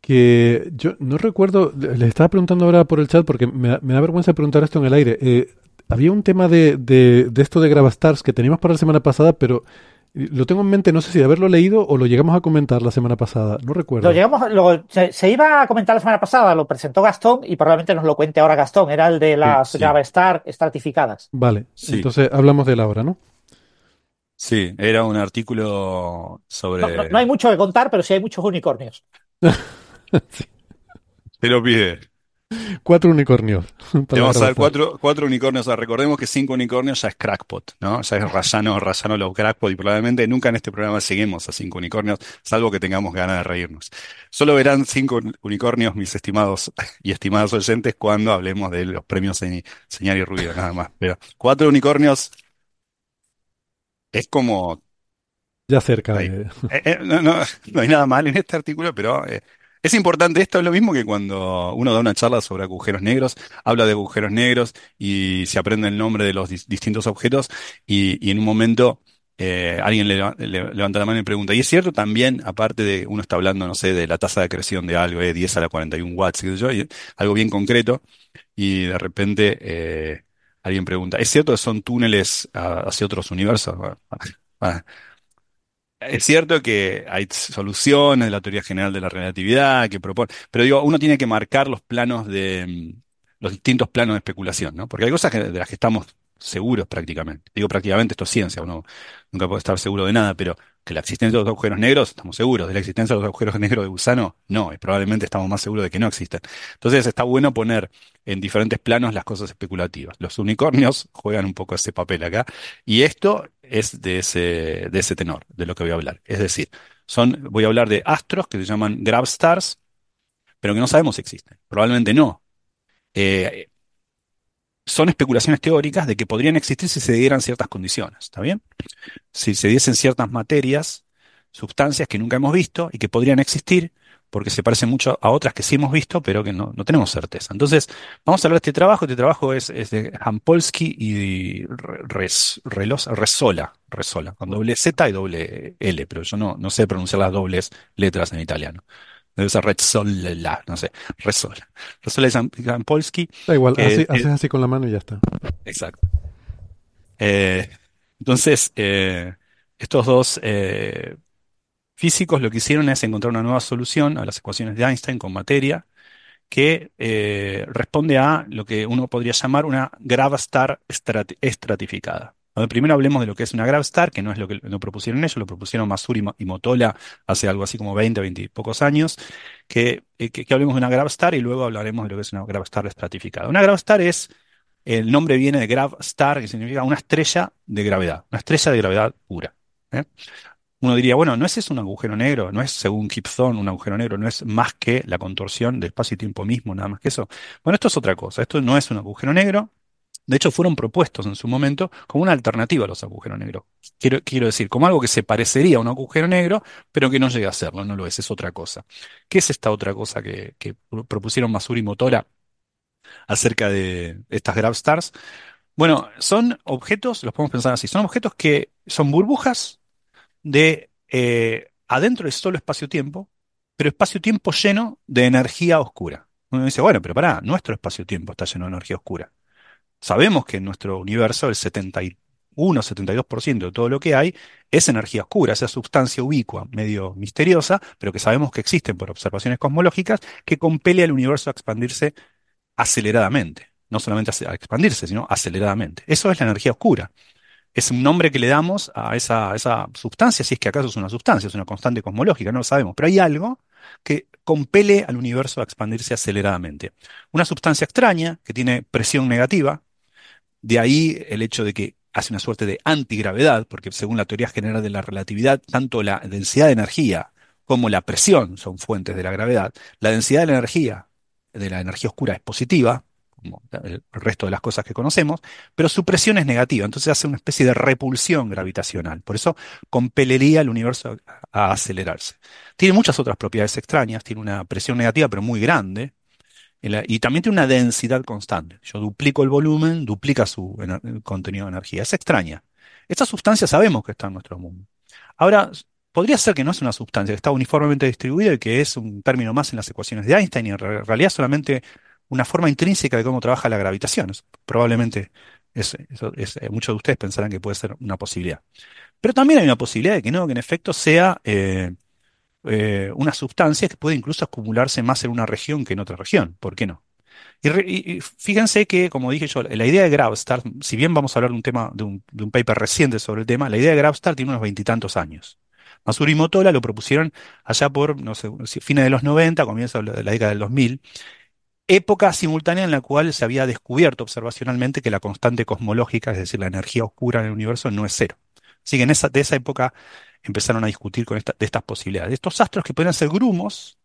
Que yo no recuerdo, les estaba preguntando ahora por el chat porque me, me da vergüenza preguntar esto en el aire. Eh, había un tema de, de, de esto de Gravastars que teníamos para la semana pasada, pero Lo tengo en mente, no sé si de haberlo leído o lo llegamos a comentar la semana pasada, no recuerdo. Lo llegamos, lo, se, se, iba a comentar la semana pasada, lo presentó Gastón y probablemente nos lo cuente ahora Gastón, era el de las Sí, sí. Java Star estratificadas. Vale, Sí. entonces hablamos de él ahora, ¿no? Sí, era un artículo sobre... No, no- no hay mucho que contar, pero sí hay muchos unicornios. <laughs> Te lo pide. Cuatro unicornios. <laughs> Te vamos a dar cuatro, cuatro unicornios. O sea, recordemos que cinco unicornios ya es crackpot, ¿no? Ya es Rayano, <laughs> Rayano los crackpot y probablemente nunca en este programa lleguemos a cinco unicornios, salvo que tengamos ganas de reírnos. Solo verán cinco unicornios, mis estimados y estimadas oyentes, cuando hablemos de los premios Señ- Señal y Ruido, nada más. Pero cuatro unicornios es como Ya cerca de... Eh, eh, no, no, no hay nada mal en este artículo, pero eh, es importante. Esto es lo mismo que cuando uno da una charla sobre agujeros negros, habla de agujeros negros y se aprende el nombre de los dis- distintos objetos y, en un momento eh, alguien le, le- levanta la mano y pregunta, ¿y es cierto también, aparte de, uno está hablando, no sé, de la tasa de acreción de algo, eh, 10 a la 41 watts, qué sé yo, algo bien concreto, y de repente eh, alguien pregunta, ¿es cierto que son túneles ah, hacia otros universos? Bueno, ah, es cierto que hay soluciones de la teoría general de la relatividad que propone, pero digo, uno tiene que marcar los planos de mm, los distintos planos de especulación, ¿no? Porque hay cosas que- de las que estamos seguros prácticamente. Digo prácticamente, esto es ciencia, uno nunca puede estar seguro de nada, pero que la existencia de los agujeros negros, estamos seguros. De la existencia de los agujeros negros de gusano, no, y probablemente estamos más seguros de que no existen. Entonces está bueno poner en diferentes planos las cosas especulativas. Los unicornios <laughs> juegan un poco ese papel acá. Y esto es de ese, de ese tenor, de lo que voy a hablar. Es decir, son, voy a hablar de astros que se llaman gravstars, pero que no sabemos si existen. Probablemente no. Eh, son especulaciones teóricas de que podrían existir si se dieran ciertas condiciones. ¿Está bien? Si se diesen ciertas materias, sustancias que nunca hemos visto y que podrían existir porque se parecen mucho a otras que sí hemos visto, pero que no, tenemos certeza. Entonces, vamos a hablar de este trabajo. Este trabajo es, de Jampolsky y Resola, Resola, con doble Z y doble L, pero yo no, no sé pronunciar las dobles letras en italiano. Debe ser Resola, no sé, y Jam- Jampolsky. Da igual, Eh, así- eh, haces así con la mano y ya está. Exacto. Eh, entonces, eh, estos dos eh, físicos lo que hicieron es encontrar una nueva solución a las ecuaciones de Einstein con materia que responde a lo que uno podría llamar una gravastar estrat- estratificada. Primero hablemos de lo que es una gravastar, que no es lo que lo propusieron ellos, lo propusieron Masur y, Mo- y Motola hace algo así como 20, 20 y pocos años, que, eh, hablemos de una gravastar y luego hablaremos de lo que es una gravastar estratificada. Una gravastar es el nombre viene de grav star, que significa una estrella de gravedad, una estrella de gravedad pura. ¿eh? Uno diría, bueno, no es eso un agujero negro, no es, según Thorne, un agujero negro, no es más que la contorsión del espacio y tiempo mismo, nada más que eso. Bueno, esto es otra cosa, esto no es un agujero negro. De hecho, fueron propuestos en su momento como una alternativa a los agujeros negros. Quiero, decir, como algo que se parecería a un agujero negro, pero que no llega a serlo, no lo es, es otra cosa. ¿Qué es esta otra cosa que, propusieron Masur y Motola acerca de estas gravstars? Bueno, son objetos, los podemos pensar así, son objetos que son burbujas de eh, adentro del solo espacio-tiempo, pero espacio-tiempo lleno de energía oscura. Uno dice, bueno, pero pará, nuestro espacio-tiempo está lleno de energía oscura. Sabemos que en nuestro universo el 71-72% de todo lo que hay es energía oscura, esa sustancia ubicua, medio misteriosa, pero que sabemos que existe por observaciones cosmológicas, que compele al universo a expandirse aceleradamente. No solamente a expandirse, sino aceleradamente. Eso es la energía oscura es un nombre que le damos a esa, a esa sustancia, si es que acaso es una sustancia, es una constante cosmológica, no lo sabemos, pero hay algo que compele al universo a expandirse aceleradamente. Una sustancia extraña que tiene presión negativa, de ahí el hecho de que hace una suerte de antigravedad, porque según la teoría general de la relatividad, tanto la densidad de energía como la presión son fuentes de la gravedad. La densidad de la energía, de la energía oscura, es positiva, como el resto de las cosas que conocemos, pero su presión es negativa, entonces hace una especie de repulsión gravitacional. Por eso compelería al universo a, a acelerarse. Tiene muchas otras propiedades extrañas, tiene una presión negativa pero muy grande, y también tiene una densidad constante. Yo duplico el volumen, duplica su contenido de energía. Es extraña. Esta sustancia sabemos que está en nuestro mundo. Ahora, podría ser que no es una sustancia, que está uniformemente distribuida y que es un término más en las ecuaciones de Einstein y en realidad solamente una forma intrínseca de cómo trabaja la gravitación. Probablemente eh, muchos de ustedes pensarán que puede ser una posibilidad. Pero también hay una posibilidad de que no, que en efecto sea eh, eh, una sustancia que puede incluso acumularse más en una región que en otra región. ¿Por qué no? Y, fíjense que, como dije yo, la idea de Gravstar, si bien vamos a hablar de un tema, de un, paper reciente sobre el tema, la idea de Gravstar tiene unos veintitantos años. Masuri y Motola lo propusieron allá por, no sé, fines de los 90, comienzo de la década del 2000, época simultánea en la cual se había descubierto observacionalmente que la constante cosmológica, es decir, la energía oscura en el universo, no es cero. Así que en esa, de esa época empezaron a discutir con de estas posibilidades. Estos astros que pueden ser grumos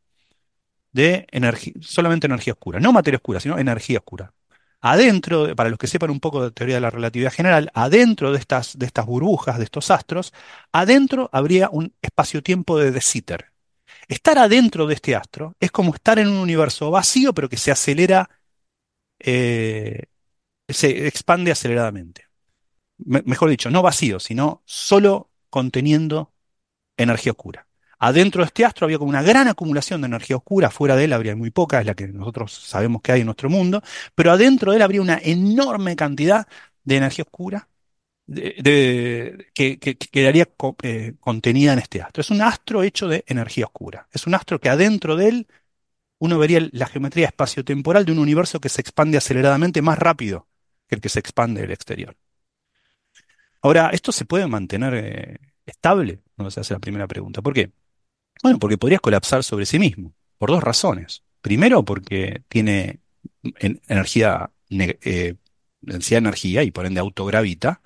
de energía, solamente energía oscura, no materia oscura, sino energía oscura. Adentro, para los que sepan un poco de teoría de la relatividad general, adentro de estas, de estas burbujas, de estos astros, adentro habría un espacio-tiempo de De. Estar adentro de este astro es como estar en un universo vacío, pero que se acelera, eh, se expande aceleradamente. mejor dicho, no vacío, sino solo conteniendo energía oscura. Adentro de este astro había como una gran acumulación de energía oscura, fuera de él habría muy poca, es la que nosotros sabemos que hay en nuestro mundo, pero adentro de él habría una enorme cantidad de energía oscura que, quedaría eh, contenida en este astro. Es un astro hecho de energía oscura. Es un astro que adentro de él uno vería la geometría espaciotemporal de un universo que se expande aceleradamente más rápido que el que se expande del exterior. Ahora, ¿esto se puede mantener eh, estable? No se hace la primera pregunta. ¿Por qué? Bueno, porque podrías colapsar sobre sí mismo, por dos razones. Primero, porque tiene energía, eh, densidad de energía y por ende autogravita.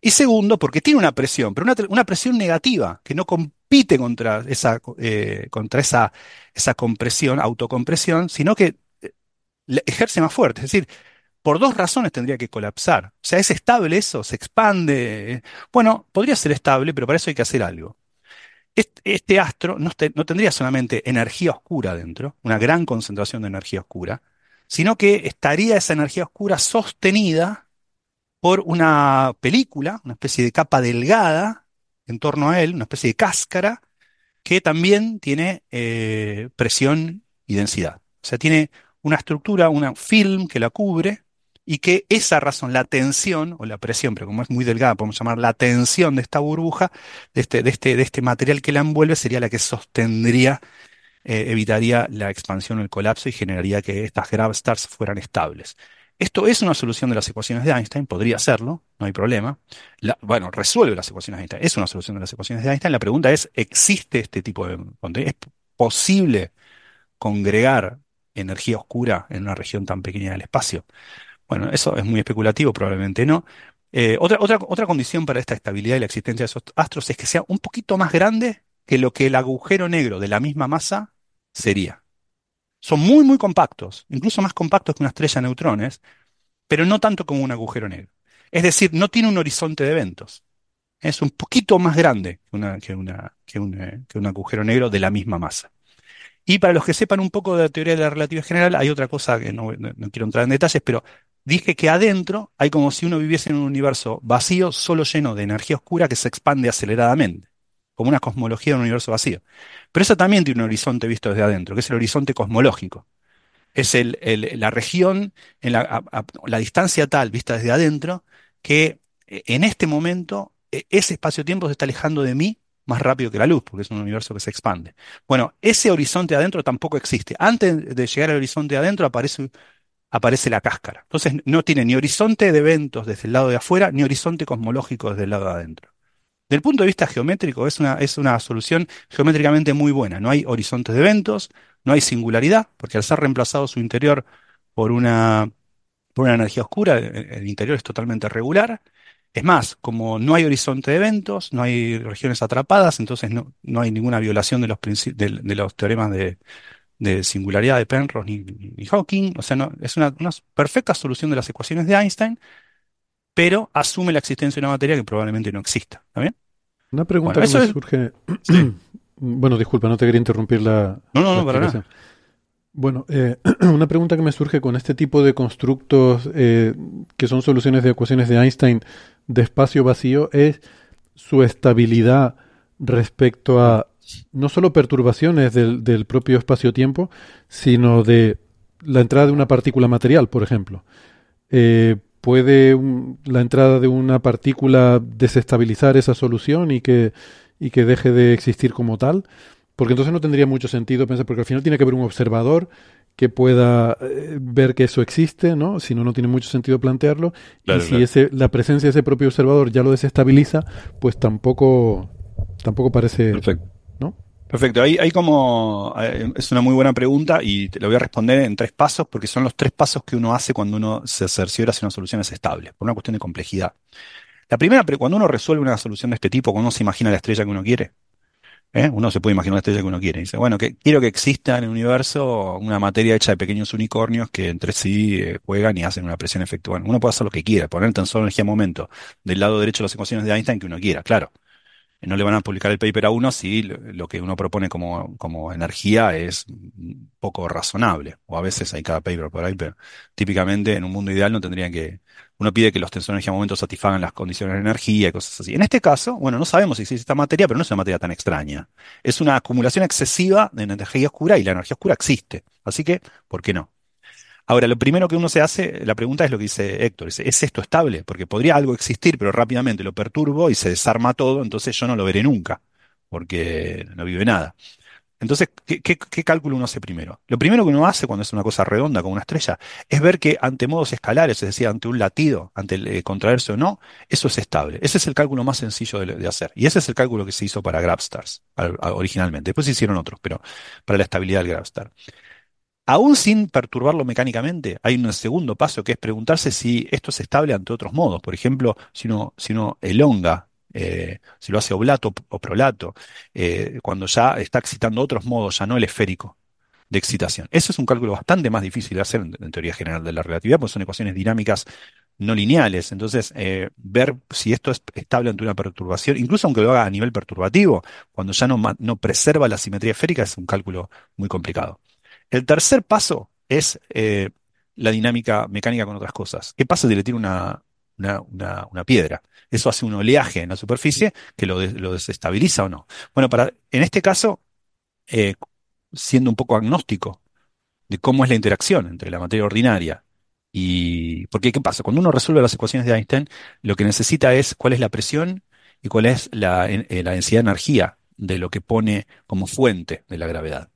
Y segundo, porque tiene una presión, pero una, presión negativa, que no compite contra esa, eh, contra esa, esa compresión, autocompresión, sino que eh, ejerce más fuerte. Es decir, por dos razones tendría que colapsar. O sea, ¿es estable eso? ¿Se expande? Bueno, podría ser estable, pero para eso hay que hacer algo. Este, astro no, tendría solamente energía oscura dentro, una gran concentración de energía oscura, sino que estaría esa energía oscura sostenida por una película, una especie de capa delgada en torno a él, una especie de cáscara, que también tiene eh, presión y densidad. O sea, tiene una estructura, un film que la cubre, y que esa razón, la tensión o la presión, pero como es muy delgada, podemos llamar la tensión de esta burbuja, de este, este, este material que la envuelve, sería la que sostendría, eh, evitaría la expansión o el colapso y generaría que estas gravstars fueran estables. Esto es una solución de las ecuaciones de Einstein, podría serlo, no hay problema. bueno, resuelve las ecuaciones de Einstein, es una solución de las ecuaciones de Einstein. La pregunta es, ¿existe este tipo de contenido? ¿Es posible congregar energía oscura en una región tan pequeña del espacio? Bueno, eso es muy especulativo, probablemente no. Eh, otra, otra, otra condición para esta estabilidad y la existencia de esos astros es que sea un poquito más grande que lo que el agujero negro de la misma masa sería. Son muy, muy compactos, incluso más compactos que una estrella de neutrones, pero no tanto como un agujero negro. Es decir, no tiene un horizonte de eventos. Es un poquito más grande que, una, que, una, que, un, eh, agujero negro de la misma masa. Y para los que sepan un poco de la teoría de la relatividad general, hay otra cosa que no, quiero entrar en detalles, pero dije que adentro hay como si uno viviese en un universo vacío, solo lleno de energía oscura que se expande aceleradamente, como una cosmología de un universo vacío. Pero eso también tiene un horizonte visto desde adentro, que es el horizonte cosmológico. Es la región, en la, la distancia tal vista desde adentro, que eh, en este momento e, ese espacio-tiempo se está alejando de mí más rápido que la luz, porque es un universo que se expande. Bueno, ese horizonte adentro tampoco existe. Antes de llegar al horizonte adentro aparece aparece la cáscara. Entonces no tiene ni horizonte de eventos desde el lado de afuera, ni horizonte cosmológico desde el lado de adentro. Del punto de vista geométrico es una, es una solución geométricamente muy buena. No hay horizontes de eventos, no hay singularidad, porque al ser reemplazado su interior por una, por una energía oscura, el interior es totalmente regular. Es más, como no hay horizonte de eventos, no hay regiones atrapadas, entonces no, no hay ninguna violación de los, de los teoremas de, de singularidad de Penrose ni, Hawking. O sea, no, es una, perfecta solución de las ecuaciones de Einstein, pero asume la existencia de una materia que probablemente no exista. ¿Está bien? Una pregunta que me surge. <clears throat> bueno, disculpa, no te quería interrumpir la. No, no, no, para nada. Bueno, eh, <clears throat> una pregunta que me surge con este tipo de constructos eh, que son soluciones de ecuaciones de Einstein de espacio vacío es su estabilidad respecto a no solo perturbaciones del, propio espacio-tiempo, sino de la entrada de una partícula material, por ejemplo. Eh, ¿puede la entrada de una partícula desestabilizar esa solución y que, y que deje de existir como tal? Porque entonces no tendría mucho sentido pensar, porque al final tiene que haber un observador que pueda eh, ver que eso existe, ¿no? Si no, no tiene mucho sentido plantearlo. y si ese, la presencia de ese propio observador ya lo desestabiliza, pues tampoco, tampoco parece. Perfecto. Perfecto. Ahí hay como. Eh, es una muy buena pregunta y te lo voy a responder en tres pasos, porque son los tres pasos que uno hace cuando uno se cerciora si una solución es estable, por una cuestión de complejidad. La primera, cuando uno resuelve una solución de este tipo, cuando uno se imagina la estrella que uno quiere, ¿eh? Uno se puede imaginar una estrella que uno quiere. Dice, bueno, que quiero que exista en el universo una materia hecha de pequeños unicornios que entre sí eh, juegan y hacen una presión efectual. uno puede hacer lo que quiera, poner tan solo energía momento del lado derecho de las ecuaciones de Einstein que uno quiera, claro no le van a publicar el paper a uno si lo que uno propone como, como energía es poco razonable. O a veces hay cada paper por ahí, pero típicamente en un mundo ideal no tendrían que. Uno pide que los tensores de momento satisfagan las condiciones de energía y cosas así. En este caso, bueno, no sabemos si existe esta materia, pero no es una materia tan extraña. Es una acumulación excesiva de energía oscura y la energía oscura existe. Así que, ¿por qué no? Ahora, lo primero que uno se hace, la pregunta es lo que dice Héctor, ¿es, esto estable? Porque podría algo existir, pero rápidamente lo perturbo y se desarma todo, entonces yo no lo veré nunca, porque no vive nada. Entonces, ¿qué, cálculo uno hace primero? Lo primero que uno hace cuando es una cosa redonda como una estrella es ver que ante modos escalares, es decir, ante un latido, ante el eh, contraerse o no, eso es estable. Ese es el cálculo más sencillo de, hacer. Y ese es el cálculo que se hizo para GravStars originalmente. Después se hicieron otros, pero para la estabilidad del GravStar. Aún sin perturbarlo mecánicamente, hay un segundo paso que es preguntarse si esto es estable ante otros modos. Por ejemplo, si uno, elonga, eh, si lo hace oblato o prolato, eh, cuando ya está excitando otros modos, ya no el esférico de excitación. Eso es un cálculo bastante más difícil de hacer en, teoría general de la relatividad, porque son ecuaciones dinámicas no lineales. Entonces, eh, ver si esto es estable ante una perturbación, incluso aunque lo haga a nivel perturbativo, cuando ya no, no preserva la simetría esférica, es un cálculo muy complicado. El tercer paso es eh, la dinámica mecánica con otras cosas. ¿Qué pasa si le tiro una, piedra? ¿Eso hace un oleaje en la superficie que lo, desestabiliza o no? Bueno, para, en este caso, eh, siendo un poco agnóstico de cómo es la interacción entre la materia ordinaria y... Porque, ¿qué pasa? Cuando uno resuelve las ecuaciones de Einstein, lo que necesita es cuál es la presión y cuál es la, eh, la densidad de energía de lo que pone como fuente de la gravedad.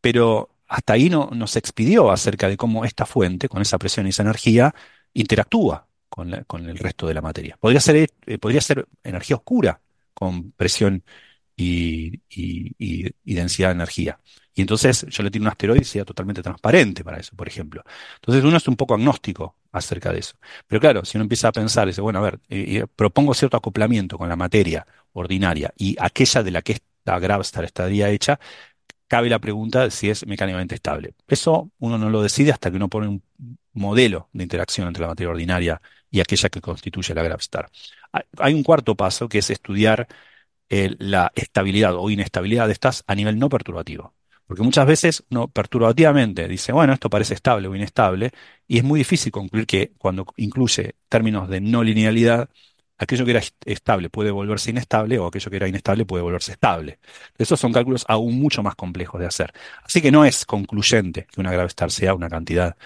Pero hasta ahí no, nos expidió acerca de cómo esta fuente, con esa presión y esa energía, interactúa con, el resto de la materia. Podría ser, eh, podría ser energía oscura con presión y, densidad de energía. Y entonces yo le tiro un asteroide y sea totalmente transparente para eso, por ejemplo. Entonces uno es un poco agnóstico acerca de eso. Pero claro, si uno empieza a pensar, dice, bueno, a ver, eh, propongo cierto acoplamiento con la materia ordinaria y aquella de la que esta Gravstar estaría hecha, cabe la pregunta de si es mecánicamente estable. Eso uno no lo decide hasta que uno pone un modelo de interacción entre la materia ordinaria y aquella que constituye la GravStar. Hay un cuarto paso que es estudiar la estabilidad o inestabilidad de estas a nivel no perturbativo. Porque muchas veces uno perturbativamente dice, bueno, esto parece estable o inestable, y es muy difícil concluir que cuando incluye términos de no linealidad, aquello que era estable puede volverse inestable o aquello que era inestable puede volverse estable. Esos son cálculos aún mucho más complejos de hacer. Así que no es concluyente que una gravestar sea una cantidad,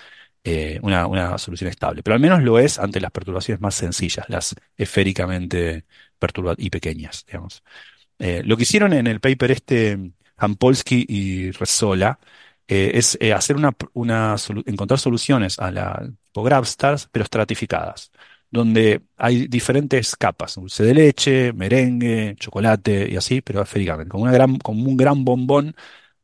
eh, una, solución estable, pero al menos lo es ante las perturbaciones más sencillas, las esféricamente perturbadas y pequeñas, digamos. Eh, lo que hicieron en el paper este Hampolsky y Resola eh, es hacer una, encontrar soluciones a la tipo pero estratificadas donde hay diferentes capas, dulce de leche, merengue, chocolate y así, pero esféricamente, como, una gran, como un gran bombón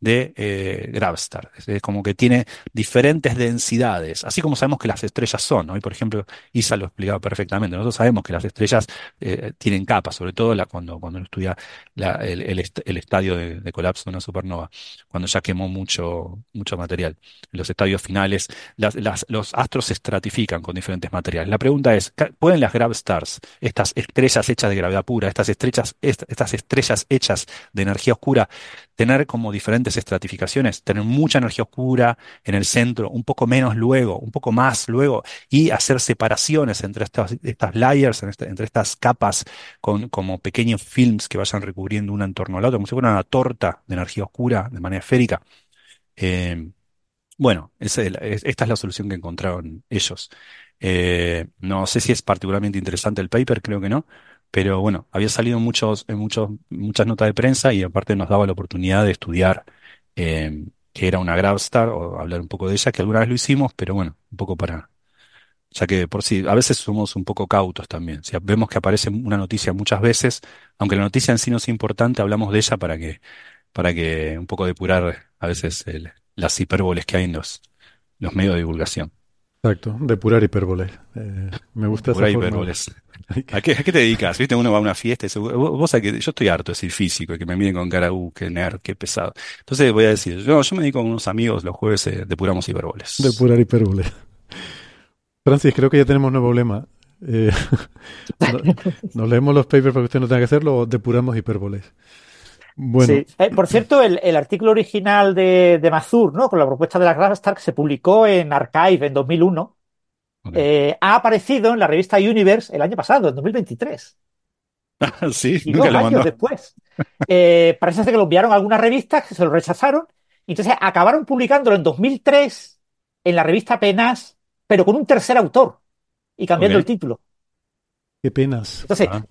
de eh, Gravstar. Es, como que tiene diferentes densidades, así como sabemos que las estrellas son. Hoy, por ejemplo, Isa lo explicaba perfectamente. Nosotros sabemos que las estrellas eh, tienen capas, sobre todo cuando, cuando uno estudia el, estadio de, colapso de una supernova, cuando ya quemó mucho, mucho material. Los estadios finales, los astros se estratifican con diferentes materiales. La pregunta es, ¿pueden las Gravstars, estas estrellas hechas de gravedad pura, estas estrellas, estas estrellas hechas de energía oscura, tener como diferentes estratificaciones, tener mucha energía oscura en el centro, un poco menos luego, un poco más luego, y hacer separaciones entre estas, layers, entre estas capas, con como pequeños films que vayan recubriendo una en torno al otro, como si fuera una torta de energía oscura de manera esférica. Eh, bueno, esta es la solución que encontraron ellos. Eh, no sé si es particularmente interesante el paper, creo que no, pero bueno, había salido en muchos, muchas notas de prensa y aparte nos daba la oportunidad de estudiar eh, qué era una Gravstar o hablar un poco de ella, que alguna vez lo hicimos, pero bueno, un poco para, ya que por sí, a veces somos un poco cautos también. Si vemos que aparece una noticia muchas veces, aunque la noticia en sí no es importante, hablamos de ella para que, para que un poco depurar a veces las hipérboles que hay en los, los medios de divulgación. Exacto, depurar hipérboles. Eh, me gusta Por esa forma. hipérboles. <laughs> ¿A qué, a qué te dedicas? ¿Viste? Uno va a una fiesta y dice, vos, sabés que yo estoy harto de decir físico que me miren con cara, uh, qué nerd, qué pesado. Entonces voy a decir, yo, yo me dedico con unos amigos, los jueves eh, depuramos hipérboles. Depurar hipérboles. Francis, creo que ya tenemos nuevo lema. Eh, <laughs> no- ¿Nos leemos los papers para que usted no tenga que hacerlo o depuramos hipérboles? Bueno, Sí. Eh, por cierto, el, el artículo original de, de Mazur, ¿no? Con la propuesta de la Gravstar que se publicó en Archive en 2001, Ok. eh, ha aparecido en la revista Universe el año pasado, en 2023. <laughs> sí, Y nunca dos lo años mandó. después. Eh, parece ser que lo enviaron a algunas revistas que se lo rechazaron. Y entonces acabaron publicándolo en 2003 en la revista Penas, pero con un tercer autor y cambiando el título. qué penas. Entonces, Ah,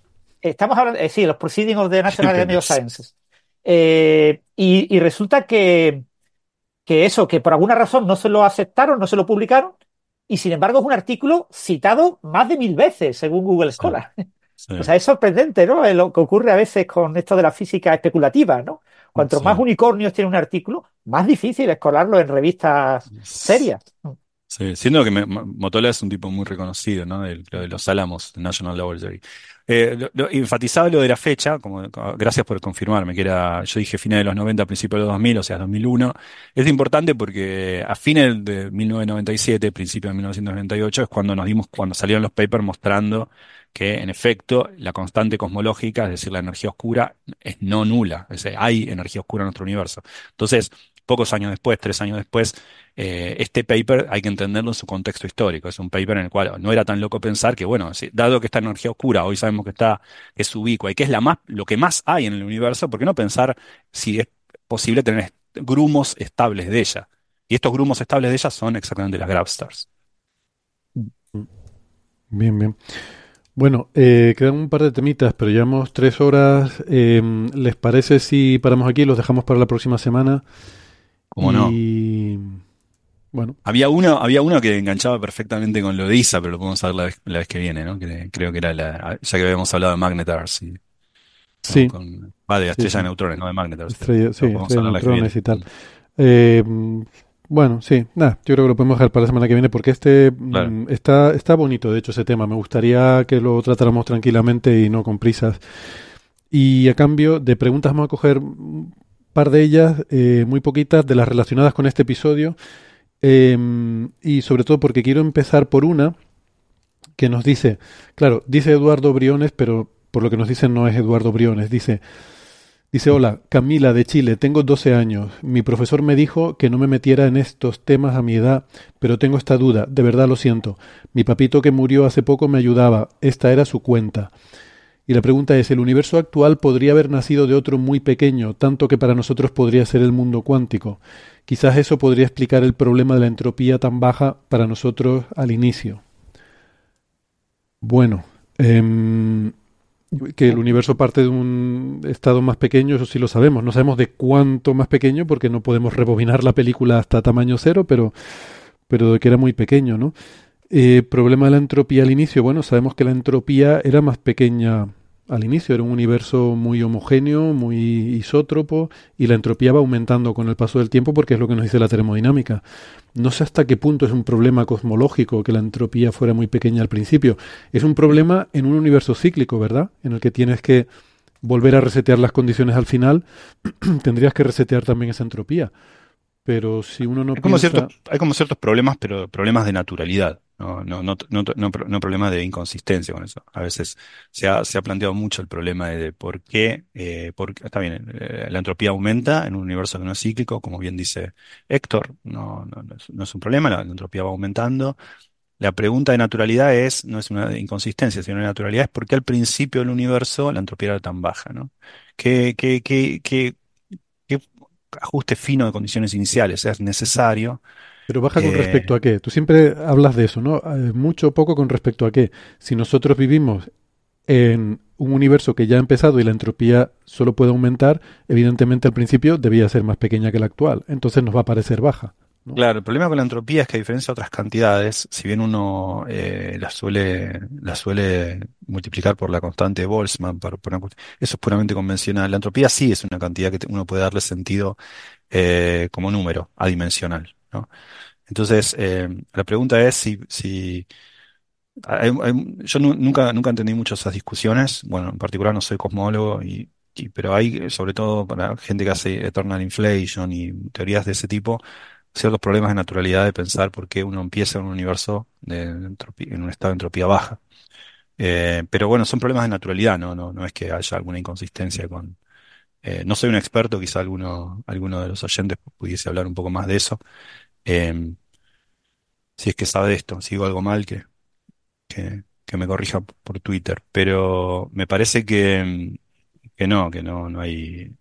estamos hablando, eh, sí, los Proceedings of the National Academy of. Sciences. Eh, y, y resulta que, que eso, que por alguna razón no se lo aceptaron, no se lo publicaron, y sin embargo es un artículo citado más de mil veces, según Google Scholar. sí, O sea, es sorprendente, ¿no? Eh, Lo que ocurre a veces con esto de la física especulativa, ¿no? Cuanto Sí. más unicornios tiene un artículo, más difícil es colarlo en revistas serias. Sí, siendo que me- Motola es un tipo muy reconocido, ¿no? De, de los Álamos, de National Laboratory. Eh, lo- enfatizaba lo de la fecha, como, gracias por confirmarme, que era, yo dije fines de los 90, principios de los 2000, o sea, 2001. Es importante porque a fines de 1997, principios de 1998, es cuando nos dimos, cuando salieron los papers mostrando que, en efecto, la constante cosmológica, es decir, la energía oscura, es no nula. Es decir, hay energía oscura en nuestro universo. Entonces, pocos años después, tres años después, eh, este paper hay que entenderlo en su contexto histórico. Es un paper en el cual no era tan loco pensar que, bueno, dado que esta energía oscura hoy sabemos que está, que es ubicua y que es la más, lo que más hay en el universo, ¿por qué no pensar si es posible tener grumos estables de ella? Y estos grumos estables de ella son exactamente las Gravstars. Bien, bien. Bueno, eh, quedan un par de temitas, pero llevamos tres horas. Eh, ¿les parece si paramos aquí y los dejamos para la próxima semana? ¿Cómo no? Bueno, Había uno, había uno que enganchaba perfectamente con lo de ISA, pero lo podemos hablar la vez, la vez que viene, ¿no? Que creo que era la, ya que habíamos hablado de Magnetars y, ¿no? sí, Con, va, de estrella sí. de neutrones, no de Magnetars. estrella, sí, estrella de neutrones y tal. Eh, bueno, sí, nada, yo creo que lo podemos dejar para la semana que viene porque este mm, está, está bonito, de hecho, ese tema. Me gustaría que lo tratáramos tranquilamente y no con prisas. Y a cambio de preguntas vamos a coger de ellas, eh, muy poquitas, de las relacionadas con este episodio. Eh, y sobre todo porque quiero empezar por una que nos dice, claro, dice Eduardo Briones, pero por lo que nos dicen no es Eduardo Briones, dice, dice, hola, Camila de Chile, tengo 12 años, mi profesor me dijo que no me metiera en estos temas a mi edad, pero tengo esta duda, de verdad lo siento, mi papito que murió hace poco me ayudaba, esta era su cuenta. Y la pregunta es, ¿el universo actual podría haber nacido de otro muy pequeño, tanto que para nosotros podría ser el mundo cuántico? Quizás eso podría explicar el problema de la entropía tan baja para nosotros al inicio. Bueno, em, que el universo parte de un estado más pequeño, eso sí lo sabemos. No sabemos de cuánto más pequeño, porque no podemos rebobinar la película hasta tamaño cero, pero, pero de que era muy pequeño, ¿no? Eh, problema de la entropía al inicio. Bueno, sabemos que la entropía era más pequeña al inicio, era un universo muy homogéneo, muy isótropo, y la entropía va aumentando con el paso del tiempo porque es lo que nos dice la termodinámica. No sé hasta qué punto es un problema cosmológico que la entropía fuera muy pequeña al principio. Es un problema en un universo cíclico, ¿verdad? En el que tienes que volver a resetear las condiciones al final, <clears throat> tendrías que resetear también esa entropía. Pero si uno no Hay como piensa... ciertos, hay como ciertos problemas, pero problemas de naturalidad, no, no, no, no, no, no problemas de inconsistencia con eso. A veces se ha, se ha planteado mucho el problema de, de por qué, eh, por, está bien, eh, la entropía aumenta en un universo que no es cíclico, como bien dice Héctor, no, no, no es, no es un problema, la, la entropía va aumentando. La pregunta de naturalidad es, no es una inconsistencia, sino de naturalidad, es por qué al principio del universo la entropía era tan baja, ¿no? ¿Qué, qué, qué, qué, qué ajuste fino de condiciones iniciales es necesario Pero baja con Eh, respecto a qué. Tú siempre hablas de eso, ¿no? Eh, mucho o poco con respecto a qué. Si nosotros vivimos en un universo que ya ha empezado y la entropía solo puede aumentar, evidentemente al principio debía ser más pequeña que la actual. Entonces nos va a parecer baja. Claro, el problema con la entropía es que a diferencia de otras cantidades, si bien uno eh, la suele, la suele multiplicar por la constante de Boltzmann, eso es puramente convencional. La entropía sí es una cantidad que uno puede darle sentido eh, como número, adimensional, ¿no? Entonces, eh, la pregunta es si, si yo nu- nunca, nunca entendí mucho esas discusiones. Bueno, en particular no soy cosmólogo, y, pero hay, eh, sobre todo para gente que hace eternal inflation y teorías de ese tipo, ciertos problemas de naturalidad de pensar por qué uno empieza en un universo en un estado de entropía baja. Eh, pero bueno, son problemas de naturalidad, ¿no? No, no es que haya alguna inconsistencia con... eh, no soy un experto, quizá alguno, alguno de los oyentes pudiese hablar un poco más de eso. Em, si es que sabe esto, si digo algo mal, que, que, que me corrija por Twitter. Pero me parece que, que no, que no, no hay,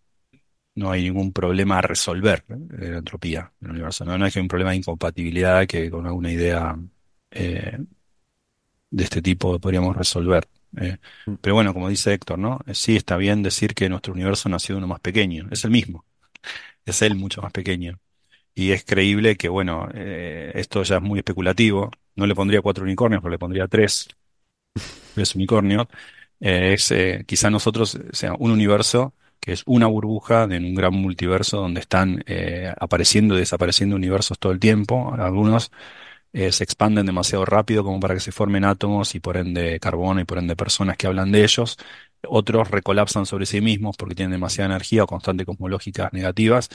no hay ningún problema a resolver ¿eh? de la entropía en el universo. No, no es que hay un problema de incompatibilidad que con alguna idea eh, de este tipo podríamos resolver. eh. Pero bueno, como dice Héctor, ¿no? Eh, Sí está bien decir que nuestro universo nació de uno más pequeño. Es el mismo. <laughs> Es él mucho más pequeño. Y es creíble que, bueno, eh, esto ya es muy especulativo. No le pondría cuatro unicornios, pero le pondría tres, tres unicornios. Eh, es eh, quizá nosotros eh, sea un universo que es una burbuja de un gran multiverso donde están eh, apareciendo y desapareciendo universos todo el tiempo. Algunos eh, se expanden demasiado rápido como para que se formen átomos y por ende carbono y por ende personas que hablan de ellos. Otros recolapsan sobre sí mismos porque tienen demasiada energía o constantes cosmológicas negativas.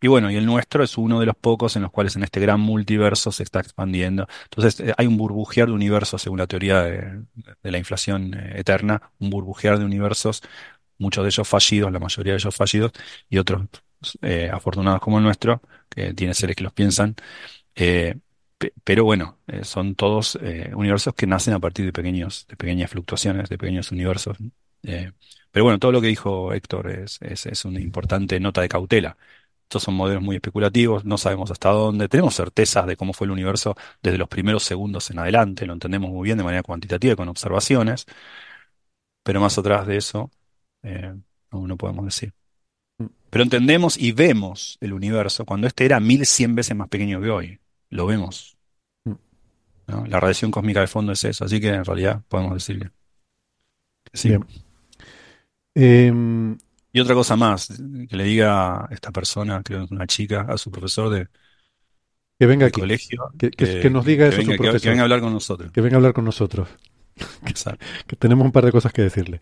Y bueno, y el nuestro es uno de los pocos en los cuales en este gran multiverso se está expandiendo. Entonces eh, hay un burbujear de universos, según la teoría de, la inflación eterna, un burbujear de universos, muchos de ellos fallidos, la mayoría de ellos fallidos, y otros eh, afortunados como el nuestro, que tiene seres que los piensan. Eh, pe- pero bueno, eh, son todos universos que nacen a partir de pequeños, de pequeñas fluctuaciones, de pequeños universos. Pero bueno, todo lo que dijo Héctor es, es, es una importante nota de cautela. Estos son modelos muy especulativos, no sabemos hasta dónde. Tenemos certezas de cómo fue el universo desde los primeros segundos en adelante, lo entendemos muy bien de manera cuantitativa con observaciones, pero más atrás de eso eh, no, no podemos decir. Pero entendemos y vemos el universo cuando este era 1100 veces más pequeño que hoy. Lo vemos. Mm. ¿no? La radiación cósmica de fondo es eso, así que en realidad podemos decir que que sí. Bien. Em, Y otra cosa más, que le diga a esta persona, creo que es una chica, a su profesor de, que venga aquí, colegio, que, que- que nos diga que eso su venga, que- que profesor, venga a hablar con nosotros. que venga a hablar con nosotros, <laughs> que tenemos un par de cosas que decirle.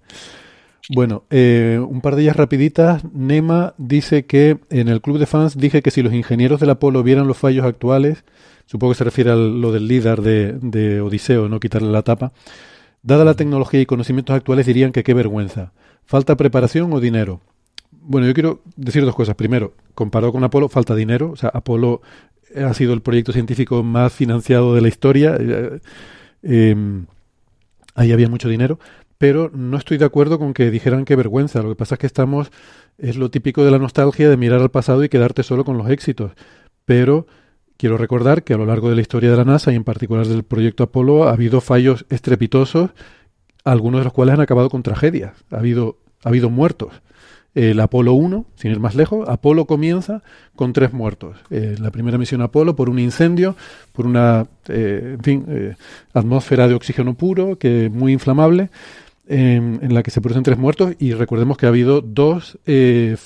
Bueno, eh, un par de ellas rapiditas. Nema dice que en el club de fans dije que si los ingenieros del Apolo vieran los fallos actuales, supongo que se refiere a lo del líder de, Odiseo, no quitarle la tapa, dada la tecnología y conocimientos actuales dirían que qué vergüenza. ¿Falta preparación o dinero? Bueno, yo quiero decir dos cosas. Primero, comparado con Apolo, falta dinero. O sea, Apolo ha sido el proyecto científico más financiado de la historia. Eh, eh, ahí había mucho dinero pero no estoy de acuerdo con que dijeran que vergüenza. Lo que pasa es que estamos, es lo típico de la nostalgia de mirar al pasado y quedarte solo con los éxitos. Pero quiero recordar que a lo largo de la historia de la NASA y en particular del proyecto Apolo ha habido fallos estrepitosos, algunos de los cuales han acabado con tragedias. Ha habido, ha habido muertos. El Apolo 1, sin ir más lejos, Apolo comienza con tres muertos. Eh, la primera misión Apolo por un incendio, por una, eh, en fin, eh, atmósfera de oxígeno puro, que muy inflamable en, en la que se producen tres muertos y recordemos que ha habido dos eh,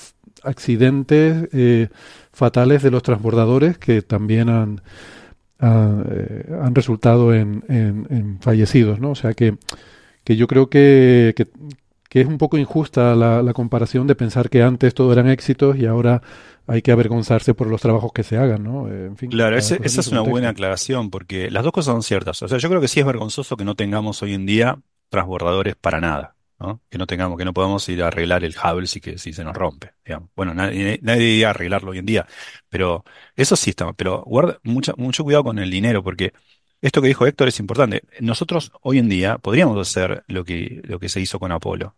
accidentes eh, fatales de los transbordadores que también han, ha, eh, han resultado en, en, en, fallecidos, ¿no? O sea que, que yo creo que, que, que es un poco injusta la, la, comparación de pensar que antes todo eran éxitos y ahora hay que avergonzarse por los trabajos que se hagan, ¿no? En fin, claro, ese, esa es una buena aclaración porque las dos cosas son ciertas. O sea, yo creo que sí es vergonzoso que no tengamos hoy en día transbordadores para nada, ¿no? Que no tengamos, que no podamos ir a arreglar el Hubble si que si se nos rompe. Bueno, nadie, nadie iría a arreglarlo hoy en día, pero eso sí está, pero guarda mucho cuidado con el dinero, porque esto que dijo Héctor es importante. Nosotros hoy en día podríamos hacer lo que, lo que se hizo con Apolo.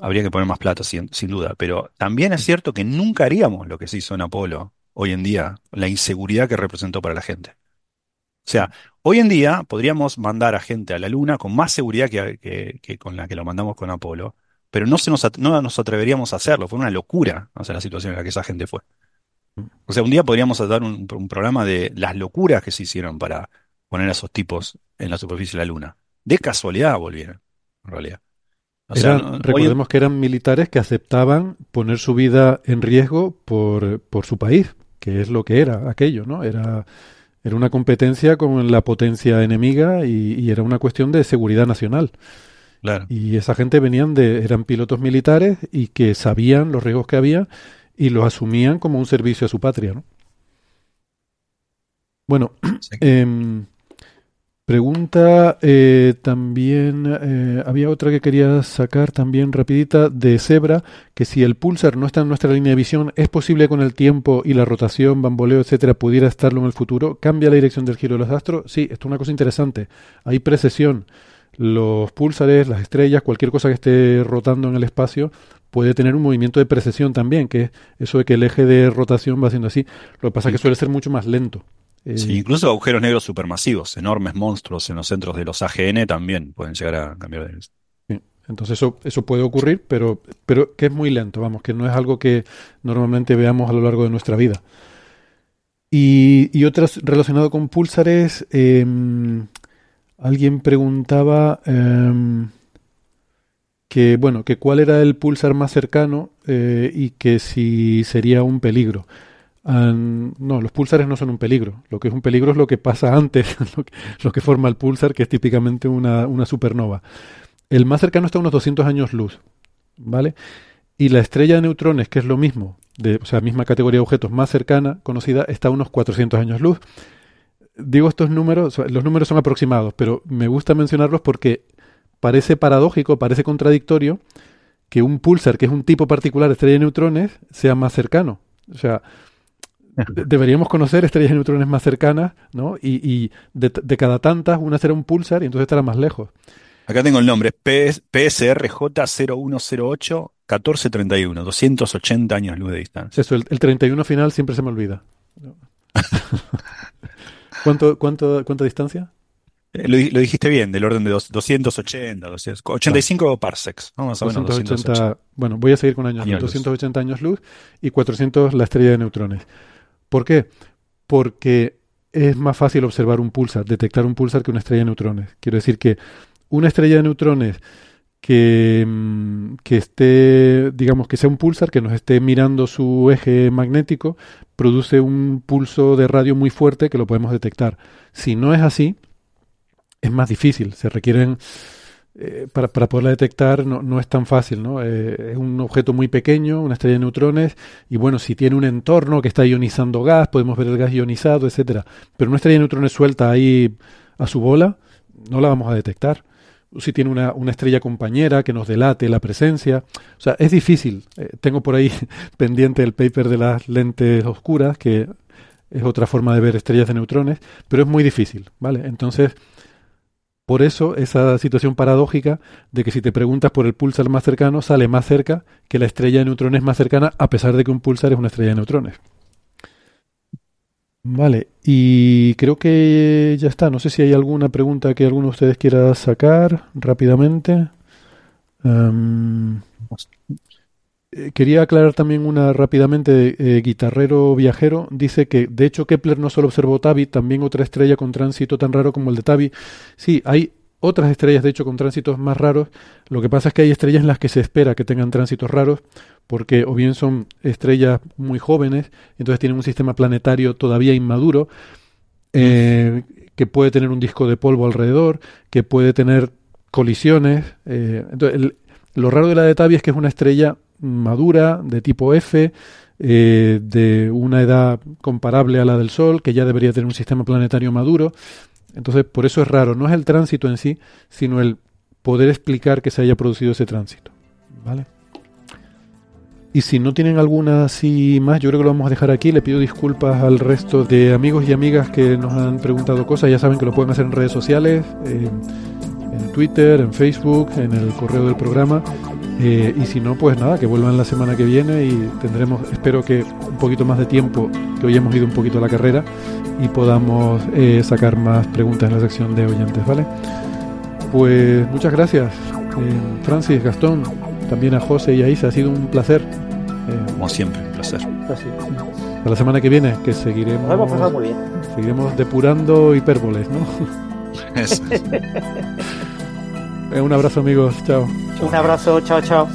Habría que poner más plata, sin, sin duda, pero también es cierto que nunca haríamos lo que se hizo en Apolo hoy en día la inseguridad que representó para la gente. O sea, hoy en día podríamos mandar a gente a la Luna con más seguridad que, con la que lo mandamos con Apolo, pero no, se nos, no nos atreveríamos a hacerlo. Fue una locura, o sea, la situación en la que esa gente fue. O sea, un día podríamos dar un, programa de las locuras que se hicieron para poner a esos tipos en la superficie de la Luna. De casualidad volvieron, en realidad. recordemos que eran militares que aceptaban poner su vida en riesgo por, por su país, que es lo que era aquello, ¿no? Era era una competencia con la potencia enemiga y, era una cuestión de seguridad nacional. Claro. Y esa gente venían de, eran pilotos militares y que sabían los riesgos que había y los asumían como un servicio a su patria, ¿no? Bueno, em, Pregunta eh, también, eh, había otra que quería sacar también rapidita de Zebra, que si el pulsar no está en nuestra línea de visión, ¿es posible con el tiempo y la rotación, bamboleo, etcétera, pudiera estarlo en el futuro? ¿Cambia la dirección del giro de los astros? Sí, esto es una cosa interesante. Hay precesión. Los pulsares, las estrellas, cualquier cosa que esté rotando en el espacio puede tener un movimiento de precesión también, que es eso de que el eje de rotación va haciendo así. Lo que pasa es que suele ser mucho más lento. Sí, eh, incluso agujeros negros supermasivos, enormes monstruos en los centros de los AGN también pueden llegar a cambiar de sí. Entonces eso, eso puede ocurrir, pero, pero que es muy lento, vamos, que no es algo que normalmente veamos a lo largo de nuestra vida. Y, y otras relacionado con pulsares, em, alguien preguntaba em, que, bueno, que cuál era el pulsar más cercano eh, y que si sería un peligro no, los pulsares no son un peligro. Lo que es un peligro es lo que pasa <laughs> antes, lo que, forma el pulsar, que es típicamente una, supernova. El más cercano está a unos 200 años luz, ¿vale? Y la estrella de neutrones, que es lo mismo, de, o sea, misma categoría de objetos más cercana, conocida, está a unos 400 años luz. Digo estos números, los números son aproximados, pero me gusta mencionarlos porque parece paradójico, parece contradictorio que un pulsar, que es un tipo particular de estrella de neutrones, sea más cercano. O sea, deberíamos conocer estrellas de neutrones más cercanas, ¿no? Y, de, cada tantas, una será un pulsar y entonces estará más lejos. Acá tengo el nombre, PSRJ0108 1431, 280 años luz de distancia. Eso, el, 31 final siempre se me olvida. <laughs> ¿Cuánto, cuánto, ¿Cuánta distancia? Eh, lo, dijiste bien, del orden de 280, 85 parsecs, Más o menos 280. Bueno, voy a seguir con años, años 280 años luz y 400 la estrella de neutrones. ¿Por qué? Porque es más fácil observar un pulsar, detectar un pulsar que una estrella de neutrones. Quiero decir que una estrella de neutrones que, mm, que esté, digamos, que sea un pulsar, que nos esté mirando su eje magnético, produce un pulso de radio muy fuerte que lo podemos detectar. Si no es así, es más difícil. Se requieren eh, para, poderla detectar no, es tan fácil, ¿no? Eh, es un objeto muy pequeño, una estrella de neutrones, y bueno, si tiene un entorno que está ionizando gas, podemos ver el gas ionizado, etcétera. Pero una estrella de neutrones suelta ahí a su bola, no la vamos a detectar. Si tiene una, una estrella compañera que nos delate la presencia. O sea, es difícil. Eh, tengo por ahí <laughs> pendiente el paper de las lentes oscuras, que es otra forma de ver estrellas de neutrones, pero es muy difícil, ¿vale? Entonces, por eso esa situación paradójica de que si te preguntas por el pulsar más cercano, sale más cerca que la estrella de neutrones más cercana, a pesar de que un pulsar es una estrella de neutrones. Vale, y creo que ya está. No sé si hay alguna pregunta que alguno de ustedes quiera sacar rápidamente. Em, eh, quería aclarar también una rápidamente. Eh, guitarrero viajero dice que de hecho Kepler no solo observó Tabi, también otra estrella con tránsito tan raro como el de Tabi. Sí, hay otras estrellas de hecho con tránsitos más raros. Lo que pasa es que hay estrellas en las que se espera que tengan tránsitos raros porque o bien son estrellas muy jóvenes, entonces tienen un sistema planetario todavía inmaduro, eh, que puede tener un disco de polvo alrededor, que puede tener colisiones. entonces, lo raro de la de Tabi es que es una estrella madura, de tipo F, eh, de una edad comparable a la del Sol, que ya debería tener un sistema planetario maduro. Entonces, por eso es raro. No es el tránsito en sí, sino el poder explicar que se haya producido ese tránsito. ¿Vale? Y si no tienen alguna así más, yo creo que lo vamos a dejar aquí. Le pido disculpas al resto de amigos y amigas que nos han preguntado cosas. Ya saben que lo pueden hacer en redes sociales, en Twitter, en Facebook, en el correo del programa Eh, y si no, pues nada, que vuelvan la semana que viene y tendremos, espero que un poquito más de tiempo, que hoy hemos ido un poquito a la carrera y podamos eh, sacar más preguntas en la sección de oyentes, ¿vale? Pues muchas gracias, eh, Francis, Gastón, también a José y a Isa, ha sido un placer. Como siempre, un placer. Hasta la semana que viene, que seguiremos, Nos hemos pasado muy bien. seguiremos depurando hipérboles, ¿no? <laughs> Eso. <laughs> un abrazo amigos, chao. Un abrazo, chao, chao.